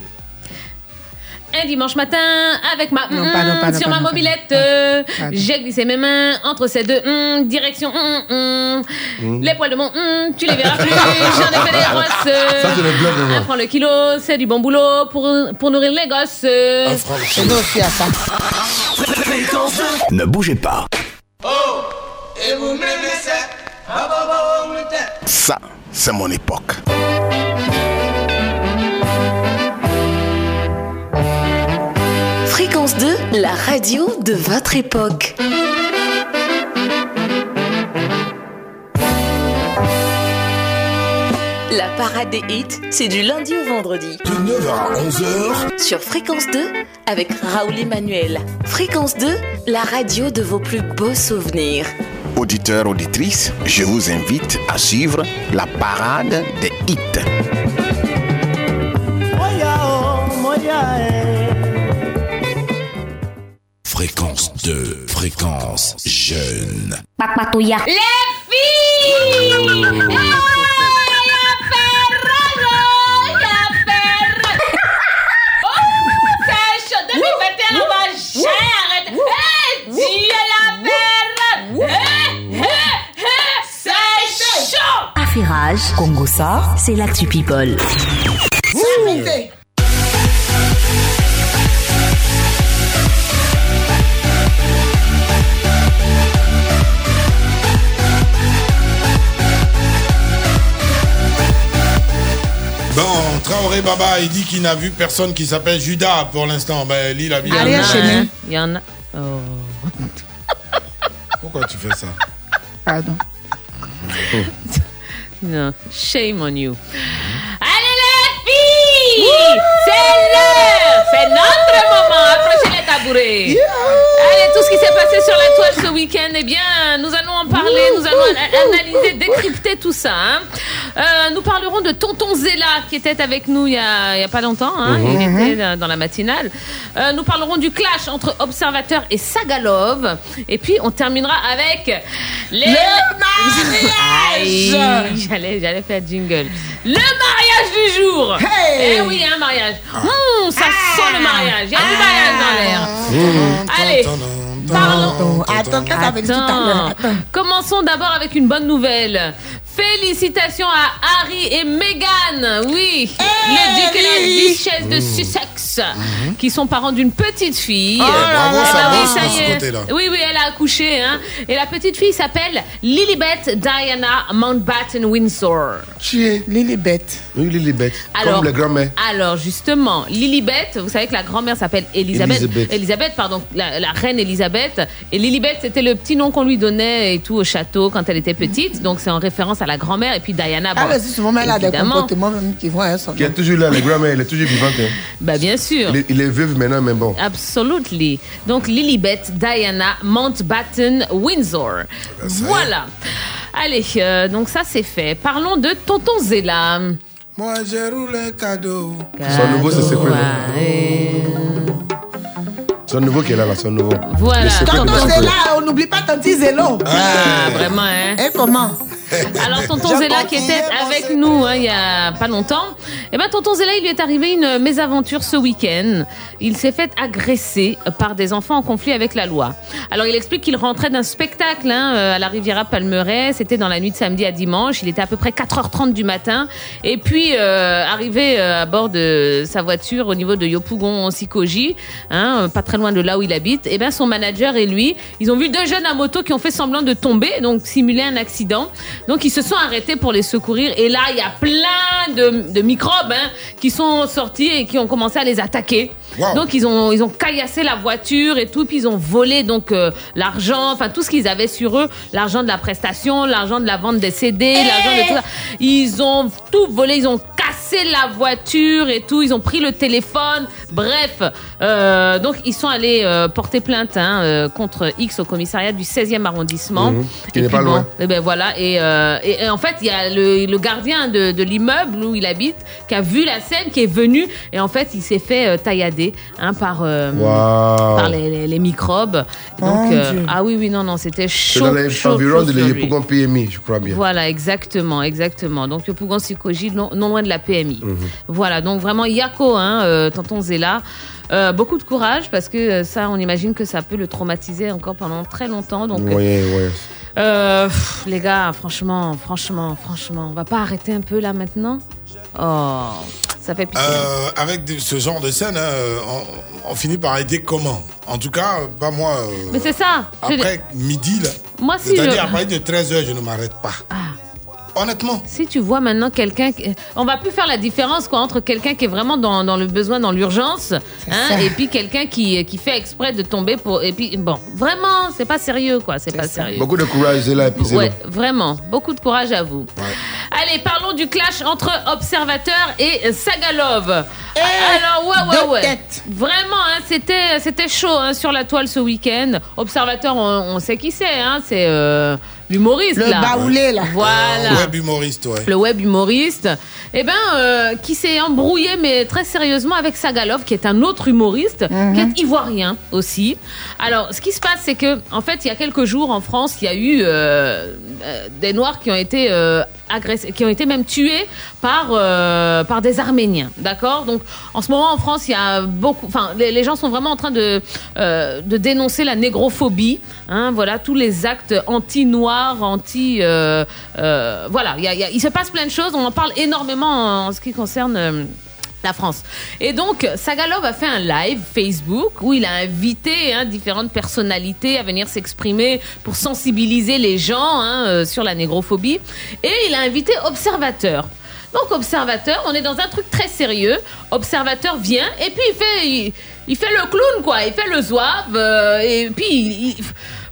Un dimanche matin, avec ma Non, mm, sur ma mobilette, euh, j'ai glissé mes mains entre ces deux mm, directions. mm, mm. Les poils de mon mm, tu les verras plus. J'en ai fait des (laughs) grosses. euh, Ça, c'est le vraiment. Un franc le kilo, c'est du bon boulot pour, pour nourrir les gosses. euh. Et nous aussi à ça. Ne bougez pas. Ça, c'est mon époque. Fréquence 2, la radio de votre époque. La parade des hits, c'est du lundi au vendredi. De 9h à 11h, Sur Fréquence 2, avec Raoul Emmanuel. Fréquence 2, la radio de vos plus beaux souvenirs. auditeurs, auditrices, je vous invite à suivre la parade des hits. Fréquence 2, fréquence jeune. Les filles! Oh, c'est chaud. 2021, on va jamais arrêter. Eh, dis à la perre. Eh, eh, eh, c'est chaud. Affairage, Congo c'est l'actu people. Traoré Baba, il dit qu'il n'a vu personne qui s'appelle Judas pour l'instant. Ben, lis la Il y en Bible. a un. Il y en a. Oh. Pourquoi tu fais ça? Pardon. (laughs) Non, shame on you. Allez les filles, c'est l'heure, c'est notre moment. Approchez les tabourets. Allez, tout ce qui s'est passé sur la toile ce week-end, eh bien, nous allons en parler, nous allons analyser, décrypter tout ça. hein. Euh, nous parlerons de Tonton Zella qui était avec nous il y a, il y a pas longtemps. hein. Mhm. Il était dans- dans la matinale. Euh, nous parlerons du clash entre Observateur et Sagalov. Et puis, on terminera avec les... Aïe, J'allais, j'allais faire jingle. Le mariage du jour. Hey. Eh oui, un mariage. Hum, ça sent le mariage. Il y a du mariage dans l'air. Allez. Parlons. Attends, Attends. Commençons d'abord avec une bonne nouvelle. Félicitations à Harry et Meghan, oui, le duc et la duchesse de Sussex, qui sont parents d'une petite fille. Ah, bravo, ça ben oui, ça y est. côté-là. Oui, oui, elle a accouché, hein. Et la petite fille s'appelle Lilibet Diana Mountbatten Windsor. Qui est? Lilibet. Oui, Lilibet. Alors, Comme les grand-mères. alors justement, Lilibet, vous savez que la grand-mère s'appelle Elisabeth. Elisabeth. Elisabeth, pardon, la, la reine Elisabeth. Et Lilibet, c'était le petit nom qu'on lui donnait et tout au château quand elle était petite. Donc c'est en référence à la grand-mère. Et puis Diana, bon, Ah, mais c'est souvent, mais elle a des comportements même qui vont à son Qui est toujours là, les grand-mères, elle est toujours vivante. hein. Bah bien sûr. Il est, il est veuve maintenant, mais bon. Absolutely. Donc Lilibet Diana Mountbatten Windsor. Voilà. Allez, euh, donc ça c'est fait. Parlons de Tonton Zella. Moi j'ai roulé cadeau. Son nouveau, c'est secret. Ouais. Son nouveau qui est là, là, son nouveau. Voilà. Tonton. Zéla, on n'oublie pas Tanti Zélo. Ah, vraiment, hein. Et comment? (laughs) Alors, tonton Zella qui était avec nous hein, il y a pas longtemps, eh ben tonton Zella, il lui est arrivé une mésaventure ce week-end. Il s'est fait agresser par des enfants en conflit avec la loi. Alors, il explique qu'il rentrait d'un spectacle hein, euh, à la Riviera Palmeret. C'était dans la nuit de samedi à dimanche. Il était à peu près 4h30 du matin. Et puis, euh, arrivé euh, à bord de sa voiture au niveau de Yopougon, Sikoji, hein, euh, pas très loin de là où il habite, eh ben son manager et lui, ils ont vu deux jeunes à moto qui ont fait semblant de tomber, donc simuler un accident. Donc ils se sont arrêtés pour les secourir. Et là, il y a plein de, de microbes hein, qui sont sortis et qui ont commencé à les attaquer. Donc ils ont ils ont caillassé la voiture et tout, puis ils ont volé donc euh, l'argent, enfin tout ce qu'ils avaient sur eux, l'argent de la prestation, l'argent de la vente des CD, l'argent de tout ça. Ils ont tout volé, ils ont cassé la voiture et tout, ils ont pris le téléphone. Bref, euh, donc ils sont allés euh, porter plainte hein, euh, contre X au commissariat du 16e arrondissement. Mhm, qui n'est pas bon, loin. eh ben voilà, et, euh, et, et en fait, il y a le, le gardien de, de l'immeuble où il habite qui a vu la scène, qui est venu, et en fait, il s'est fait euh, taillader hein, par, euh, par les, les- les microbes. Donc, euh, ah oui, oui, non, non, c'était C'est chaud. dans les chaud, environs chaud de l'Yopougon PMI, je crois bien. Voilà, exactement, exactement. Donc, Yopougon Sikoji, non, non loin de la PMI. Mhm. Voilà, donc vraiment, Yako, hein, euh, tonton Zella. Euh, beaucoup de courage parce que ça, on imagine que ça peut le traumatiser encore pendant très longtemps. Donc, Oui, oui. Euh, pff, les gars, franchement, franchement, franchement, on va pas arrêter un peu là maintenant? Oh, ça fait pitié. Euh, avec ce genre de scène, hein, on, on finit par aider comment? En tout cas, pas moi. euh, Mais c'est ça. Après midi, là. Moi, si C'est-à-dire, je- à partir de 13h, je ne m'arrête pas. Honnêtement. Si tu vois maintenant quelqu'un, on va plus faire la différence quoi entre quelqu'un qui est vraiment dans, dans le besoin, dans l'urgence, hein, et puis quelqu'un qui, qui fait exprès de tomber pour, et puis bon, vraiment, c'est pas sérieux quoi, c'est pas sérieux. Beaucoup de courage, Zéla, et. Ouais, vraiment, beaucoup de courage à vous. Allez, parlons du clash entre Observateur et Sagalov. Alors, ouais, ouais, ouais. têtes. Vraiment, hein, c'était, c'était chaud hein, sur la toile ce week-end. Observateur, on, on sait qui c'est, hein, c'est euh, l'humoriste. Le là. baoulé, là. Voilà. Web humoriste, ouais. Le web humoriste, eh ben, euh, qui s'est embrouillé, mais très sérieusement, avec Sagalov, qui est un autre humoriste, qui est ivoirien aussi. Alors, ce qui se passe, c'est que, en fait, il y a quelques jours en France, il y a eu euh, euh, des Noirs qui ont été euh, agressés, qui ont été même tués par euh, par des Arméniens, d'accord? Donc, en ce moment, en France, il y a beaucoup, enfin, les, les gens sont vraiment en train de euh, de dénoncer la négrophobie, hein, voilà, tous les actes anti-noirs, anti, euh, euh, voilà, il se passe plein de choses. On en parle énormément en ce qui concerne. euh, la France. Et donc, Sagalov a fait un live Facebook où il a invité hein, différentes personnalités à venir s'exprimer pour sensibiliser les gens hein, sur la négrophobie. Et il a invité Observateur. Donc, Observateur, on est dans un truc très sérieux. Observateur vient et puis il fait, il, fait le clown, quoi. Il fait le zouave. et puis, il-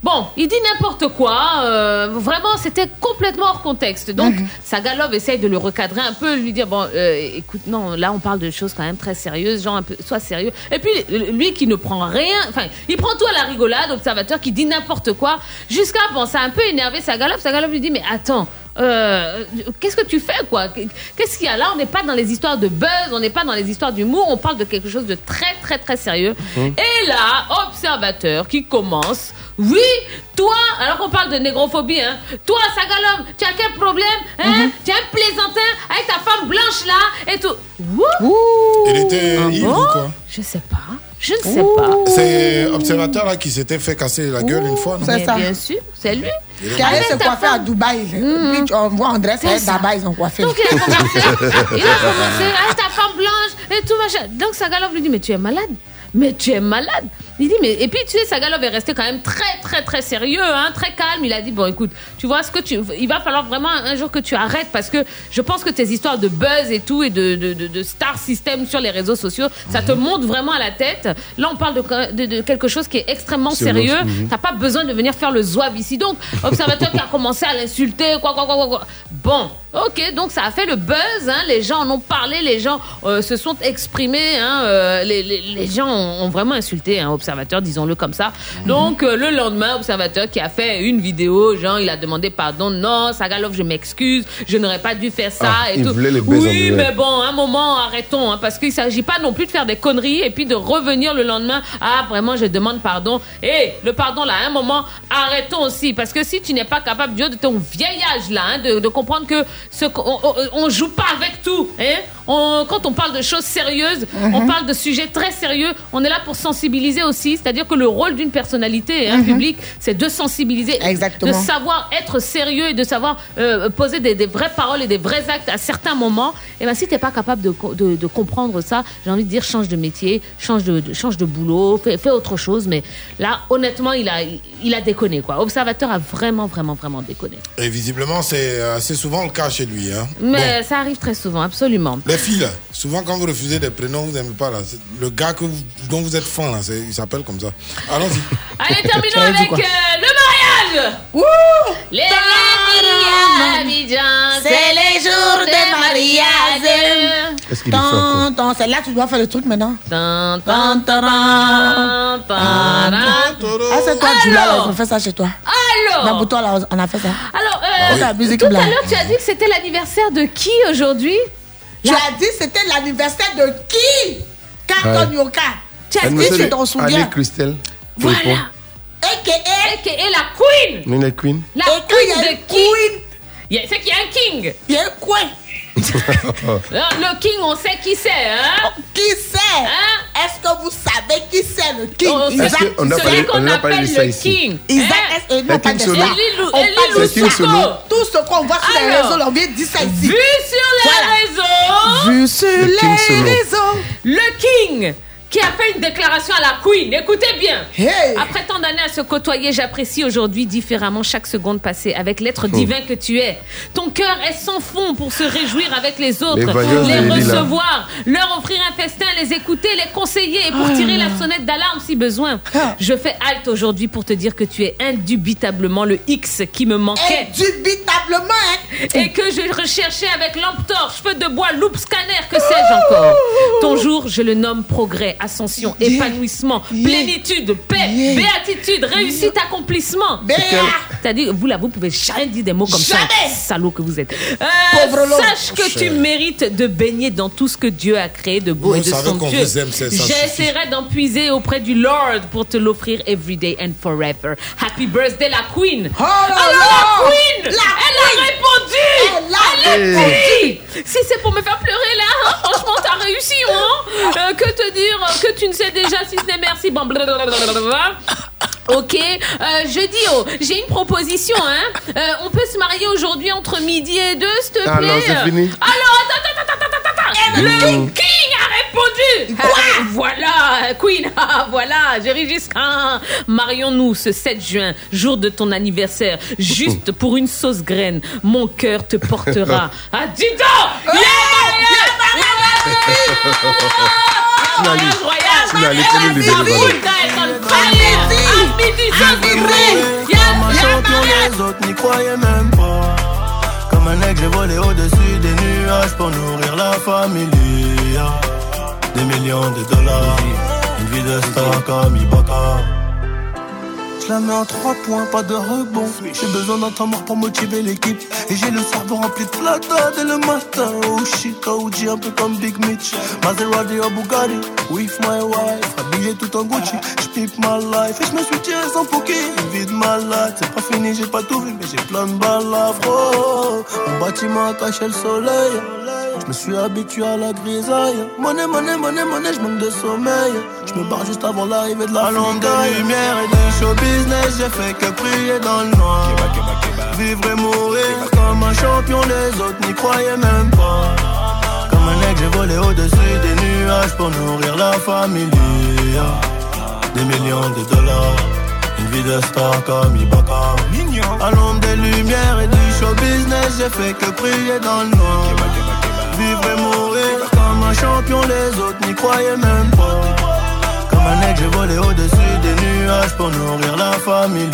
Bon, il dit n'importe quoi. euh, vraiment, c'était complètement hors contexte. Donc, Sagalov essaye de le recadrer un peu, lui dire bon, euh, écoute, non, là, on parle de choses quand même très sérieuses, genre un peu, sois sérieux. Et puis, lui qui ne prend rien, enfin, il prend tout à la rigolade, observateur qui dit n'importe quoi, jusqu'à bon, ça a un peu énervé Sagalov. Sagalov lui dit mais attends. euh, qu'est-ce que tu fais quoi? Qu'est-ce qu'il y a là? On n'est pas dans les histoires de buzz, on n'est pas dans les histoires d'humour, on parle de quelque chose de très très très sérieux. Mhm. Et là, observateur qui commence. Oui, toi, alors qu'on parle de négrophobie, hein, toi, Sagalom, tu as quel problème hein Tu as un plaisantin avec ta femme blanche là et tout. Wouh Il était Ah ivre bon ou quoi Je sais pas. Je ne sais pas. C'est Observateur là qui s'était fait casser la gueule une fois, non Mais Bien sûr, c'est lui. Qui allait se coiffer à Dubaï. Puis on voit André, C'est c'est ça. là-bas, ils ont coiffé. Donc (laughs) il a commencé, il a commencé, ah, ta femme blanche et tout machin. Donc Sagalov lui dit, mais tu es malade. Mais tu es malade. Il dit, mais et puis tu sais, Sagalov est resté quand même très, très, très sérieux, hein, très calme. Il a dit, bon, écoute, tu vois ce que tu, il va falloir vraiment un jour que tu arrêtes parce que je pense que tes histoires de buzz et tout et de, de, de, de star system sur les réseaux sociaux, ça te monte vraiment à la tête. Là, on parle de, de, quelque chose qui est extrêmement Sérieux, sérieux. mhm. T'as pas besoin de venir faire le zouave ici. Donc, observateur qui a commencé à l'insulter, quoi, quoi, quoi, quoi, quoi. Bon, ok, donc ça a fait le buzz, hein, les gens en ont parlé, les gens euh, se sont exprimés, hein, euh, les, les, les gens ont, ont vraiment insulté un observateur, disons-le comme ça. Donc, euh, le lendemain, observateur qui a fait une vidéo, genre, il a demandé pardon, non, Sagalov, je m'excuse, je n'aurais pas dû faire ça Ah, et tout. les oui, mais bon, un moment, arrêtons, hein, parce qu'il s'agit pas non plus de faire des conneries et puis de revenir le lendemain. Ah, vraiment, je demande pardon. Et le pardon, là, à un moment, arrêtons aussi, parce que si tu n'es pas capable, Dieu, de ton vieil âge, là, hein, de, de comprendre que ce on joue pas avec tout, hein. On- quand on parle de choses sérieuses, Mhm. on parle de sujets très sérieux. On est là pour sensibiliser aussi, c'est-à-dire que le rôle d'une personnalité hein, publique, c'est de sensibiliser, Exactement. de savoir être sérieux et de savoir euh, poser des, des vraies paroles et des vrais actes à certains moments. Et ben si t'es pas capable de, co- de, de comprendre ça, j'ai envie de dire change de métier, change de, de- change de boulot, fais, fais autre chose. Mais là, honnêtement, il a, il a déconné quoi. Observateur a vraiment, vraiment, vraiment déconné. Et visiblement, c'est assez souvent le cas chez lui. Hein. Mais ça arrive très souvent, absolument. Les filles, là, souvent quand vous refusez des prénoms, vous n'aimez pas. Là, le gars que vous- dont vous êtes fan, là, c'est- il s'appelle comme ça. Allons-y. (laughs) Allez, terminons avec euh, le mariage. Les Abidjan, C'est les jours de mariage. Qu'est-ce qu'il fait c'est là que tu dois faire le truc maintenant. Tant, tant, tant, Ah, c'est toi, ont fait ça chez toi. Alors. Pour toi, là, on a fait ça. Alors, Ah euh, oui. Musique tout à l'heure, tu as dit que c'était l'anniversaire de qui aujourd'hui? Tu as dit c'était l'anniversaire de qui? Carton Ouais. Yoka. Tu as dit, tu t'en souviens? Annie Christelle. Voilà. Et la queen. Queen. La il y queen de qui? Il y a- C'est qu'il y a un king. Il y a un coin. Alors, (laughs) Le king, on sait qui c'est, hein Qui c'est? Est-ce que vous savez qui c'est le king? On sait- Est-ce qu'on a celui qu'on on appelle ça le ici? king. Isaac, Hein? non, Le pas King de ça. On King. Tout ce qu'on voit sur les réseaux, on vient de dire ça ici. Vu sur les Voilà. réseaux. Vu sur Le King les réseaux. Le king qui a fait une déclaration à la queen. Écoutez bien. Hey. Après tant d'années à se côtoyer, j'apprécie aujourd'hui différemment chaque seconde passée avec l'être divin que tu es. Ton cœur est sans fond pour se réjouir avec les autres, Les recevoir, leur offrir un festin, les écouter, les conseiller et pour tirer la sonnette d'alarme si besoin. Je fais halte aujourd'hui pour te dire que tu es indubitablement le X qui me manquait. Indubitablement, hein. Et que je recherchais avec lampe torche, feu de bois, loupe scanner, que sais-je encore. Ton jour, je le nomme progrès, ascension, épanouissement, plénitude, paix, béatitude, réussite, accomplissement. T'as dit, vous là, vous pouvez jamais dire des mots comme ça. Jamais. Salaud que vous êtes. Euh, Pauvre sache que tu mérites de baigner dans tout ce que Dieu a créé de beau Vous et de somptueux. vous aime, c'est ça J'essaierai d'en puiser auprès du Lord pour te l'offrir every day and forever. Happy birthday, la Queen. Oh là Alors, là. la Queen, La elle a répondu. Elle a Elle a répondu. dit. Si c'est pour me faire pleurer là, hein, franchement, t'as réussi, hein. Euh, que te dire euh, que tu ne sais déjà si ce n'est merci. Bon, blablabla. Ok, euh, je dis, oh, j'ai une proposition, hein. Euh, on peut se marier aujourd'hui entre midi et deux, s'il te plaît. Ah non, c'est fini. Alors, attends, attends, attends, attends, attends, attends. Le King a répondu. Ah, voilà, Queen, ah, voilà, Jerry Giscard. Marions-nous ce 7 juin, jour de ton anniversaire, juste pour une sauce graine. Mon cœur te portera. (laughs) Ah, dis donc! Sinali. Royal! Sinali, Ma champion, les autres n'y croyaient même pas. Comme un aigle, j'ai volé au-dessus des nuages pour nourrir la famille. Des millions de dollars, une vie de star comme Ibaka. Je la mets en trois points, pas de rebond. J'ai besoin d'un temps mort pour motiver l'équipe. Et j'ai le cerveau rempli de plata dès le matin. Oh shit, un peu comme Big Mitch. Maserati ou Bugatti, with my wife. Habillé tout en Gucci, j'pipe ma life. Et je me suis tiré sans poker, une vie de malade. C'est pas fini, j'ai pas tout vu, mais j'ai plein de froid. Mon bâtiment a caché le soleil. Je me suis habitué à la grisaille. Monnaie, monnaie, monnaie, monnaie, je manque de sommeil. Je me barre juste avant l'arrivée de la de lumière et du show business. J'ai fait que prier dans le noir. Vivre et mourir comme un champion, les autres n'y croyaient même pas. Comme un aigle, j'ai volé au-dessus des nuages pour nourrir la famille. Des millions de dollars. Une vie de star comme Ibaka À l'ombre des lumières et du show business J'ai fait que prier dans le noir Vivre et mourir comme un champion Les autres n'y croyaient même pas Comme un aigle j'ai volé au-dessus des nuages Pour nourrir la famille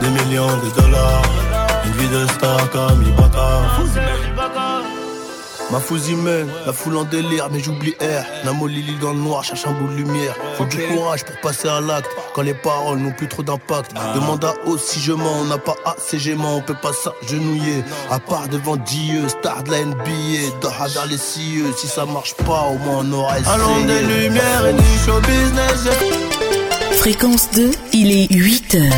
Des millions de dollars Une vie de star comme Ibaka Ma mène, la foule en délire, mais j'oublie R. Namo Lili dans le noir, cherche un bout de lumière. Faut du courage pour passer à l'acte, quand les paroles n'ont plus trop d'impact. Demande à haut si je mens, on n'a pas assez gément, on peut pas s'agenouiller. À part devant Dieu, star de la NBA, dans les cieux. Si ça marche pas, au moins on aura essayé. Allons des lumières et du show business. Fréquence 2, il est 8 heures.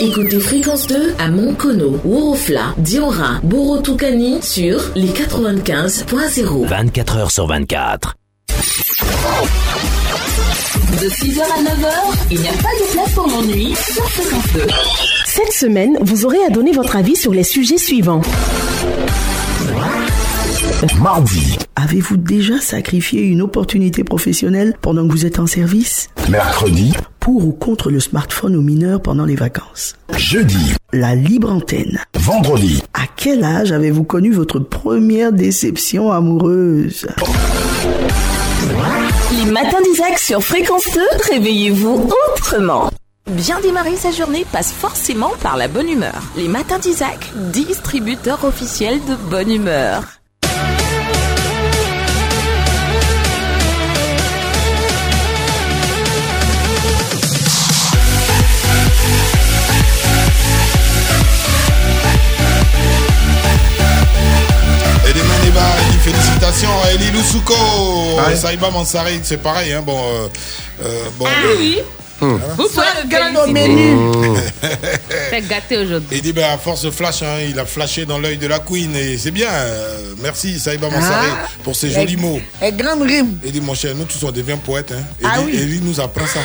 Écoutez Fréquence 2 à Moncono, Worofla, Diora, Borotukani sur les 95.0. 24 heures sur 24. De 6h à 9h, il n'y a pas de place pour l'ennui sur Fréquence 2. Cette semaine, vous aurez à donner votre avis sur les sujets suivants. Mardi. Avez-vous déjà sacrifié une opportunité professionnelle pendant que vous êtes en service? Mercredi. Pour ou contre le smartphone aux mineurs pendant les vacances? Jeudi. La libre antenne. Vendredi. À quel âge avez-vous connu votre première déception amoureuse? Les matins d'Isaac sur Fréquence 2, réveillez-vous autrement. Bien démarrer sa journée passe forcément par la bonne humeur. Les matins d'Isaac, distributeur officiel de bonne humeur. Félicitations à Eli Lusuko. Saïba Mansari, c'est pareil. Hein, bon, euh, euh, bon, Ah oui Hum. Vous pouvez le féliciter. menu. (laughs) T'es gâté aujourd'hui. Il dit, ben, à force de flash, hein, il a flashé dans l'œil de la Queen et c'est bien. euh, merci Saïba Mansari Ah. pour ces Et- jolis mots. Et grande rime. Il dit, mon cher, nous tous on devient poète. Hein. Ah oui. Eli nous apprend ça.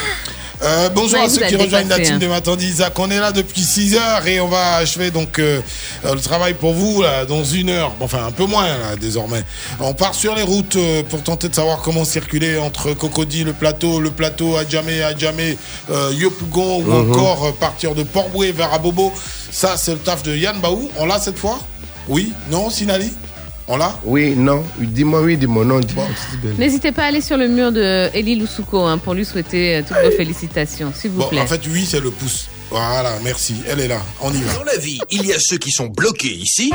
Euh, bonjour Ouais, à ceux qui rejoignent la team hein. de Matin d'Isaac. On est là depuis 6 heures et on va achever donc euh, le travail pour vous là, dans une heure. Bon, Enfin, un peu moins là, désormais. On part sur les routes euh, pour tenter de savoir comment circuler entre Cocody, le plateau, le plateau Adjamé, Adjamé, euh, Yopougon ou Mhm. encore euh, partir de Port-Boué vers Abobo. Ça, c'est le taf de Yann Baou. On l'a cette fois? Oui? Non? Sinali? On l'a? Oui, non. Dis-moi oui, dis-moi non. Dis N'hésitez pas à aller sur le mur de Eli Lusuko hein, pour lui souhaiter euh, toutes vos félicitations, s'il vous Bon, plaît. en fait, oui, c'est le pouce. Voilà, merci. Elle est là. On y va. Dans la vie, il y a ceux qui sont bloqués ici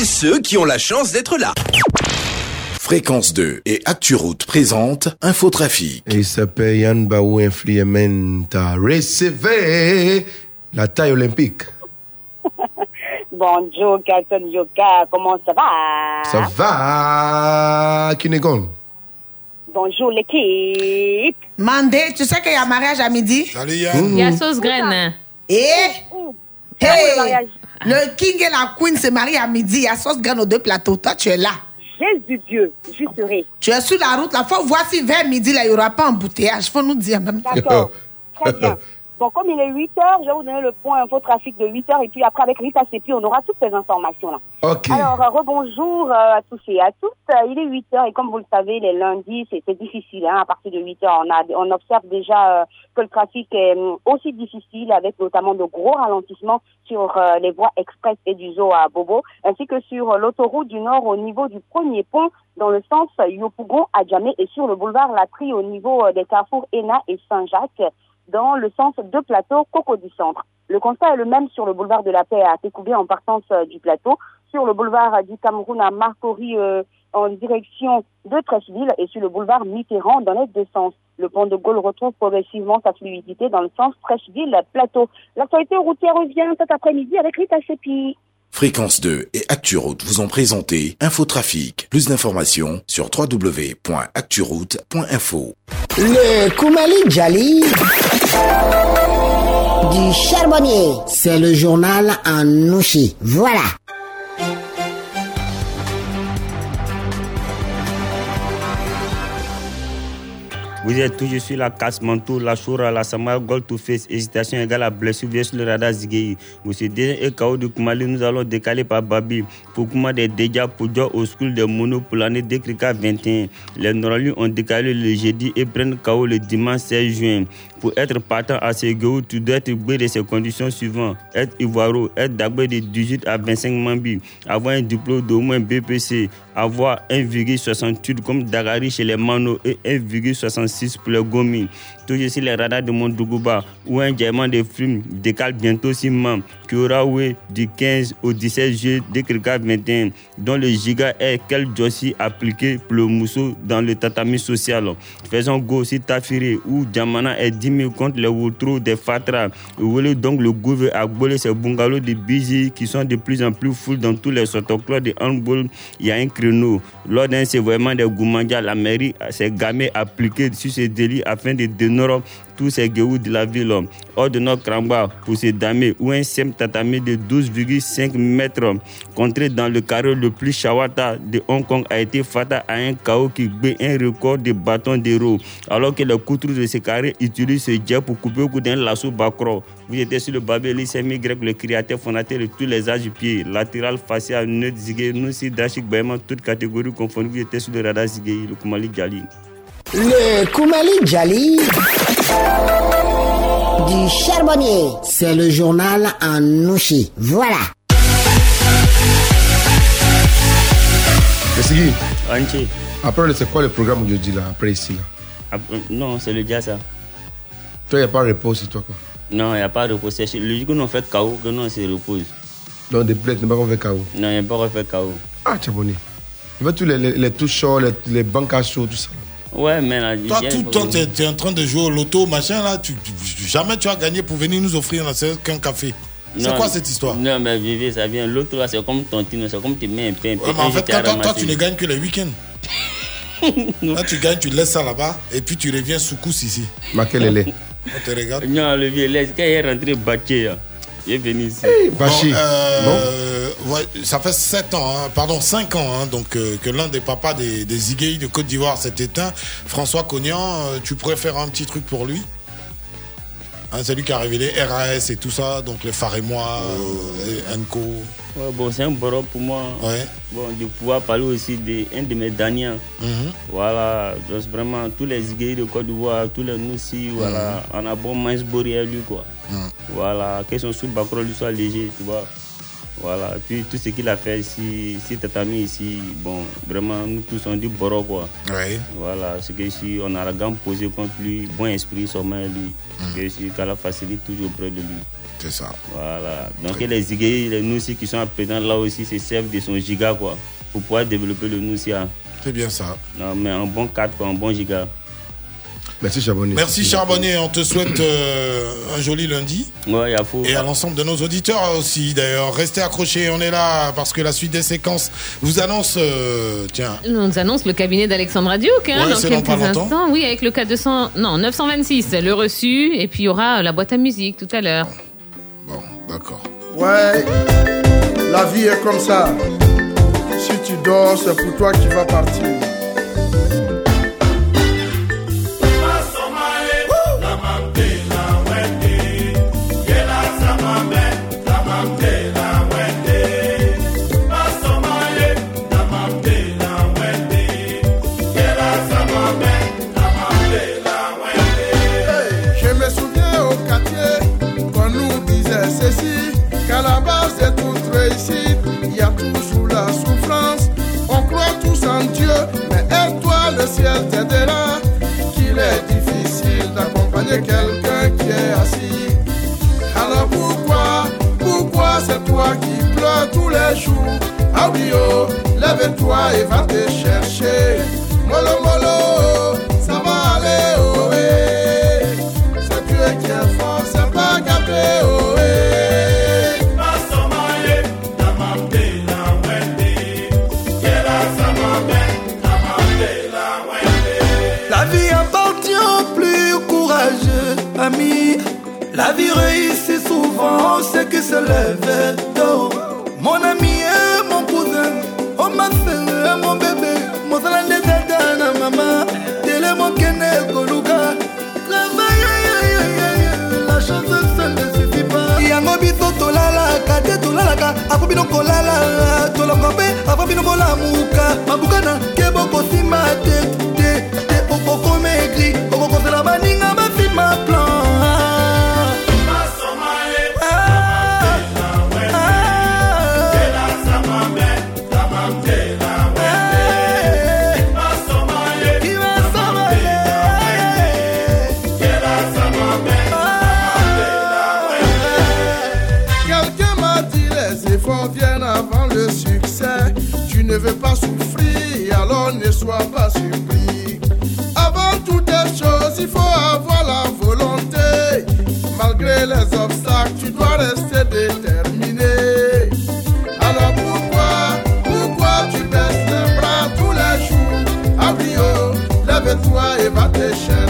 et ceux qui ont la chance d'être là. Fréquence 2 et ActuRoute présente Infotrafic. Et il s'appelle Yann Baou Infliamenta. Recevez la taille olympique. (laughs) Bonjour, Carton Yoka, comment ça va? Ça va, Kinegon? Bonjour, l'équipe. Mandé, tu sais qu'il y a mariage à midi? Salut Il y a sauce graine. Et le hey, mariage. le king et la queen se marient à midi. Il y a sauce graine aux deux plateaux. Toi, tu es là. Jésus Dieu, je serai. Tu es sur la route. La fois, voici vers midi, là, il n'y aura pas embouteillage. faut nous dire même. D'accord. Très bien. (laughs) Bon, comme il est 8 heures, je vais vous donner le point info trafic de 8 heures et puis après avec Rita Sepi, on aura toutes ces informations là. Ok. Alors, euh, rebonjour euh, à tous et à toutes. Euh, il est 8 heures et comme vous le savez, les lundis, c'est difficile. Hein, à partir de 8 heures, on, a, on observe déjà euh, que le trafic est hum, aussi difficile avec notamment de gros ralentissements sur euh, les voies express et du zoo à Bobo, ainsi que sur l'autoroute du Nord au niveau du premier pont dans le sens Yopougon à Djamé et sur le boulevard Latry au niveau des carrefours Ena et Saint-Jacques dans le sens de plateau Coco du Centre. Le constat est le même sur le boulevard de la Paix à Técoubé en partance euh, du plateau, sur le boulevard euh, du Cameroun à Marcory euh, en direction de Trècheville et sur le boulevard Mitterrand dans les deux sens. Le pont de Gaulle retrouve progressivement sa fluidité dans le sens Trècheville-Plateau. L'actualité routière revient cet après-midi avec Rita Sepi. Fréquence 2 et ActuRoute vous ont présenté Infotrafic. Plus d'informations sur www.acturoute.info. Le Koumali Djali. du charbonnier. C'est le journal en nouchi. Voilà. Vous êtes toujours sur la casse manteau, la choura, la sama, gold to face, hésitation égale à blessure, bien sur le radar Zigei. Monsieur D et KO de Kumali, nous allons décaler par Babi pour Kuma des pour Joe au school des monos pour l'année Décrica 21. Les Norali ont décalé le jeudi et prennent KO le dimanche 16 juin. Pour être partant à GO, tu dois être de ces conditions suivantes. Être Ivoiro, être d'abord de 18 à 25 mambi, avoir un diplôme d'au moins BPC, avoir 1,68 comme Dagari chez les Mano et 1,66 pour les Gomi. Toujours sur les radars de Mondougouba, où un diamant de film décale bientôt membres, qui aura oué du 15 au 17 juillet de 21, dont le giga est quel Jossi appliqué pour le mousseau dans le tatami social. Faisons go si Tafiri, où Diamana est 10 000 contre les Woutro des Fatra. Voulez donc le gouvernement abolir ces bungalows de Bizi qui sont de plus en plus full dans tous les clubs de handball. Il y a un créneau. Lors d'un sévoiement des Goumandia, la mairie s'est gamée appliquée sur ce délit afin de dénoncer tous ces guéous de la ville. Hors de notre cramba pour ces dames ou un simple tatami de 12,5 mètres contré dans le carré le plus chawata de Hong Kong a été fatal à un chaos qui bat un record de bâtons d'héros. Alors que les couteaux de ce carré utilisent ce jet pour couper au coup d'un lasso bacro. Vous étiez sur le semi grec, le créateur fondateur de tous les âges du pied, latéral, facial, neutre, zigué, nous si dashik, toutes catégories confondues. Vous étiez sur le radar zigué, le Kumali Djali. Le Koumali Djali du charbonnier. C'est le journal en nouchi. Voilà. Segui. Anchi. Après, c'est quoi le programme aujourd'hui là, après ici là? Non, c'est le dia ça. Toi, il n'y a pas de repos sur toi quoi? Non, il n'y a pas de repos. C'est logique que nous on fait KO, que nous on se repose. Donc, des plaies, tu n'as pas fait KO. Non, il n'y a pas refait KO. Ah, Tchaboni. Il veut tous les, les, les touches les, les banques à chaud, tout ça. Ouais, mais là, Toi, tout le temps, tu es, en train de jouer au loto, machin, là. Tu, tu- jamais tu as gagné pour venir nous offrir qu'un café. C'est quoi cette histoire? Non, mais Vivi, ça vient. L'autre là, c'est comme tontine, c'est comme tu mets un pain. Ouais, mais en fait, quand toi, toi, tu ne gagnes que les week-ends. (laughs) Là, tu gagnes, tu laisses ça là-bas et puis tu reviens sous cousse ici. Makelele. On te regarde. Non, le vieux, laisse, quand il est rentré bâché, là, il est venu ici. Bon, euh, ouais, ça fait 7 ans, hein, pardon, 5 ans, hein, donc euh, que l'un des papas des, des Iguéis de Côte d'Ivoire s'est éteint. François Cognan, euh, tu pourrais faire un petit truc pour lui? Hein, C'est lui qui a révélé RAS et tout ça, donc les moi, euh, Enco. Ouais, bon, c'est un borop pour moi. Bon, de pouvoir parler aussi d'un de mes derniers. Voilà, donc vraiment, tous les Iguéis de Côte d'Ivoire, tous les Noussi, voilà, on a bon mince à lui, quoi. Voilà, que son sous-bacro lui soit léger, tu vois. Voilà, et puis tout ce qu'il a fait ici, ici tatami ici, bon, vraiment, nous tous on dit boro, quoi. Voilà, c'est que ici, on a la gamme posée contre lui, bon esprit, sûrement lui. Que ici, qu'Allah facilite toujours auprès de lui. C'est ça. Voilà. Donc les Iguéis, les Noussi qui sont présents là aussi, se servent de son giga, quoi, pour pouvoir développer le Noussia. C'est bien ça. Non, mais un bon 4, quoi, un bon giga. Merci Charbonnier. Merci Charbonnier, on te souhaite euh, un joli lundi. Ouais, y a faux. Et à l'ensemble de nos auditeurs aussi d'ailleurs. Restez accrochés, on est là parce que la suite des séquences vous annonce, euh, tiens, On nous annonce le cabinet d'Alexandra Diouk hein, Ouais, dans c'est dans quelques pas longtemps. instants. Oui, avec le cas 200, non 926, le reçu, et puis il y aura la boîte à musique tout à l'heure. d'accord. Ouais, la vie est comme ça. Si tu dors, c'est pour toi qui vas partir. Qu'il est difficile d'accompagner quelqu'un qui est assis. Alors pourquoi, pourquoi c'est toi qui pleures tous les jours? Ah oui, oh, lève-toi et va te chercher. Molo, molo, ami. La vie réussit souvent ceux qui se lèvent tôt. Mon ami et mon cousin, oh ma soeur, mon bébé, mon salam de tata na maman, télé mon kene koluka. Travail, la chance ça ne suffit pas. yango biso tolalaka te tolalaka afo bino kolala tolongo mpe afo bino kolamuka mabukana ke bokosima te te te okokoma-egri okokosela baninga bafima plan Les obstacles, tu dois rester déterminé. Alors pourquoi, pourquoi tu baisses les bras tous les jours oh, lève-toi et va te chercher.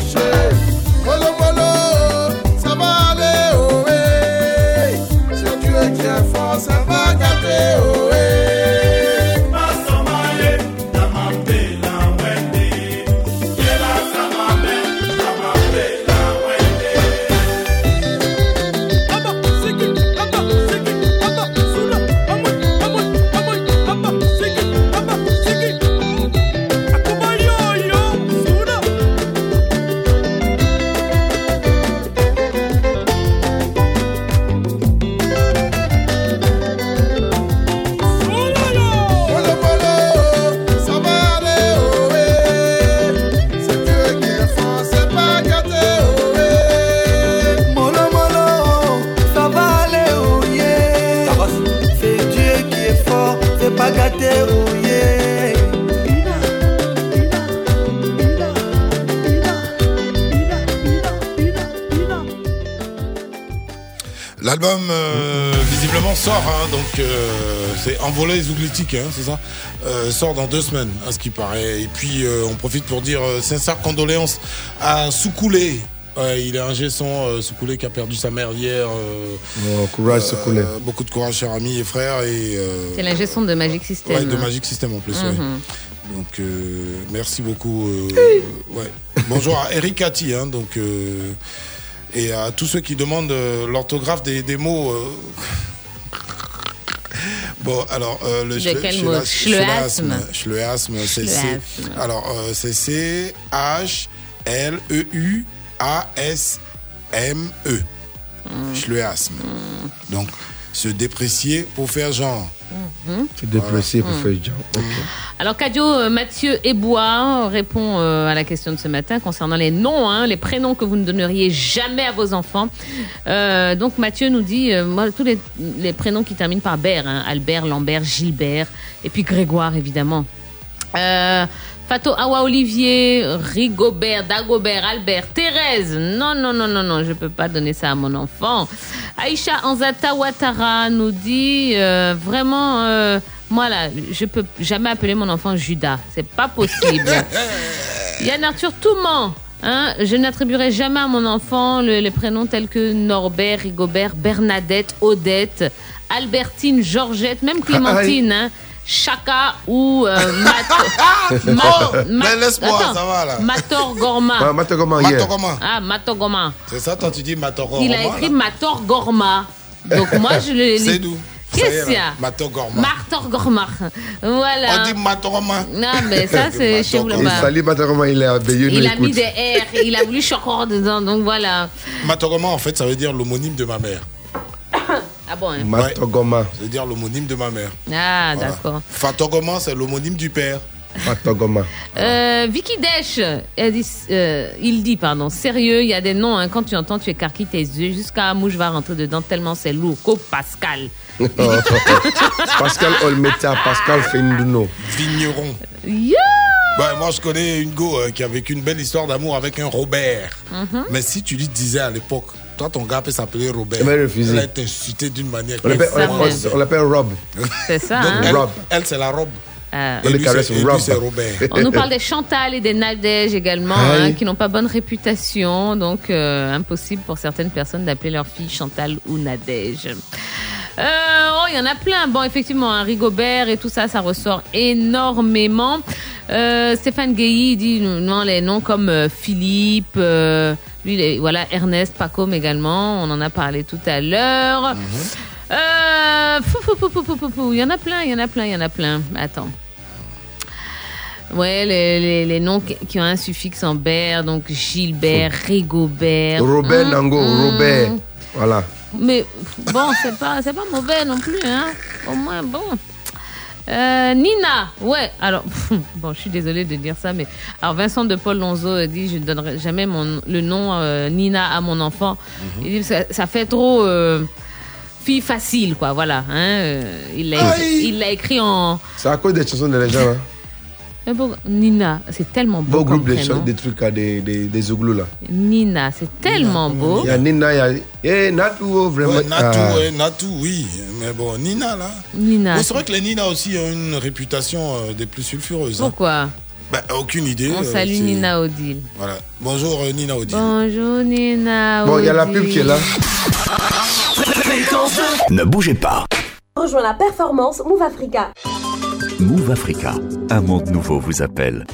Envolé Zouglétique, hein, c'est ça Euh, Sort dans deux semaines, à ce qui paraît. Et puis euh, on profite pour dire euh, sincères condoléances à Soukoulé. Ouais, il est un son euh, Soukoulé qui a perdu sa mère hier. Oh, courage, Soukoulé. beaucoup de courage, chers amis et frères. Et, euh, C'est l'ingé son de Magic System. Ouais, de Magic System en plus, ouais. Mhm. Donc, euh, merci beaucoup. euh, ouais. Bonjour à Eric Cathy, hein, donc, euh, et à tous ceux qui demandent euh, l'orthographe des, des mots. (laughs) Bon, alors, euh, le. Schleasme. Schleasme, c'est C. Alors, euh, c'est C H L E U A S M E. Mm. Schleasme. Donc, se déprécier pour faire genre. Mhm. Tu déprécies pour faire genre. Ok. Alors Cadio, euh, Mathieu Ebois répond euh, à la question de ce matin concernant les noms, hein, les prénoms que vous ne donneriez jamais à vos enfants. Euh, donc Mathieu nous dit, euh, moi tous les, les prénoms qui terminent par Bert, hein, Albert, Lambert, Gilbert, et puis Grégoire évidemment. Euh, Fato Awa Olivier, Rigobert, Dagobert, Albert, Thérèse. Non, non, non, non, non, je peux pas donner ça à mon enfant. Aïcha Anzata Ouattara nous dit euh, vraiment, euh, moi là, je peux jamais appeler mon enfant Judas. C'est pas possible. (laughs) Yann Arthur Touman. Hein, je n'attribuerai jamais à mon enfant le- les prénoms tels que Norbert, Rigobert, Bernadette, Odette, Albertine, Georgette, même Clémentine. Hein, Chaka ou euh, Mat- (laughs) Ma- Oh, Ma- mais laisse-moi, ça va, là. Mator Gorma. Ah. Matogoma. Ah, Matogoma. C'est ça, toi tu dis Matogoma. Il a écrit Mator Gorma. Donc moi je le C'est d'où? Qu'est-ce qu'il y a? Matogorma. Martor Gorma. Voilà. On dit Matogorma. Non, mais ça (laughs) c'est chez vous là-bas. Sali Matogoma, il est habillé, Il a mis des R, il a voulu chocor dedans, donc voilà. Matogoma, en fait, ça veut dire l'homonyme de ma mère. Ah bon hein. Matogoma. Ça veut dire l'homonyme de ma mère. Ah, Voilà. d'accord. Fatogoma, c'est l'homonyme du père. Matogoma. Euh, Vicky Desch, elle dit, euh, il dit, pardon, sérieux, il y a des noms, hein, quand tu entends, tu écarquilles tes yeux, jusqu'à mouche va rentrer dedans, tellement c'est lourd. Co Pascal. (laughs) Pascal Olmeta, Pascal Fenduno. Vigneron. Yeah Ouais, moi, je connais une go euh, qui a vécu une belle histoire d'amour avec un Robert. Mhm. Mais si tu lui disais à l'époque, toi, ton gars peut s'appeler Robert. Il va refuser. Elle a été insultée d'une manière. On l'appelle- Rob. C'est ça, Donc, hein. elle, Rob. elle, c'est la robe. Ah. Et lui, et Robert. (laughs) On nous parle des Chantal et des Nadège également, hein, qui n'ont pas bonne réputation, donc euh, impossible pour certaines personnes d'appeler leur fille Chantal ou Nadège. Euh, oh, il y en a plein. Bon, effectivement, un Rigobert et tout ça, ça ressort énormément. Euh, Stéphane Gueye dit non les noms comme euh, Philippe, euh, lui, voilà Ernest, Pacôme également. On en a parlé tout à l'heure. Euh, fou, fou. Il y en a plein, il y en a plein, il y en a plein. Attends. Ouais, les, les, les noms qui ont un suffixe en ber, donc Gilbert, Rigobert. Robert Hum, Nango, hum. Robert. Voilà. Mais bon, c'est pas, c'est pas mauvais non plus, hein. Au moins, bon. Euh, Nina, ouais. Alors, (laughs) bon, je suis désolée de dire ça, mais alors Vincent de Paul Lonzo dit je ne donnerai jamais mon, le nom euh, Nina à mon enfant. Il dit ça, ça fait trop euh, fille facile, quoi. Voilà. Hein, euh, il l'a écrit en C'est à cause des chansons de gens. Hein. Mais bon, Nina. C'est tellement beau Beau groupe des, chants- des trucs, là, des, des, des Zouglous là. Nina, c'est tellement beau. Il y a Nina, il y a. Eh, Natou, oh, vraiment. Ouais, Natou, Ah. oui. Mais bon, Nina, là. Nina. Bon, c'est vrai que les Nina aussi ont une réputation euh, des plus sulfureuses. hein. Pourquoi? Bah, aucune idée. On euh, salue Nina Odile. Voilà. Bonjour, euh, Nina Odile. Bonjour Nina. Bon, il y a la pub qui est là. Ne bougez pas. Rejoins la performance Move Africa. Africa, un monde nouveau vous appelle.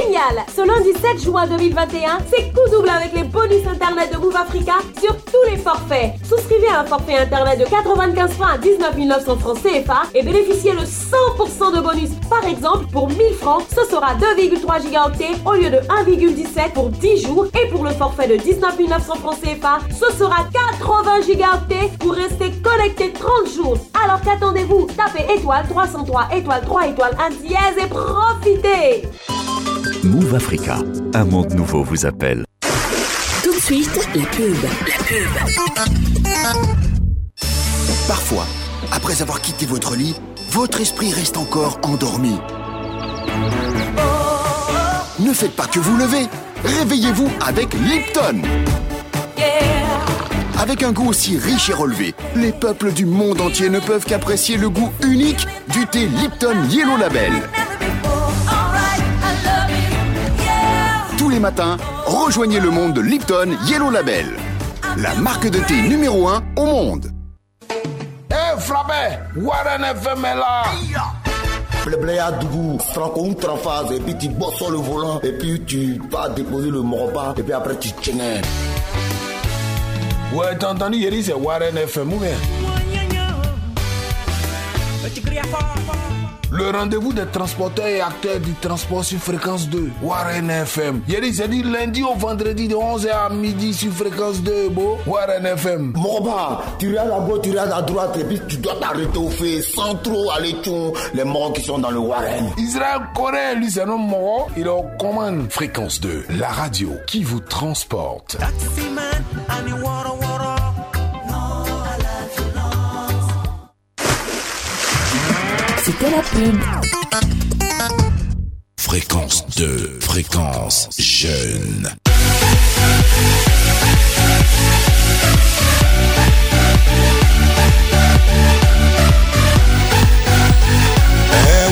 Génial Ce lundi 7 juin 2021, c'est coup double avec les bonus internet de Move Africa sur tous les forfaits. Souscrivez à un forfait internet de 95 francs à 19 900 francs CFA et bénéficiez de 100% de bonus. Par exemple, pour 1000 francs, ce sera 2,3 gigaoctets au lieu de 1,17 pour 10 jours et pour le forfait de 19 900 francs CFA, ce sera 80 gigaoctets pour rester connecté 30 jours. Alors qu'attendez-vous? Tapez étoile 303 étoile 3 étoile 1 dièse et profitez Move Africa, un monde nouveau vous appelle. Tout de suite, la pub. La pub. Parfois, après avoir quitté votre lit, votre esprit reste encore endormi. Ne faites pas que vous lever. Réveillez-vous avec Lipton. Avec un goût aussi riche et relevé, les peuples du monde entier ne peuvent qu'apprécier le goût unique du thé Lipton Yellow Label. Les matins, rejoignez le monde de Lipton Yellow Label, la marque de thé numéro 1 au monde. Eh, frappé Warren FM est là. Blé à Dougou, Franco ou Trafaz, et puis tu bosses sur le volant, et puis tu vas déposer le morba, et puis après tu tiennes. Ouais, t'as entendu, Yeri, c'est Warren FM ou bien? Le rendez-vous des transporteurs et acteurs du transport sur fréquence 2, Warren FM. Yeri, c'est du lundi au vendredi de 11h à midi sur fréquence 2, beau. Warren FM. Morba, tu regardes à gauche, tu regardes à droite, et puis tu dois t'arrêter au fait, sans trop aller tchou, les morts qui sont dans le Warren. Israël Corée, lui, c'est un homme mort. Il est aux commandes. Fréquence 2, la radio qui vous transporte. La pub. Fréquence 2, fréquence jeune.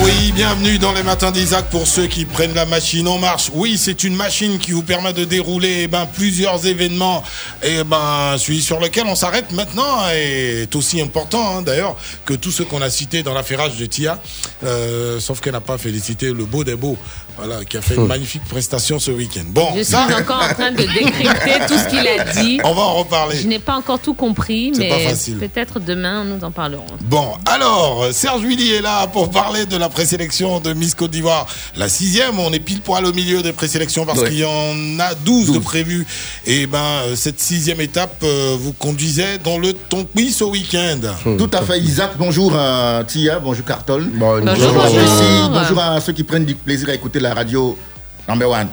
Oui, bienvenue dans les matins d'Isaac pour ceux qui prennent la machine en marche. Oui, c'est une machine qui vous permet de dérouler eh ben, plusieurs événements et ben, celui sur lequel on s'arrête maintenant est aussi important hein, d'ailleurs que tous ceux qu'on a cités dans l'affairage de Tia, Euh, sauf qu'elle n'a pas félicité le beau des beaux, voilà, qui a fait une magnifique prestation ce week-end. Bon, Je suis ça, encore en train de décrypter tout ce qu'il a dit. on va en reparler. Je n'ai pas encore tout compris, C'est mais pas facile. peut-être demain nous en parlerons. Bon, alors, Serge Willy est là pour parler de la présélection de Miss Côte d'Ivoire. La sixième, on est pile poil au milieu des présélections parce Ouais. qu'il y en a 12, de prévues. Et ben, euh, cette sixième étape euh, vous conduisait dans le Tonqui ce week-end. Tout à fait, Isaac. Bonjour à Tia, bonjour Cartol. Bonjour, bonjour. Ici, bonjour à ceux qui prennent du plaisir à écouter la radio number one.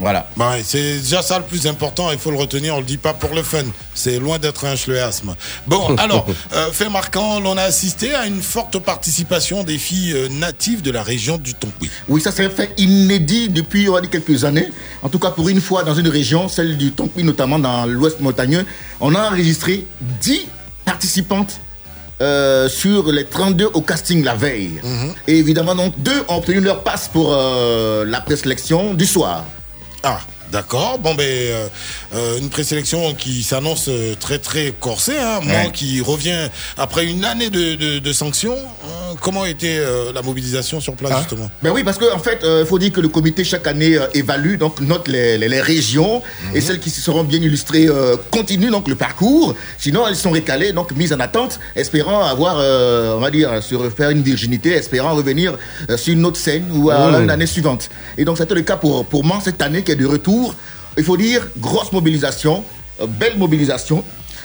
Voilà. Ouais, c'est déjà ça le plus important, il faut le retenir, on le dit pas pour le fun. C'est loin d'être un schleasme. Bon, (laughs) alors, euh, fait marquant, on a assisté à une forte participation des filles euh, natives de la région du Tonqui. Oui, ça c'est un fait inédit depuis on va dire, quelques années. En tout cas, pour une fois dans une région, celle du Tonkin, notamment dans l'ouest montagneux, on a enregistré 10 participantes euh, sur les 32 au casting la veille. Et évidemment, donc, deux ont obtenu leur passe pour euh, la présélection du soir. Ah, d'accord. Bon, ben, euh, euh, une présélection qui s'annonce euh, très, très corsée. Hein. Moi, Ouais. qui revient après une année de, de- de sanctions. Hein, comment était euh, la mobilisation sur place, justement? Ben oui, parce qu'en en fait, il faut dire que le comité chaque année évalue, donc note les, les- les régions et celles qui se seront bien illustrées continuent donc le parcours. Sinon, elles sont récalées, donc mises en attente, espérant avoir, on va dire, se refaire une virginité, espérant revenir sur une autre scène ou à Mmh. l'année suivante. Et donc, c'était le cas pour, pour moi cette année qui est de retour. Il faut dire, grosse mobilisation, euh, belle mobilisation.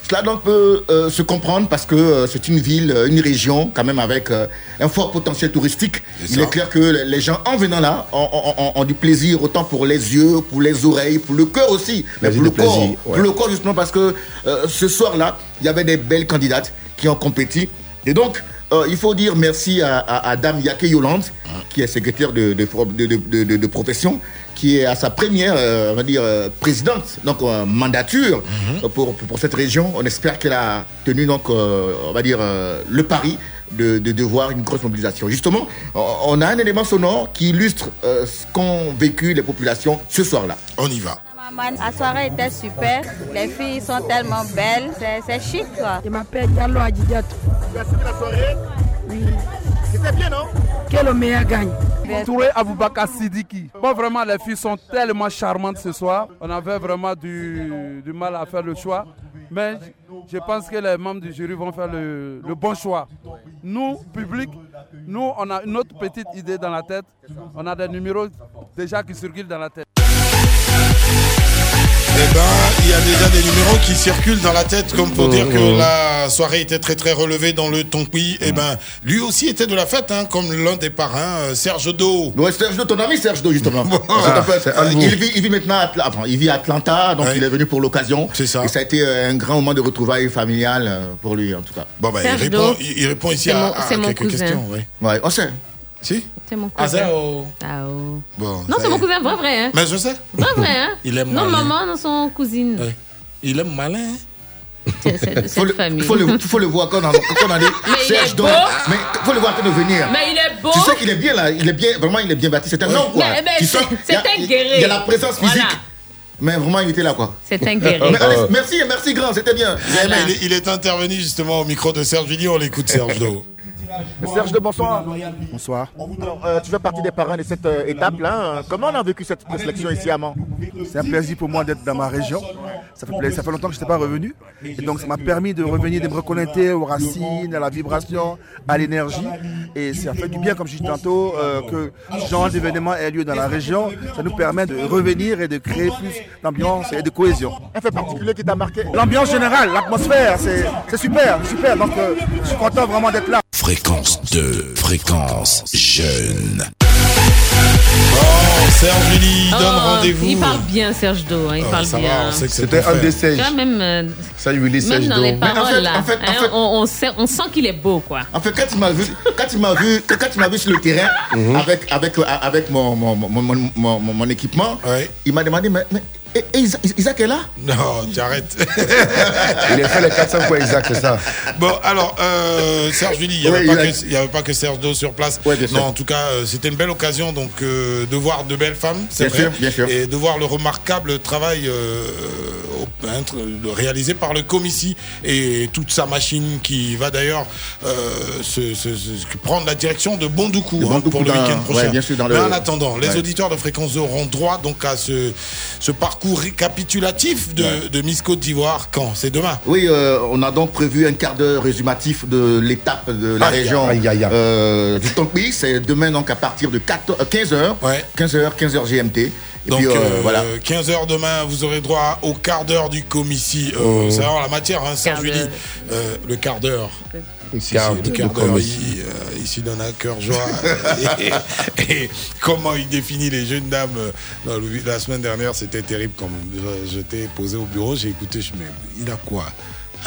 Cela donc peut euh, se comprendre parce que euh, c'est une ville, euh, une région quand même avec un fort potentiel touristique. Il est clair que les gens en venant là ont, ont- ont- ont du plaisir autant pour les yeux, pour les oreilles, pour le cœur aussi, mais pour le plaisir, corps. ouais. Pour le corps justement parce que ce soir-là, il y avait des belles candidates qui ont compétit. Et donc, euh, il faut dire merci à, à, à Dame Yake Yolande, qui est secrétaire de, de, de, de- de- de profession, qui est à sa première, euh, on va dire, euh, présidente, donc mandature euh, pour, pour, pour cette région. On espère qu'elle a tenu, donc, on va dire, le pari de, de, voir une grosse mobilisation. Justement, on- a un élément sonore qui illustre ce qu'ont vécu les populations ce soir-là. On y va. La soirée était super. Les filles sont tellement belles. C'est- C'est chic, quoi. Je m'appelle Diallo Adjidiat. Tu as suivi la soirée Oui. C'était bien, non? Que le meilleur gagne. Touré Aboubaka Sidiki. Bon, vraiment, les filles sont tellement charmantes ce soir. On avait vraiment du, du mal à faire le choix. Mais je pense que les membres du jury vont faire le, le bon choix. Nous, public, nous, on a une autre petite idée dans la tête. On a des numéros déjà qui circulent dans la tête. Eh ben, il y a déjà des numéros qui circulent dans la tête, comme pour dire que la soirée était très très relevée dans le Tonqui. Eh ben, lui aussi était de la fête, hein, comme l'un des parrains, euh, Serge Do. Ouais, Serge Do, ton ami Serge Do, justement. (laughs) Ah, euh, vous. il, vit, il vit maintenant à, enfin, il vit à Atlanta, donc il est venu pour l'occasion. C'est ça. Et ça a été euh, un grand moment de retrouvailles familiales euh, pour lui, en tout cas. Bon, bah, il répond- Do. il- il répond ici à- mon- à c'est mon quelques cousin. questions, ouais. Ouais, on sait. Si C'est mon Ah, cousin. c'est Ah, oh. Bon, Non, c'est mon est. cousin, vrai, vrai. Hein. Mais je sais. Vrai, vrai, hein. Il aime Non, malin. maman, non, son cousine. Il malin. C'est de Faut cette le, famille. faut, le, faut le voir quand on quand on a (laughs) il est Do. beau. Mais faut le voir en train de venir. Mais il est beau. Tu sais qu'il est bien là, il est bien, vraiment il est bien bâti. C'est un homme quoi. Mais- mais Tu c'est- il un guerrier. Il y a la présence physique. Voilà. Mais vraiment il était là quoi. C'est un guerrier. Mais merci, merci grand, c'était bien. Eh il, est, il est intervenu justement au micro de Serge Villiers, on l'écoute Serge Do. Serge de bonsoir. Bonsoir. Alors, euh, tu fais partie des parrains de cette euh, étape-là. Comment on a vécu cette sélection ici à Mans? C'est un plaisir pour moi d'être dans ma région. Ça fait, plaisir- ça fait longtemps que je n'étais pas revenu. Et donc, ça m'a permis de revenir, de me reconnecter aux racines, à la vibration, à l'énergie. Et ça fait du bien, comme je dis tantôt, euh, que ce genre d'événement ait lieu dans la région. Ça nous permet de revenir et de créer plus d'ambiance et de cohésion. Un fait particulier qui t'a marqué? L'ambiance générale, l'atmosphère, c'est super, super. Donc, euh, je suis content vraiment d'être là. Fréquence 2, fréquence jeune. Oh, Serge Villiers donne Oh, rendez-vous. Il parle bien, Serge Do. hein, il Oh, parle ça bien. C'était un des Tu vois, même, euh, Ça, il même Serge dans Do. les Mais en paroles, fait- là, en fait- en hein, fait- on, on sait, on sent qu'il est beau, quoi. En fait, quand il m'a vu, quand il m'a vu, quand il m'a vu sur le terrain Mhm. avec avec euh, avec mon mon, mon, mon, mon- mon- mon équipement, il m'a demandé mais, mais et- et Isaac, Isaac est là? Non, tu arrêtes. Il a fait les 400 fois exact, c'est ça. Bon, alors, euh, Serge Villiers, il n'y avait, pas a- que- il y avait pas que Serge Do sur place. bien sûr. non, en tout cas, euh, c'était une belle occasion donc euh, de voir de belles femmes, c'est vrai, sûr, bien sûr. et de voir le remarquable travail euh, au peintre euh, réalisé par le Comici et toute sa machine qui va d'ailleurs euh, se, se- se- prendre la direction de Bondoukou De hein, pour le week-end prochain. ouais, bien sûr, dans Mais en attendant, les Ouais. auditeurs de Fréquence 2 auront droit donc à ce, ce parcours récapitulatif de, de Miss Côte d'Ivoire quand? C'est demain. Oui, euh, on a donc prévu un quart d'heure résumatif de l'étape de la région euh, du Tonpi. C'est demain donc à partir de 15h, 15h, 15h GMT. Et Donc puis, euh, euh, voilà. 15h demain, vous aurez droit au quart d'heure du comici. Euh, Oh. C'est vraiment la matière, hein, Julie. d'heure. Euh, le quart d'heure. Le quart le de quart ici, euh, ici donne un cœur joie. (laughs) et, et comment il définit les jeunes dames. euh, non, le- la semaine dernière, c'était terrible. Comme je- j'étais posé au bureau, j'ai écouté, je me dis, il a quoi?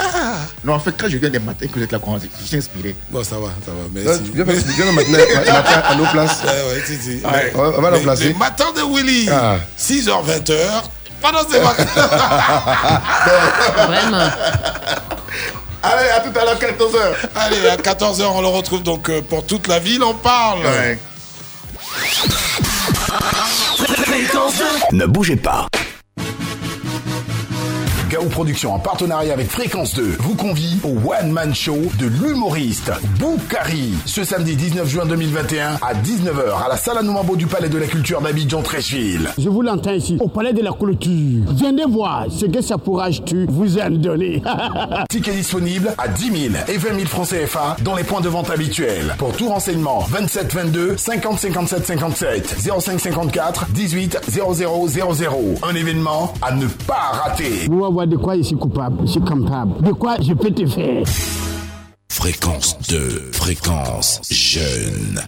Ah Non, en fait, quand je viens des matins que vous êtes là, je suis inspiré. Bon, ça va, ça va. Ah, tu viens faire- tu viens maintenant- matin à nos places. Ouais, ouais, si, si. Ouais, Mais- on va la mais- placer. Les matins de Willy, Ah. 6h, 20h. Pendant ces (laughs) vacances. Vraiment. Allez, à tout à l'heure, 14h. Allez, à 14h, on le retrouve donc euh, pour toute la ville, on parle. Ouais. Ne bougez pas. Gao Productions en partenariat avec Fréquence 2 vous convie au One Man Show de l'humoriste Boukari ce samedi 19 juin 2021 à 19h à la salle Anoumabo du Palais de la Culture d'Abidjan Trècheville. Je vous l'entends ici, au palais de la clôture. Venez voir ce que sa pourrage tu vous (laughs) a donné. Tickets disponibles à 10 000 et 20 000 francs CFA dans les points de vente habituels. Pour tout renseignement, 27 22 50 57 57 05 54 18 00 00. Un événement à ne pas rater. De quoi je suis coupable, je suis capable. De quoi je peux te faire? Fréquence 2, fréquence jeune.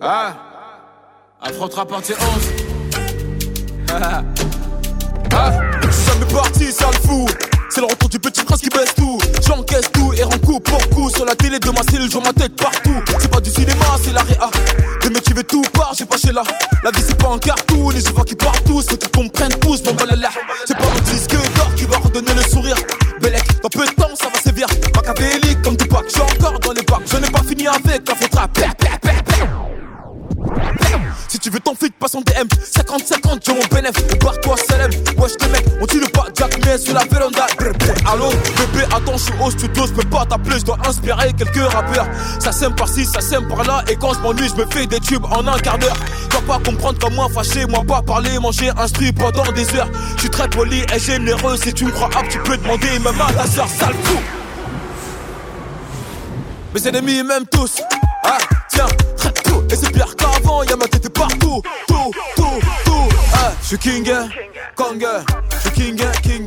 Ah Affrontera partie 11 Ah Ça m'est parti, ça le fou c'est le retour du petit prince qui baisse tout. J'encaisse tout et rends coup pour coup. Sur la télé de ma cellule, je ma tête partout. C'est pas du cinéma, c'est la réa. Des qui veulent tout part, j'ai pas chez là. La vie c'est pas un cartoon je vois qu'ils partent tous. Faut qu'ils comprennent tous, mon balai C'est pas mon disque d'or qui va redonner le sourire. Bellec, dans peu de temps ça va sévir. Machiavélique comme Tupac, j'suis encore dans les bacs. Je n'ai pas fini avec la faute si tu veux ton flic, passe en DM 50-50, j'ai mon bénéf Barre-toi, Salem Wesh, les mecs, on tue le pas Jack mais sur la véranda. Allô, bébé, attends, je suis au studio Je peux pas t'appeler, je dois inspirer quelques rappeurs. Ça sème par-ci, ça sème par-là. Et quand je m'ennuie, je me fais des tubes en un quart d'heure. Vas pas comprendre comme moi fâché Moi pas parler, manger, instruit pendant des heures. Je suis très poli et généreux. Si tu me crois apte, tu peux demander Même à ta soeur, sale fou Mes ennemis m'aiment tous. Ah, tiens, Et c'est pire qu'avant, y'a ma tête partout. Tout, tout, tout. Ah, je suis king, kong. Je suis king, king,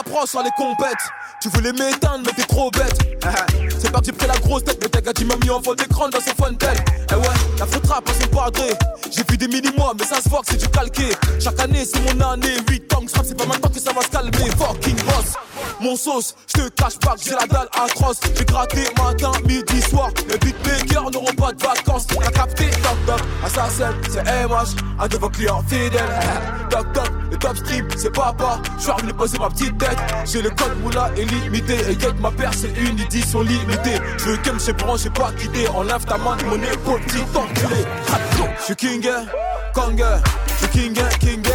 approche sur les compètes. Tu voulais m'éteindre mais t'es trop bête. (laughs) C'est parti pris la grosse tête Mais t'as gars m'a mis en fond d'écran dans son fontaine Eh ouais, la faute rap à son padré. J'ai vu des mini-mois mais ça se voit que c'est du calqué. Chaque année c'est mon année. 8 ans que c'est pas maintenant que ça va se calmer. Fucking boss. Mon sauce, je te cache pas que j'ai la dalle atroce. J'ai gratté matin, midi, soir. Les beatmakers n'auront pas de vacances. T'as capté, toc toc, assassin, c'est MH Un de vos clients fidèles. (laughs) Toc toc, le top stream, c'est papa. Je suis revenu poser ma petite tête J'ai le code moula et limité Et get ma paire c'est une édition limitée. Je veux que me chez j'ai pas quitté. Enlève ta main de mon épaule petit enculé. Je suis king Kong Je suis king king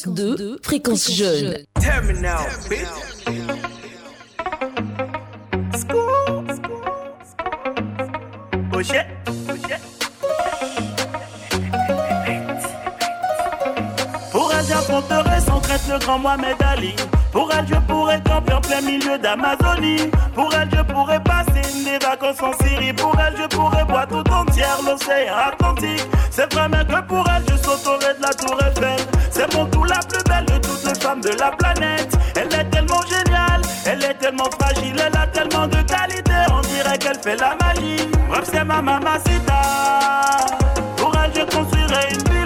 Fréquence 2, fréquence jeune. Oh. Pour elle, j'affronterai sans traite le grand Mohamed Ali. Pour elle, je pourrais camper en plein milieu d'Amazonie. Pour elle, je pourrais passer des vacances en Syrie. Pour elle, je pourrais boire tout entière l'océan Atlantique. C'est vraiment que pour elle, je sauterai de la tour Eiffel. C'est mon tout la plus belle de toutes les femmes de la planète. Elle est tellement géniale, elle est tellement fragile, elle a tellement de qualité. On dirait qu'elle fait la magie. Bref, c'est ma mamacita. Pour elle, je construirai une villa.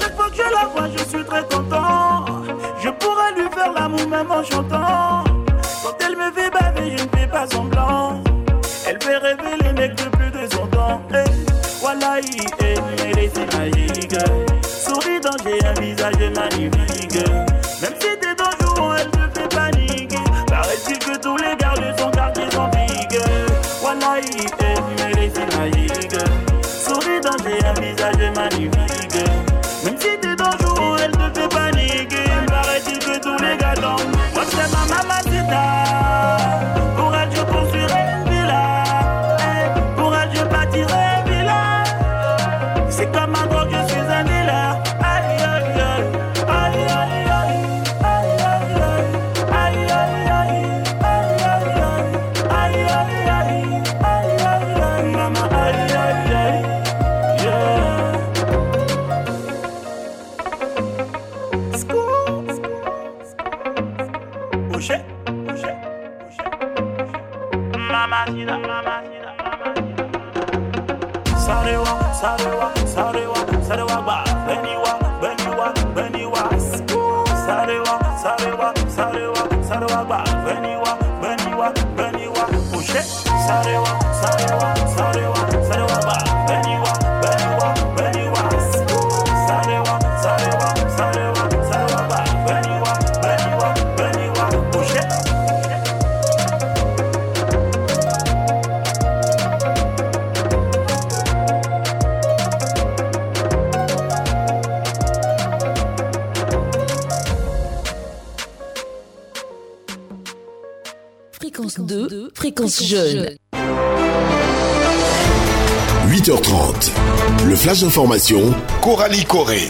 Chaque fois que je la vois, je suis très content. Je pourrais lui faire l'amour même en chantant. Quand elle me fait baver, je ne fais pas semblant. Flash d'information, Coralie Corée.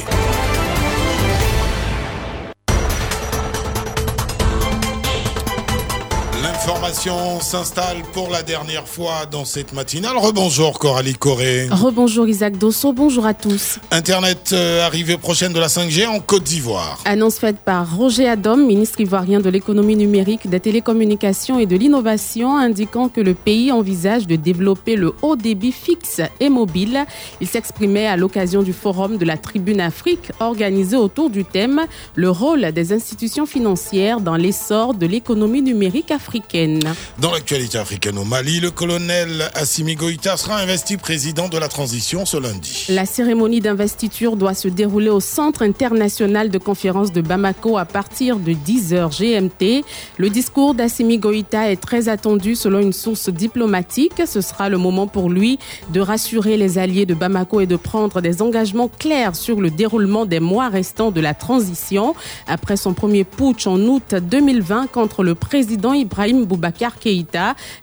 L'information s'installe pour la dernière fois dans cette matinale. Rebonjour Coralie Corée. Rebonjour Isaac Dosso, bonjour à tous. Internet euh, arrivée prochaine de la 5G en Côte d'Ivoire. Annonce faite par Roger Adom, ministre ivoirien de l'économie numérique, des télécommunications et de l'innovation, indiquant que le pays envisage de développer le haut débit fixe et mobile. Il s'exprimait à l'occasion du forum de la Tribune Afrique organisé autour du thème Le rôle des institutions financières dans l'essor de l'économie numérique africaine. Dans l'actualité africaine au Mali, le colonel Assimi Goïta sera investi président de la transition ce lundi. La cérémonie d'investiture doit se dérouler au Centre international de conférence de Bamako à partir de 10h GMT. Le discours d'Assimi Goïta est très attendu selon une source diplomatique. Ce sera le moment pour lui de rassurer les alliés de Bamako et de prendre des engagements clairs sur le déroulement des mois restants de la transition. Après son premier putsch en août 2020 contre le président Ibrahim Boubacar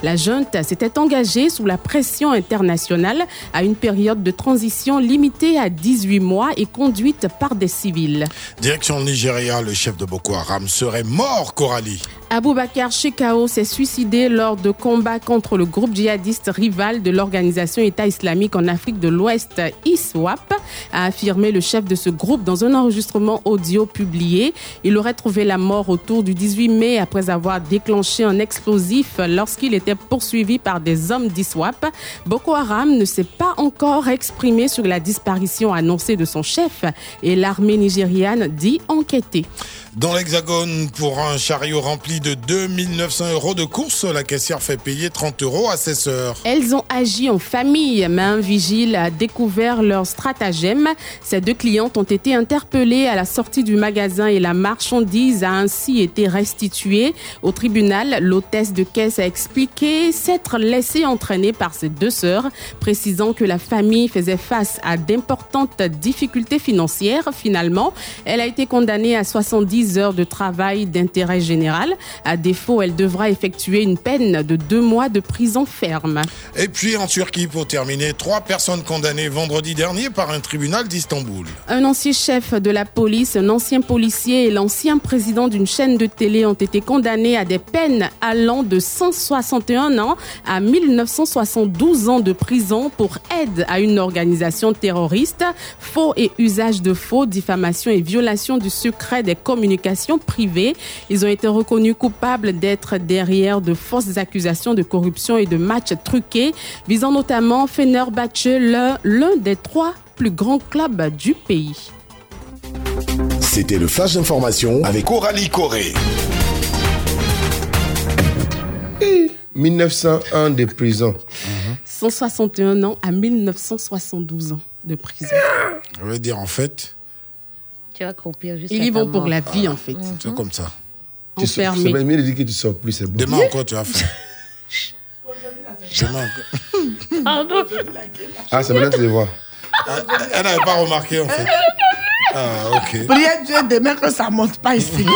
La junte s'était engagée sous la pression internationale à une période de transition limitée à 18 mois et conduite par des civils. Direction Nigeria, le chef de Boko Haram serait mort, Coralie. Aboubakar Shekau s'est suicidé lors de combats contre le groupe djihadiste rival de l'organisation État islamique en Afrique de l'Ouest, ISWAP, a affirmé le chef de ce groupe dans un enregistrement audio publié. Il aurait trouvé la mort autour du 18 mai après avoir déclenché un explosif lorsqu'il était poursuivi par des hommes d'ISWAP. Boko Haram ne s'est pas encore exprimé sur la disparition annoncée de son chef et l'armée nigériane dit enquêter. Dans l'Hexagone, pour un chariot rempli de 2900 euros de course, la caissière fait payer 30 euros à ses sœurs. Elles ont agi en famille, mais un vigile a découvert leur stratagème. Ces deux clientes ont été interpellées à la sortie du magasin et la marchandise a ainsi été restituée. Au tribunal, l'hôtesse de caisse a expliqué s'être laissée entraîner par ses deux sœurs, précisant que la famille faisait face à d'importantes difficultés financières. Finalement, elle a été condamnée à 70 heures de travail d'intérêt général. À défaut, elle devra effectuer une peine de deux mois de prison ferme. Et puis en Turquie, pour terminer, trois personnes condamnées vendredi dernier par un tribunal d'Istanbul. Un ancien chef de la police, un ancien policier et l'ancien président d'une chaîne de télé ont été condamnés à des peines allant de 161 ans à 1972 ans de prison pour aide à une organisation terroriste, faux et usage de faux, diffamation et violation du secret des communications privées. Ils ont été reconnus coupables d'être derrière de fausses accusations de corruption et de matchs truqués, visant notamment Fenerbahçe, l'un l'un des trois plus grands clubs du pays. C'était le flash d'information avec Coralie Corée. 1901 de prison. 161 ans à 1972 ans de prison. Je veux dire, en fait, Tu vas croupir juste Ils y vont pour la vie, en fait. c'est comme ça. Tu Enfermé. C'est mieux de dire que tu sors plus, c'est bon. Demain encore, tu vas faire. Demain encore. Pardon. Ah, c'est maintenant que tu les vois. Elle n'avait pas remarqué, en fait. Ah, ok. Priez Dieu demain que ça monte pas ici. (laughs)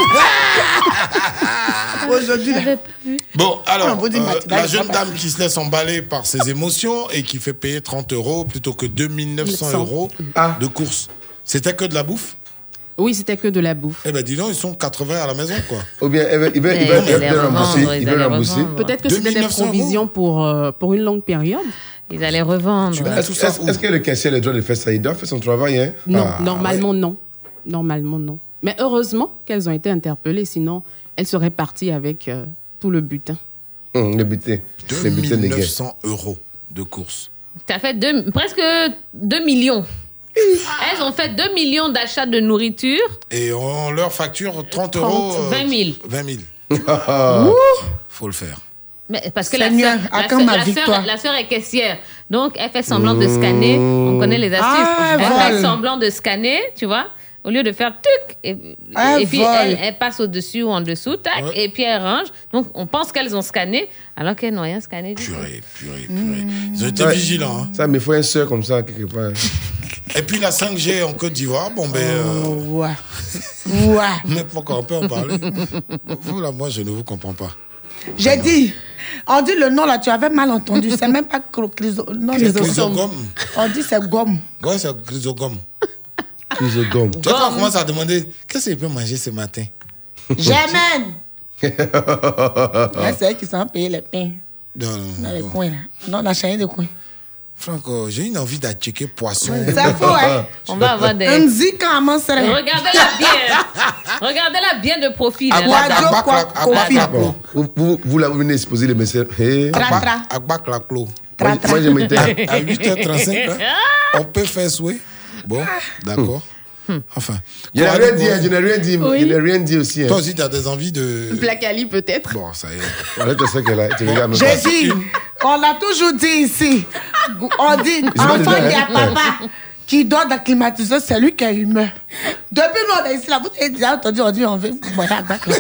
Aujourd'hui, là. Bon, alors, On vous dit euh, la jeune dame qui se laisse emballer par ses émotions et qui fait payer 30 euros plutôt que 2900 900. euros Ah. de course. C'était que de la bouffe? Oui, c'était que de la bouffe. Eh ben, dis donc, ils sont 80 à la maison, quoi. Ou bien, il veut, il veut, il veut, il veut te rembourser. Peut-être que c'était des 2900 euros. provisions pour, euh, pour une longue période. Ils allaient revendre. Est-ce est-ce- est-ce que le caissier a le droit de faire ça Il doit faire son travail, hein? Non, Ah, normalement non. Normalement non. Mais heureusement qu'elles ont été interpellées, sinon elles seraient parties avec euh, tout le butin. Hum, le butin. Le butin de guerre. 2900 euros de course. T'as fait deux- presque 2 millions. Elles ont fait 2 millions d'achats de nourriture. Et on leur facture 30 euros. 30, euh, 20 000. 20 000. Faut le faire. Mais parce que la Seigneur, sœur, la sœur- la sœur- la sœur est caissière. Donc, elle fait semblant de scanner. On connaît les astuces. Ah, elle fait semblant de scanner, tu vois, au lieu de faire tuc. Et, Ah, et puis, elle, elle passe au-dessus ou en dessous, tac, et puis elle range. Donc, on pense qu'elles ont scanné, alors qu'elles n'ont rien scanné du tout. Purée, purée, purée. Ils ont été Ouais. vigilants. hein. Ça, mais il faut un soeur comme ça, quelque part. (laughs) Et puis la 5G en Côte d'Ivoire, bon ben. euh, Ouais. (laughs) Ouais. mais pourquoi on peut en parler? Vous là, moi je ne vous comprends pas. J'ai dit, on dit le nom là, tu avais mal entendu. C'est même pas cro- chryso- non, chrysogome. On dit c'est gomme. Ouais, c'est chrysogome. Chrysogome. Tu vois, on commence à demander qu'est-ce qu'il peut manger ce matin? J'aime. (laughs) C'est eux qui sont payés les pains Non, dans non, les non. coins là. Non, dans chacun des coins. Franco, j'ai une envie d'acheter poisson. C'est faux, hein. On va avoir des. On dit comment c'est. Regardez-la bien. Regardez-la bien de profil. la vous, vous, vous venez exposer les tra. Agbak la clo. Moi, je m'étais. À 8h35, là, (laughs) on peut faire souhait. Bon, d'accord. Enfin. Je n'ai Quoi, rien dit, hein, je n'ai rien dit. Oui. N'ai rien dit aussi. hein. Toi aussi, tu as des envies de. Placali peut-être. Bon, ça y est. (laughs) Arrête ça qu'elle a. Tu J'ai dit, on l'a toujours dit ici. On dit, enfant déjà- qui a papa qui dort dans le climatiseur, c'est lui qui est humain. Depuis nous, on est ici, là, vous avez déjà entendu, on dit, on veut à bac. (laughs) Vous, vous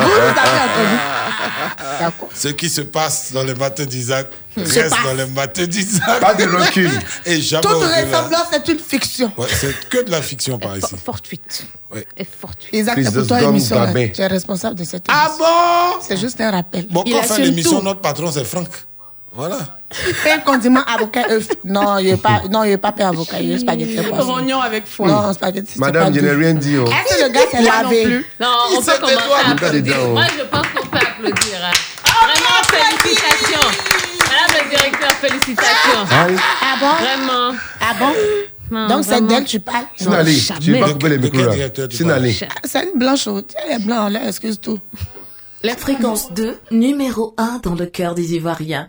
avez entendu. Ce qui se passe dans les matins d'Isaac Se reste passe. dans les matins d'Isaac. Pas de recul. (laughs) Et jamais Toute ressemblance, c'est une fiction. Ouais, c'est que de la fiction par ici. Fortuite. Ouais. Et fortuite. Isaac, c'est pour toi. Gabin. Tu es responsable de cette Ah émission. bon? C'est juste un rappel. Bon, quand on fait l'émission, notre patron, c'est Franck. Voilà. Pain, condiment, avocat, œuf. Non, il n'est pas, non, il est pas pain avocat, il est spaghetti. poisson. Rognon avec foin. Non, spaghetti, Madame, je n'ai rien dit. oh. Est-ce que le gars s'est non lavé? plus. Non, on peut commencer à applaudir. dedans. Moi, je pense qu'on peut applaudir. hein. Vraiment, félicitations. Madame le directeur, félicitations. Aïe. Ah bon? Vraiment. Ah bon? Non, Donc c'est d'elle tu parles? Sinali, tu pas couper les micros là. Sinali. Ah, C'est une blanche haute. Elle est blanche, là, excuse tout. La fréquence 2, numéro 1 dans le cœur des Ivoiriens.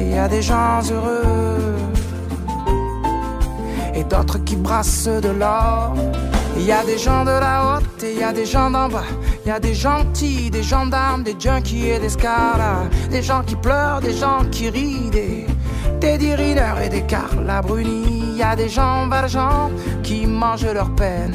Il y a des gens heureux et d'autres qui brassent de l'or. Il y a des gens de la haute et il y a des gens d'en bas. Il y a des gentils, des gendarmes, des junkies et des scaras. Des gens qui pleurent, des gens qui rient, des Teddy et des Carla Bruni. Il y a des gens valjean qui mangent leur peine.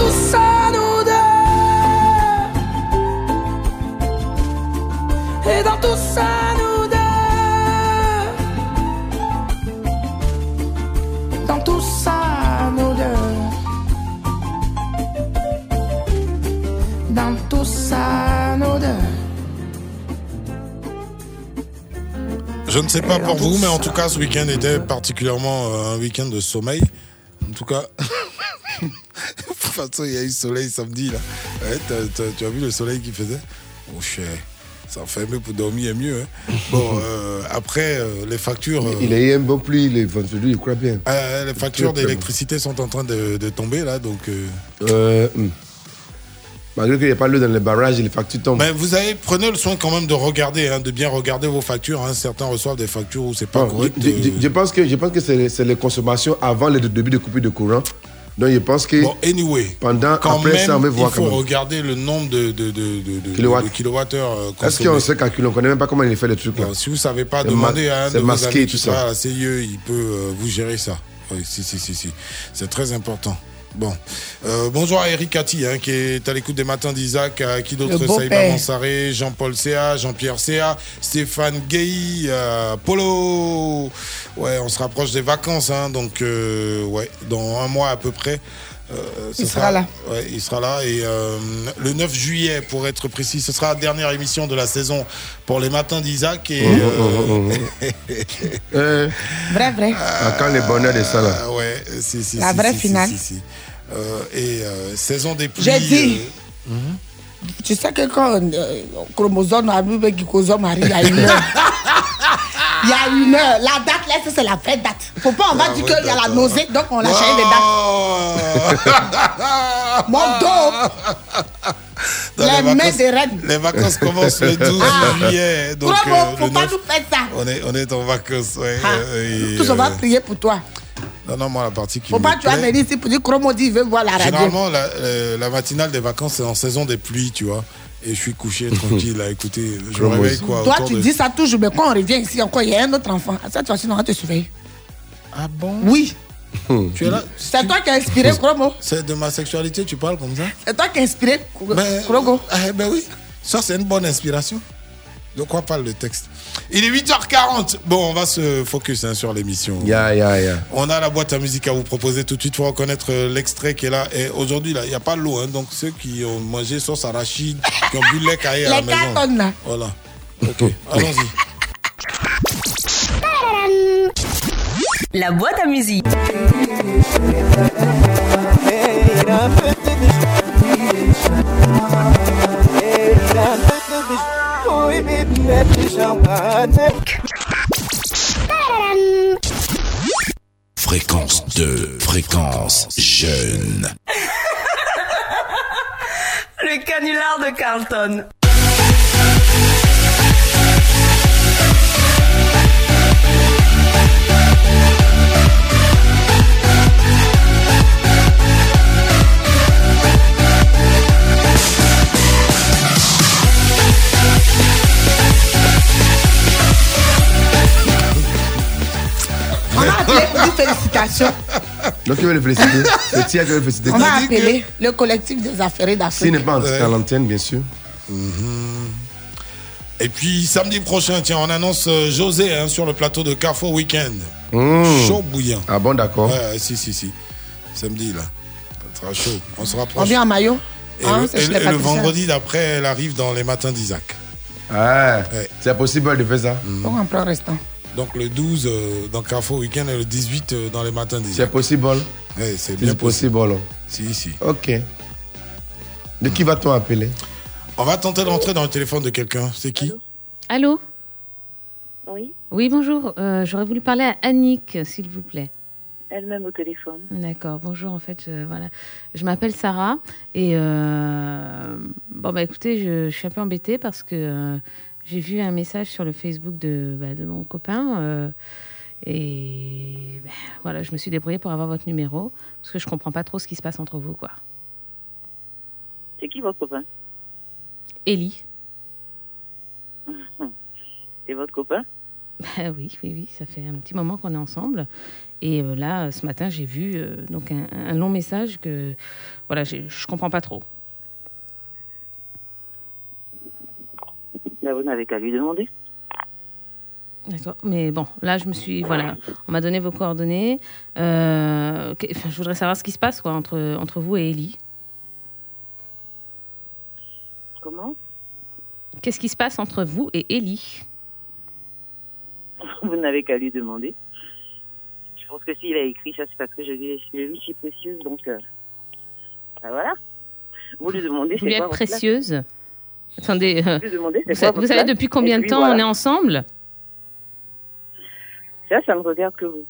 tout ça, nous deux. Dans tout ça, nous deux. Dans tout ça, nous deux. Je ne sais pas pour vous, mais en tout cas, ce week-end était particulièrement euh, un week-end de sommeil. En tout cas, (laughs) de toute façon, il y a eu soleil samedi. Là. Ouais, tu as vu le soleil qu'il faisait? Oh, cher. Ça en fait mieux pour dormir mieux. hein. Bon, (laughs) euh, après, euh, les factures. euh, Il a eu un bon pluie, les vendredis, je crois bien. euh, les factures d'électricité sont en train de, de tomber là, donc. hum. Malgré qu'il n'y ait pas l'eau dans les barrages, les factures tombent. Mais vous avez, prenez le soin quand même de regarder, hein, de bien regarder vos factures. hein. Certains reçoivent des factures où c'est pas Ah, correct. je, je- je pense que, je pense que c'est les, c'est les consommations avant le début de coupure de courant. Donc je pense que Bon, anyway, pendant, quand après même, ça, on va il faut quand même. regarder le nombre de, de, de, de, kilowattheures euh, Est-ce qu'on sait calculer? On ne connaît même pas comment il fait les trucs là. Si vous savez pas, demandez ma- à un de vos masqué, amis tout qui ça. à la CIE, il peut euh, vous gérer ça. Oui, si, si, si, si. C'est très important. Bon. Euh, bonjour à Eric Cathy, hein, qui est à l'écoute des matins d'Isaac, à qui beau-père. Saïba Mansaré, Jean-Paul Céa, Jean-Pierre Céa, Stéphane Gay, euh, Polo. Ouais, on se rapproche des vacances, hein, donc euh, ouais, dans un mois à peu près. Euh, ce Il sera là. Ouais, il sera là. Et euh, le 9 juillet, pour être précis, ce sera la dernière émission de la saison pour les matins d'Isaac. Et, euh, mhm, (laughs) Euh, Vrai, vrai. ah, quand le bonheur de ça là. ouais, si, si, La si, vraie si, finale. si, si, si. Euh, et euh, saison des pluies. J'ai dit. euh, mhm. Tu sais que quand euh, chromosome arrive et glycosome arrive, il y a une heure. (laughs) Il y a une heure. La date, là, c'est la vraie date. Faut pas, on va dire qu'il y a la nausée, donc on a changé les dates. Mon dos. Dans les vacances-. Les commencent le 12 Ah. juillet. Donc, euh, faut pas 9, nous faire ça. on, est, on est en vacances. Ouais, Ah. euh, on va euh, prier pour toi. Non, non, moi, la partie qui Faut pas, tu vas venir ici pour dire Chromo dit, il veut voir la radio. Généralement, la, euh, la matinale des vacances, c'est en saison des pluies, tu vois. Et je suis couché tranquille à écouter. Je me réveille quoi Toi, tu de- dis ça toujours, mais quand on revient ici, encore, il y a un autre enfant. Cette fois-ci, on va te surveiller. Ah bon? Oui. Tu es là? C'est toi qui as inspiré Chromo. C'est de ma sexualité, tu parles comme ça? C'est toi qui as inspiré Ben, Chromo. eh ben oui, ça c'est une bonne inspiration. De quoi parle le texte? Il est 8h40. Bon, on va se focus hein, sur l'émission. Ya, ya, ya. On a la boîte à musique à vous proposer tout de suite. Il faut reconnaître euh, l'extrait qui est là. Et aujourd'hui, là, il n'y a pas l'eau. Hein, donc ceux qui ont mangé sauce arachide, qui ont bu le lait caillé à la maison. là. Voilà. Ok, (laughs) allons-y. La boîte à musique. Fréquence 2, fréquence jeune. Le canular de Carlton. On a appelé pour dire félicitations. Donc tu veux le féliciter C'est Tia qui veut le féliciter. On a appelé le collectif des affairés d'Afrique. S'il n'est pas en à l'antenne, bien sûr. Et puis samedi prochain, tiens, on annonce euh, José hein, sur le plateau de Carrefour Weekend. Mmh. Chaud bouillant. Ah bon, d'accord. Ouais, si, si, si. Samedi, là. Ça sera chaud. On se On rapproche. vient en maillot. Et, Hein, le, et et patriciens. vendredi d'après, elle arrive dans les matins d'Isaac. Ah, c'est possible de faire ça. Bon, un plan restant. Donc le 12 euh, dans Carrefour Weekend et le 18 euh, dans les matins. C'est possible. Ouais, c'est bien C'est possible. Si, si. Ok. De qui va-t-on appeler? On va tenter de rentrer dans le téléphone de quelqu'un. C'est qui? Allô? Oui, Oui, bonjour. Euh, J'aurais voulu parler à Annick, s'il vous plaît. elle-même au téléphone. D'accord, bonjour. En fait, je, voilà. je m'appelle Sarah et euh, bon bah écoutez, je, je suis un peu embêtée parce que euh, j'ai vu un message sur le Facebook de, bah, de mon copain euh, et ben, voilà, je me suis débrouillée pour avoir votre numéro parce que je comprends pas trop ce qui se passe entre vous, quoi. C'est qui votre copain? Ellie. C'est (laughs) votre copain? Bah oui, oui, oui, ça fait un petit moment qu'on est ensemble. Et euh, là, ce matin, j'ai vu euh, donc un, un long message que voilà, je comprends pas trop. Là, vous n'avez qu'à lui demander. D'accord. Mais bon, là, je me suis. Voilà, on m'a donné vos coordonnées. Euh, que- enfin, je voudrais savoir ce qui se passe quoi, entre, entre vous et Ellie. Comment? Qu'est-ce qui se passe entre vous et Ellie? (laughs) Vous n'avez qu'à lui demander. Je pense que s'il a écrit ça, c'est parce que je lui, lui suis précieuse, donc... euh, ben voilà. Vous lui demandez, Vous lui êtes précieuse? Attendez, euh, Vous sa- savez depuis combien de temps voilà. on est ensemble? Ça, ça ne regarde que vous.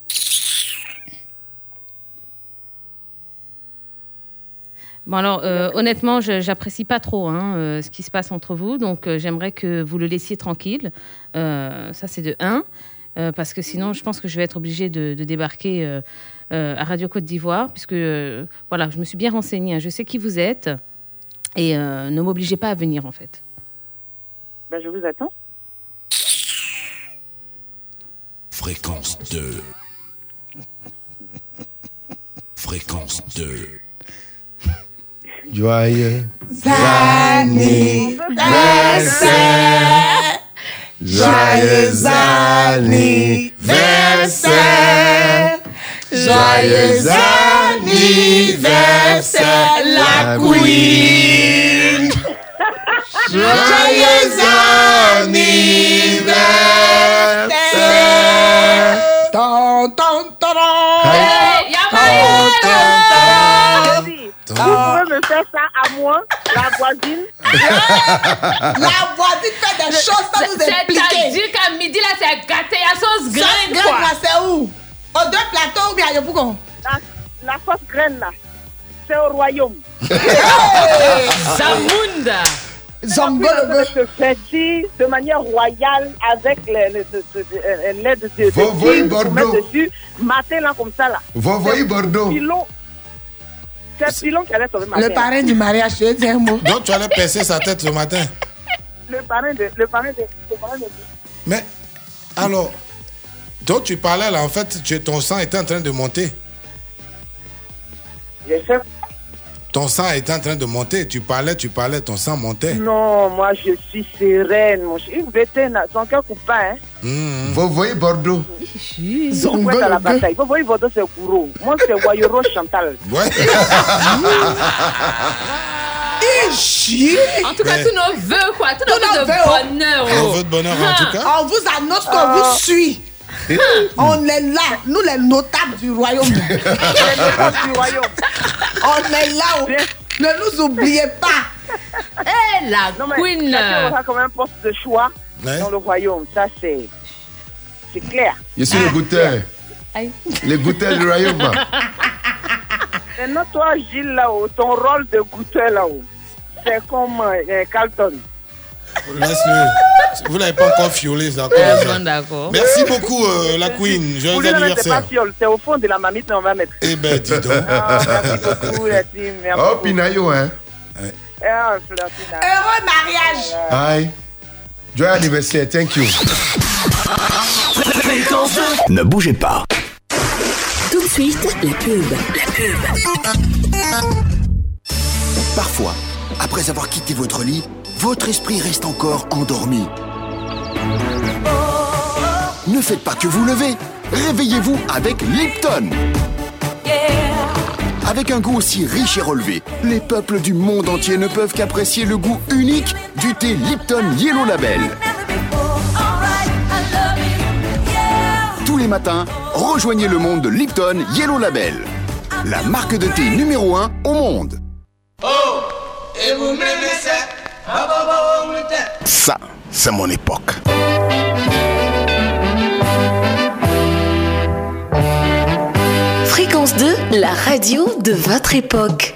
Bon alors, euh, honnêtement, je j'apprécie pas trop hein, euh, ce qui se passe entre vous, donc euh, j'aimerais que vous le laissiez tranquille. Ça, c'est de 1, parce que sinon, je pense que je vais être obligée de, de débarquer euh, euh, à Radio Côte d'Ivoire, puisque voilà, je me suis bien renseignée, hein, je sais qui vous êtes, et euh, ne m'obligez pas à venir en fait. Ben, je vous attends. Fréquence 2. Fréquence 2. Joyeux anniversaire. Joyeux anniversaire. Joyeux anniversaire, la queen. Joyeux anniversaire. Ton, ton, ton, Hey, ton, Vous pouvez me faire ça à moi, la voisine? La voisine fait des choses sans nous expliquer. C'est-à-dire qu'à midi, là, c'est gâté à sauce graine, Sauce quoi. graine, là, c'est où? Aux deux plateaux ou bien à Yopougon? La, sauce graine, là, c'est au royaume. Zamunda Zongolo se fêter de manière royale avec euh, l'aide de, pour Bordeaux. mettre dessus, mater là comme ça là. Vous voyez Bordeaux. C'est Pilon qui allait sauver ma Le mère. parrain du mariage, je dis un mot. Donc tu allais percer sa tête ce matin. Le parrain de. Le parrain de. Le parrain de... Mais alors, donc tu parlais là, en fait, tu- ton sang était en train de monter. Ton sang était en train de monter. Tu parlais, tu parlais, ton sang montait. Non, moi je suis sereine, mon. Une vétérinaire, son cœur coupant, hein. Vous voyez Bordeaux? Faut être à la bataille. Vous voyez, votre c'est Gouro. Moi, c'est Wayoro Chantal. Ouais. (laughs) En tout cas, Mais- tous nos vœux, quoi. Tous nos Tous nos vœux de oh. bonheur. Oh. vœu de bonheur en tout cas. On vous annonce qu'on Ah. vous suit. (laughs) On est là, nous les notables du royaume. (laughs) Les notables du royaume. On est là. Ne nous oubliez pas. Eh, la Non, mais queen. chacun aura quand même un poste de choix Ouais. dans le royaume. Ça, c'est. C'est clair. Je suis le goûteur. Le goûteur du royaume. (laughs) Maintenant, toi, Gilles, là-haut, ton rôle de goûteur, là-haut, c'est comme euh, Carlton. Laisse-le. Vous l'avez pas encore fiolé, ça. D'accord. Merci beaucoup, euh, la Queen. Joyeux lui, non, c'est pas anniversaire. fiole, c'est au fond de la mamite, mais on va mettre. Eh ben, dis donc. Ah, merci beaucoup, merci, merci. Oh, Pinayo, hein. Ah, Florentina. Heureux mariage. Aïe. Joyeux anniversaire, thank you. Ne bougez pas. Tout de suite, la pub. La pub. Parfois, après avoir quitté votre lit, votre esprit reste encore endormi. Ne faites pas que vous levez. Réveillez-vous avec Lipton. Avec un goût aussi riche et relevé, les peuples du monde entier ne peuvent qu'apprécier le goût unique du thé Lipton Yellow Label. Tous les matins, rejoignez le monde de Lipton Yellow Label, la marque de thé numéro 1 au monde. Oh, et vous m'aimez ça Ça, c'est mon époque. Fréquence 2, la radio de votre époque.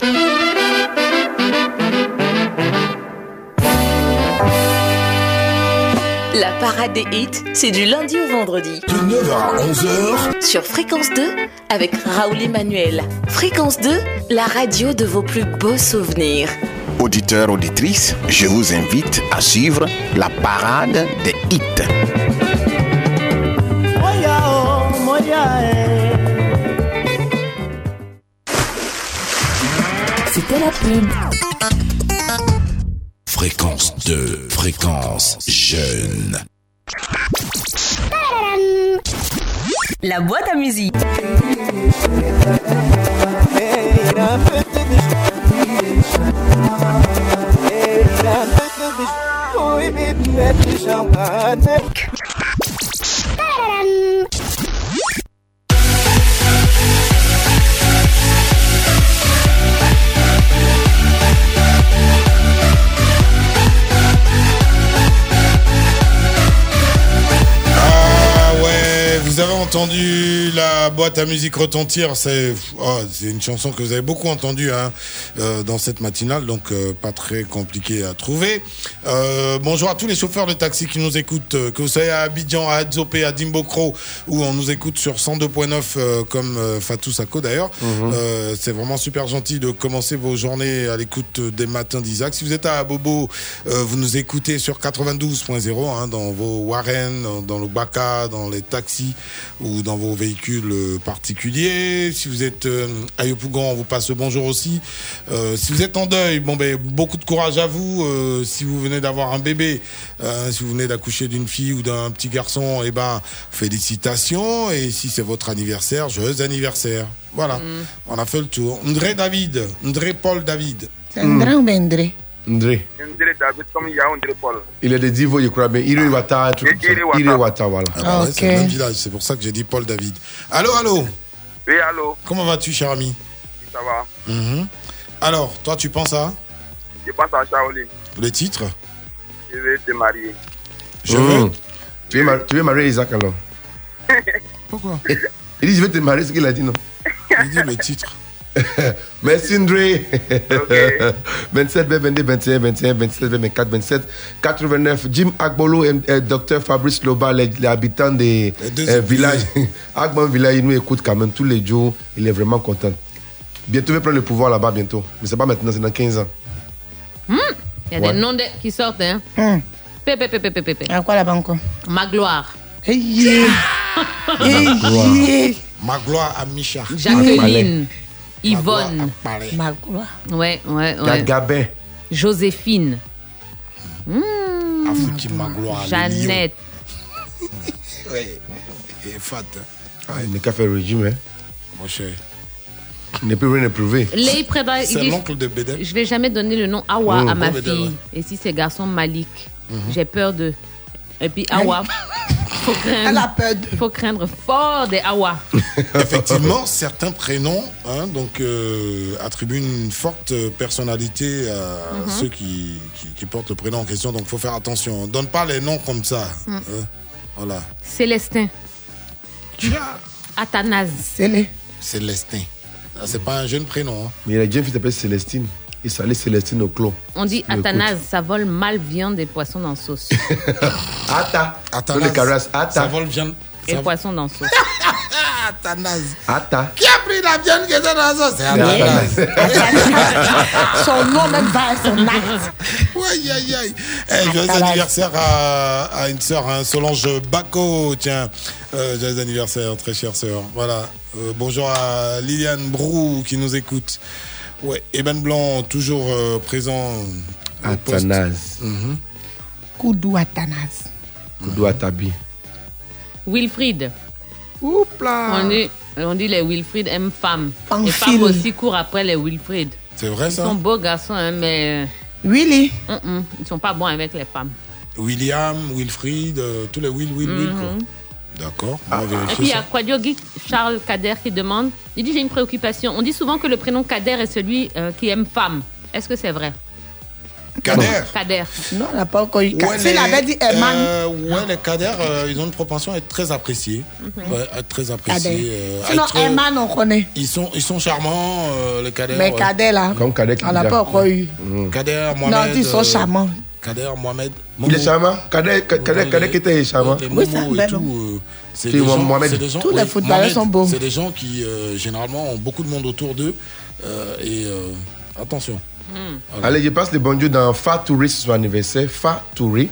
La parade des hits, c'est du lundi au vendredi. De 9h à 11h. Sur Fréquence 2, avec Raoul Emmanuel. Fréquence 2, la radio de vos plus beaux souvenirs. Auditeurs, auditrices, je vous invite à suivre la parade des hits. C'était la pub. Fréquence 2, fréquence jeune. La boîte à musique. Ah entendu la boîte à musique retentir. C'est oh, c'est une chanson que vous avez beaucoup entendue hein, euh, dans cette matinale, donc euh, pas très compliqué à trouver. Euh, bonjour à tous les chauffeurs de taxi qui nous écoutent, que vous soyez à Abidjan, à Adzopé, à Dimbokro, où on nous écoute sur 102.9 euh, comme Fatou Sako d'ailleurs. Euh, c'est vraiment super gentil de commencer vos journées à l'écoute des matins d'Isaac. Si vous êtes à Bobo, vous nous écoutez sur 92.0 hein, dans vos Warren, dans- dans le Baka, dans les taxis ou dans vos véhicules euh, particuliers. Si vous êtes euh, à Yopougon, on vous passe le bonjour aussi. Euh, si vous êtes en deuil, bon ben beaucoup de courage à vous. Euh, si vous venez d'avoir un bébé, euh, si vous venez d'accoucher d'une fille ou d'un petit garçon, eh ben félicitations. Et si c'est votre anniversaire, joyeux anniversaire. Voilà, on a fait le tour. Ndré David, Ndré Paul David. C'est André ou bien André André. André David comme il y a André Paul. Il est de Divo, je crois bien. Iriwata, un truc. Iriwata, voilà. Ah ouais, c'est le même village, c'est pour ça que j'ai dit Paul David. Allô, allô Oui, allô, Comment vas-tu, cher ami ça va Mhm. Alors, toi, tu penses à Je pense à Shaolin. le titre Je vais te marier. Je veux. Mmh. Tu veux, tu veux marier Isaac alors Pourquoi Il dit je vais te marier, ce qu'il a dit non. Il dit le titre. (laughs) Merci André. 27, 22, 21, 21, 27, 24, 27, 89. Jim Agbolo et euh, Dr Fabrice Loba, les, les habitants des euh, villages. (laughs) Agbon Village, il nous écoute quand même tous les jours. Il est vraiment content. Bientôt, il va prendre le pouvoir là-bas, bientôt. Mais c'est pas maintenant, c'est dans 15 ans. Hmm, Il y a Ouais. des noms de- qui sortent, hein. Pépé, pépé, pépé, pépé. À quoi là-bas encore Magloire. (laughs) Ma gloire à Micha. Jacqueline. Yvonne. Magloire. Ouais, ouais, ouais. Gagabin. Joséphine. Hmm. Afouti gloire. les Jeannette. (laughs) Ouais. Et Fat. Ah, il n'est qu'à faire le régime, hein. Mon cher. Il n'est plus rien il C'est l'oncle de Bédel. Je vais jamais donner le nom Awa Oh, à ma Bédel, fille. ouais. Et si c'est garçon Malik, Mhm. j'ai peur de. Et puis Awa. (laughs) faut craindre. Elle a peur de. Faut craindre fort des Awa. (laughs) Effectivement, certains prénoms hein, donc, euh, attribuent une forte personnalité à Mhm. ceux qui, qui, qui portent le prénom en question. Donc, il faut faire attention. On donne pas les noms comme ça. Mm. hein. Voilà. Célestin. Athanase. Célé. Célestin. Ah, C'est pas un jeune prénom. hein. Mais il y a une jeune fille qui s'appelle Célestine. S'allait Célestine au clos. On dit l'écoute. Athanase, ça vole mal viande et poissons dans sauce. (laughs) Ata. Athanase. Ça vole viande. et poissons dans sauce. (laughs) Athanase. Ata. Qui a pris la viande qui était dans la sauce? C'est Athanase. (laughs) Son nom même va à son acte. Aïe, aïe, aïe. Joyeux anniversaire à, à une sœur, hein, Solange Bacco. Tiens, euh, joyeux anniversaire, très chère sœur. Voilà. Euh, bonjour à Liliane Brou qui nous écoute. Ouais, Eben Blanc, toujours euh, présent. Athanase. Mhm. Koudou Athanase. Koudou Atabi. Wilfried. Oupla. On dit, on dit les Wilfried aiment femmes. Les femmes aussi courent après les Wilfried. C'est vrai Ils ça? sont beaux garçons, hein, mais Willy. hum, hum, ils sont pas bons avec les femmes. William, Wilfried, euh, tous les Will, Will, Will. quoi. D'accord, va Et puis il y a. Quadio Geek Charles Kader qui demande il dit j'ai une préoccupation. On dit souvent que le prénom Kader est celui euh, qui aime femme. Est-ce que c'est vrai? Kader Kader. Non, on n'a pas encore eu Ouais, Kader. S'il avait dit Herman, euh, ouais, les Kader, euh, ils ont une propension à être très appréciés. Mhm. Ouais, à être très appréciés. Euh, Sinon, être- Herman, on connaît. Ils sont, ils sont charmants, euh, les Kader. Mais. Kader, là, Comme Kader on n'a pas encore eu. Kader, Mohamed. Non, ils sont charmants. Kader, Mohamed. Il est charmant. Kader, Kader, Kader qui était charmant. Les Oui, c'est Momo tout, homme. euh, c'est C'est des gens- c'est gens- Tous les footballeurs sont beaux. C'est des gens qui, euh, généralement, ont beaucoup de monde autour d'eux. euh, et euh, attention. Allez, je passe le bonjour dans Fatouri sur son anniversaire. Fatouri.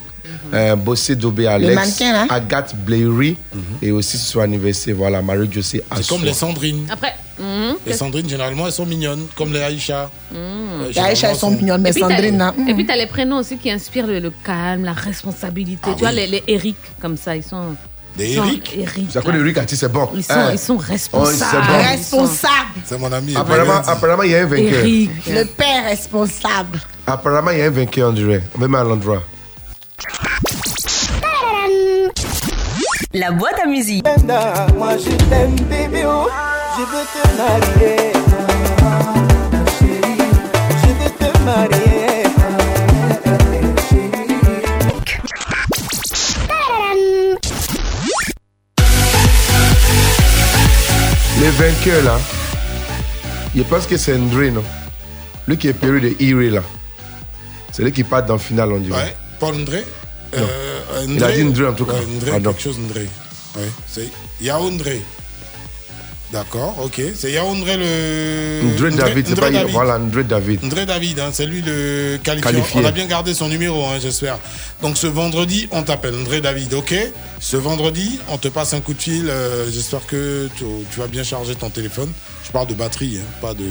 Euh, Bossé Dobé Alex, mannequin, hein? Agathe Blairy et aussi sur son anniversaire, voilà, Marie-José C'est comme les Sandrines. Après. hum, Les qu'est-ce- Sandrines, généralement, elles sont mignonnes, comme les Aïcha. hum. Euh, Les Aïcha, elles sont mignonnes, mais Et puis, t'as- Sandrine, là. Et puis, tu as les prénoms aussi qui inspirent le, le calme, la responsabilité. Ah tu vois, oui. les, les Eric, comme ça, ils sont. Des sont Eric Eric, Ça connaît là. Eric Ati, c'est bon. Ils sont, Hein? ils sont Oh, responsables. bon. Responsable. C'est mon ami. Apparemment, apparemment, il y a un vainqueur. Eric. Le père responsable. Apparemment, il y a un vainqueur, on dirait. Même à l'endroit. La boîte à musique. Moi je t'aime bébé oh, je veux te marier. Chérie, je veux te marier. Les vainqueurs, là, je pense que c'est André, non? Lui qui est perdu de Erie, là. C'est lui qui part dans le final, on dirait. Ouais, Paul Ndré. Non. Il a dit Ndré, en tout cas. Ouais, Ndré, Pardon. quelque chose Ndré. Ouais, c'est Yaoundré. D'accord, ok. C'est Yaoundré le. André David, c'est pas. David. Voilà, André David. Ndré David, hein, c'est lui le qualifié. Qualifié. On a bien gardé son numéro, hein, j'espère. Donc ce vendredi, on t'appelle Ndré David, ok? Ce vendredi, on te passe un coup de fil. euh, j'espère que tu, tu vas bien charger ton téléphone. Je parle de batterie, hein, pas de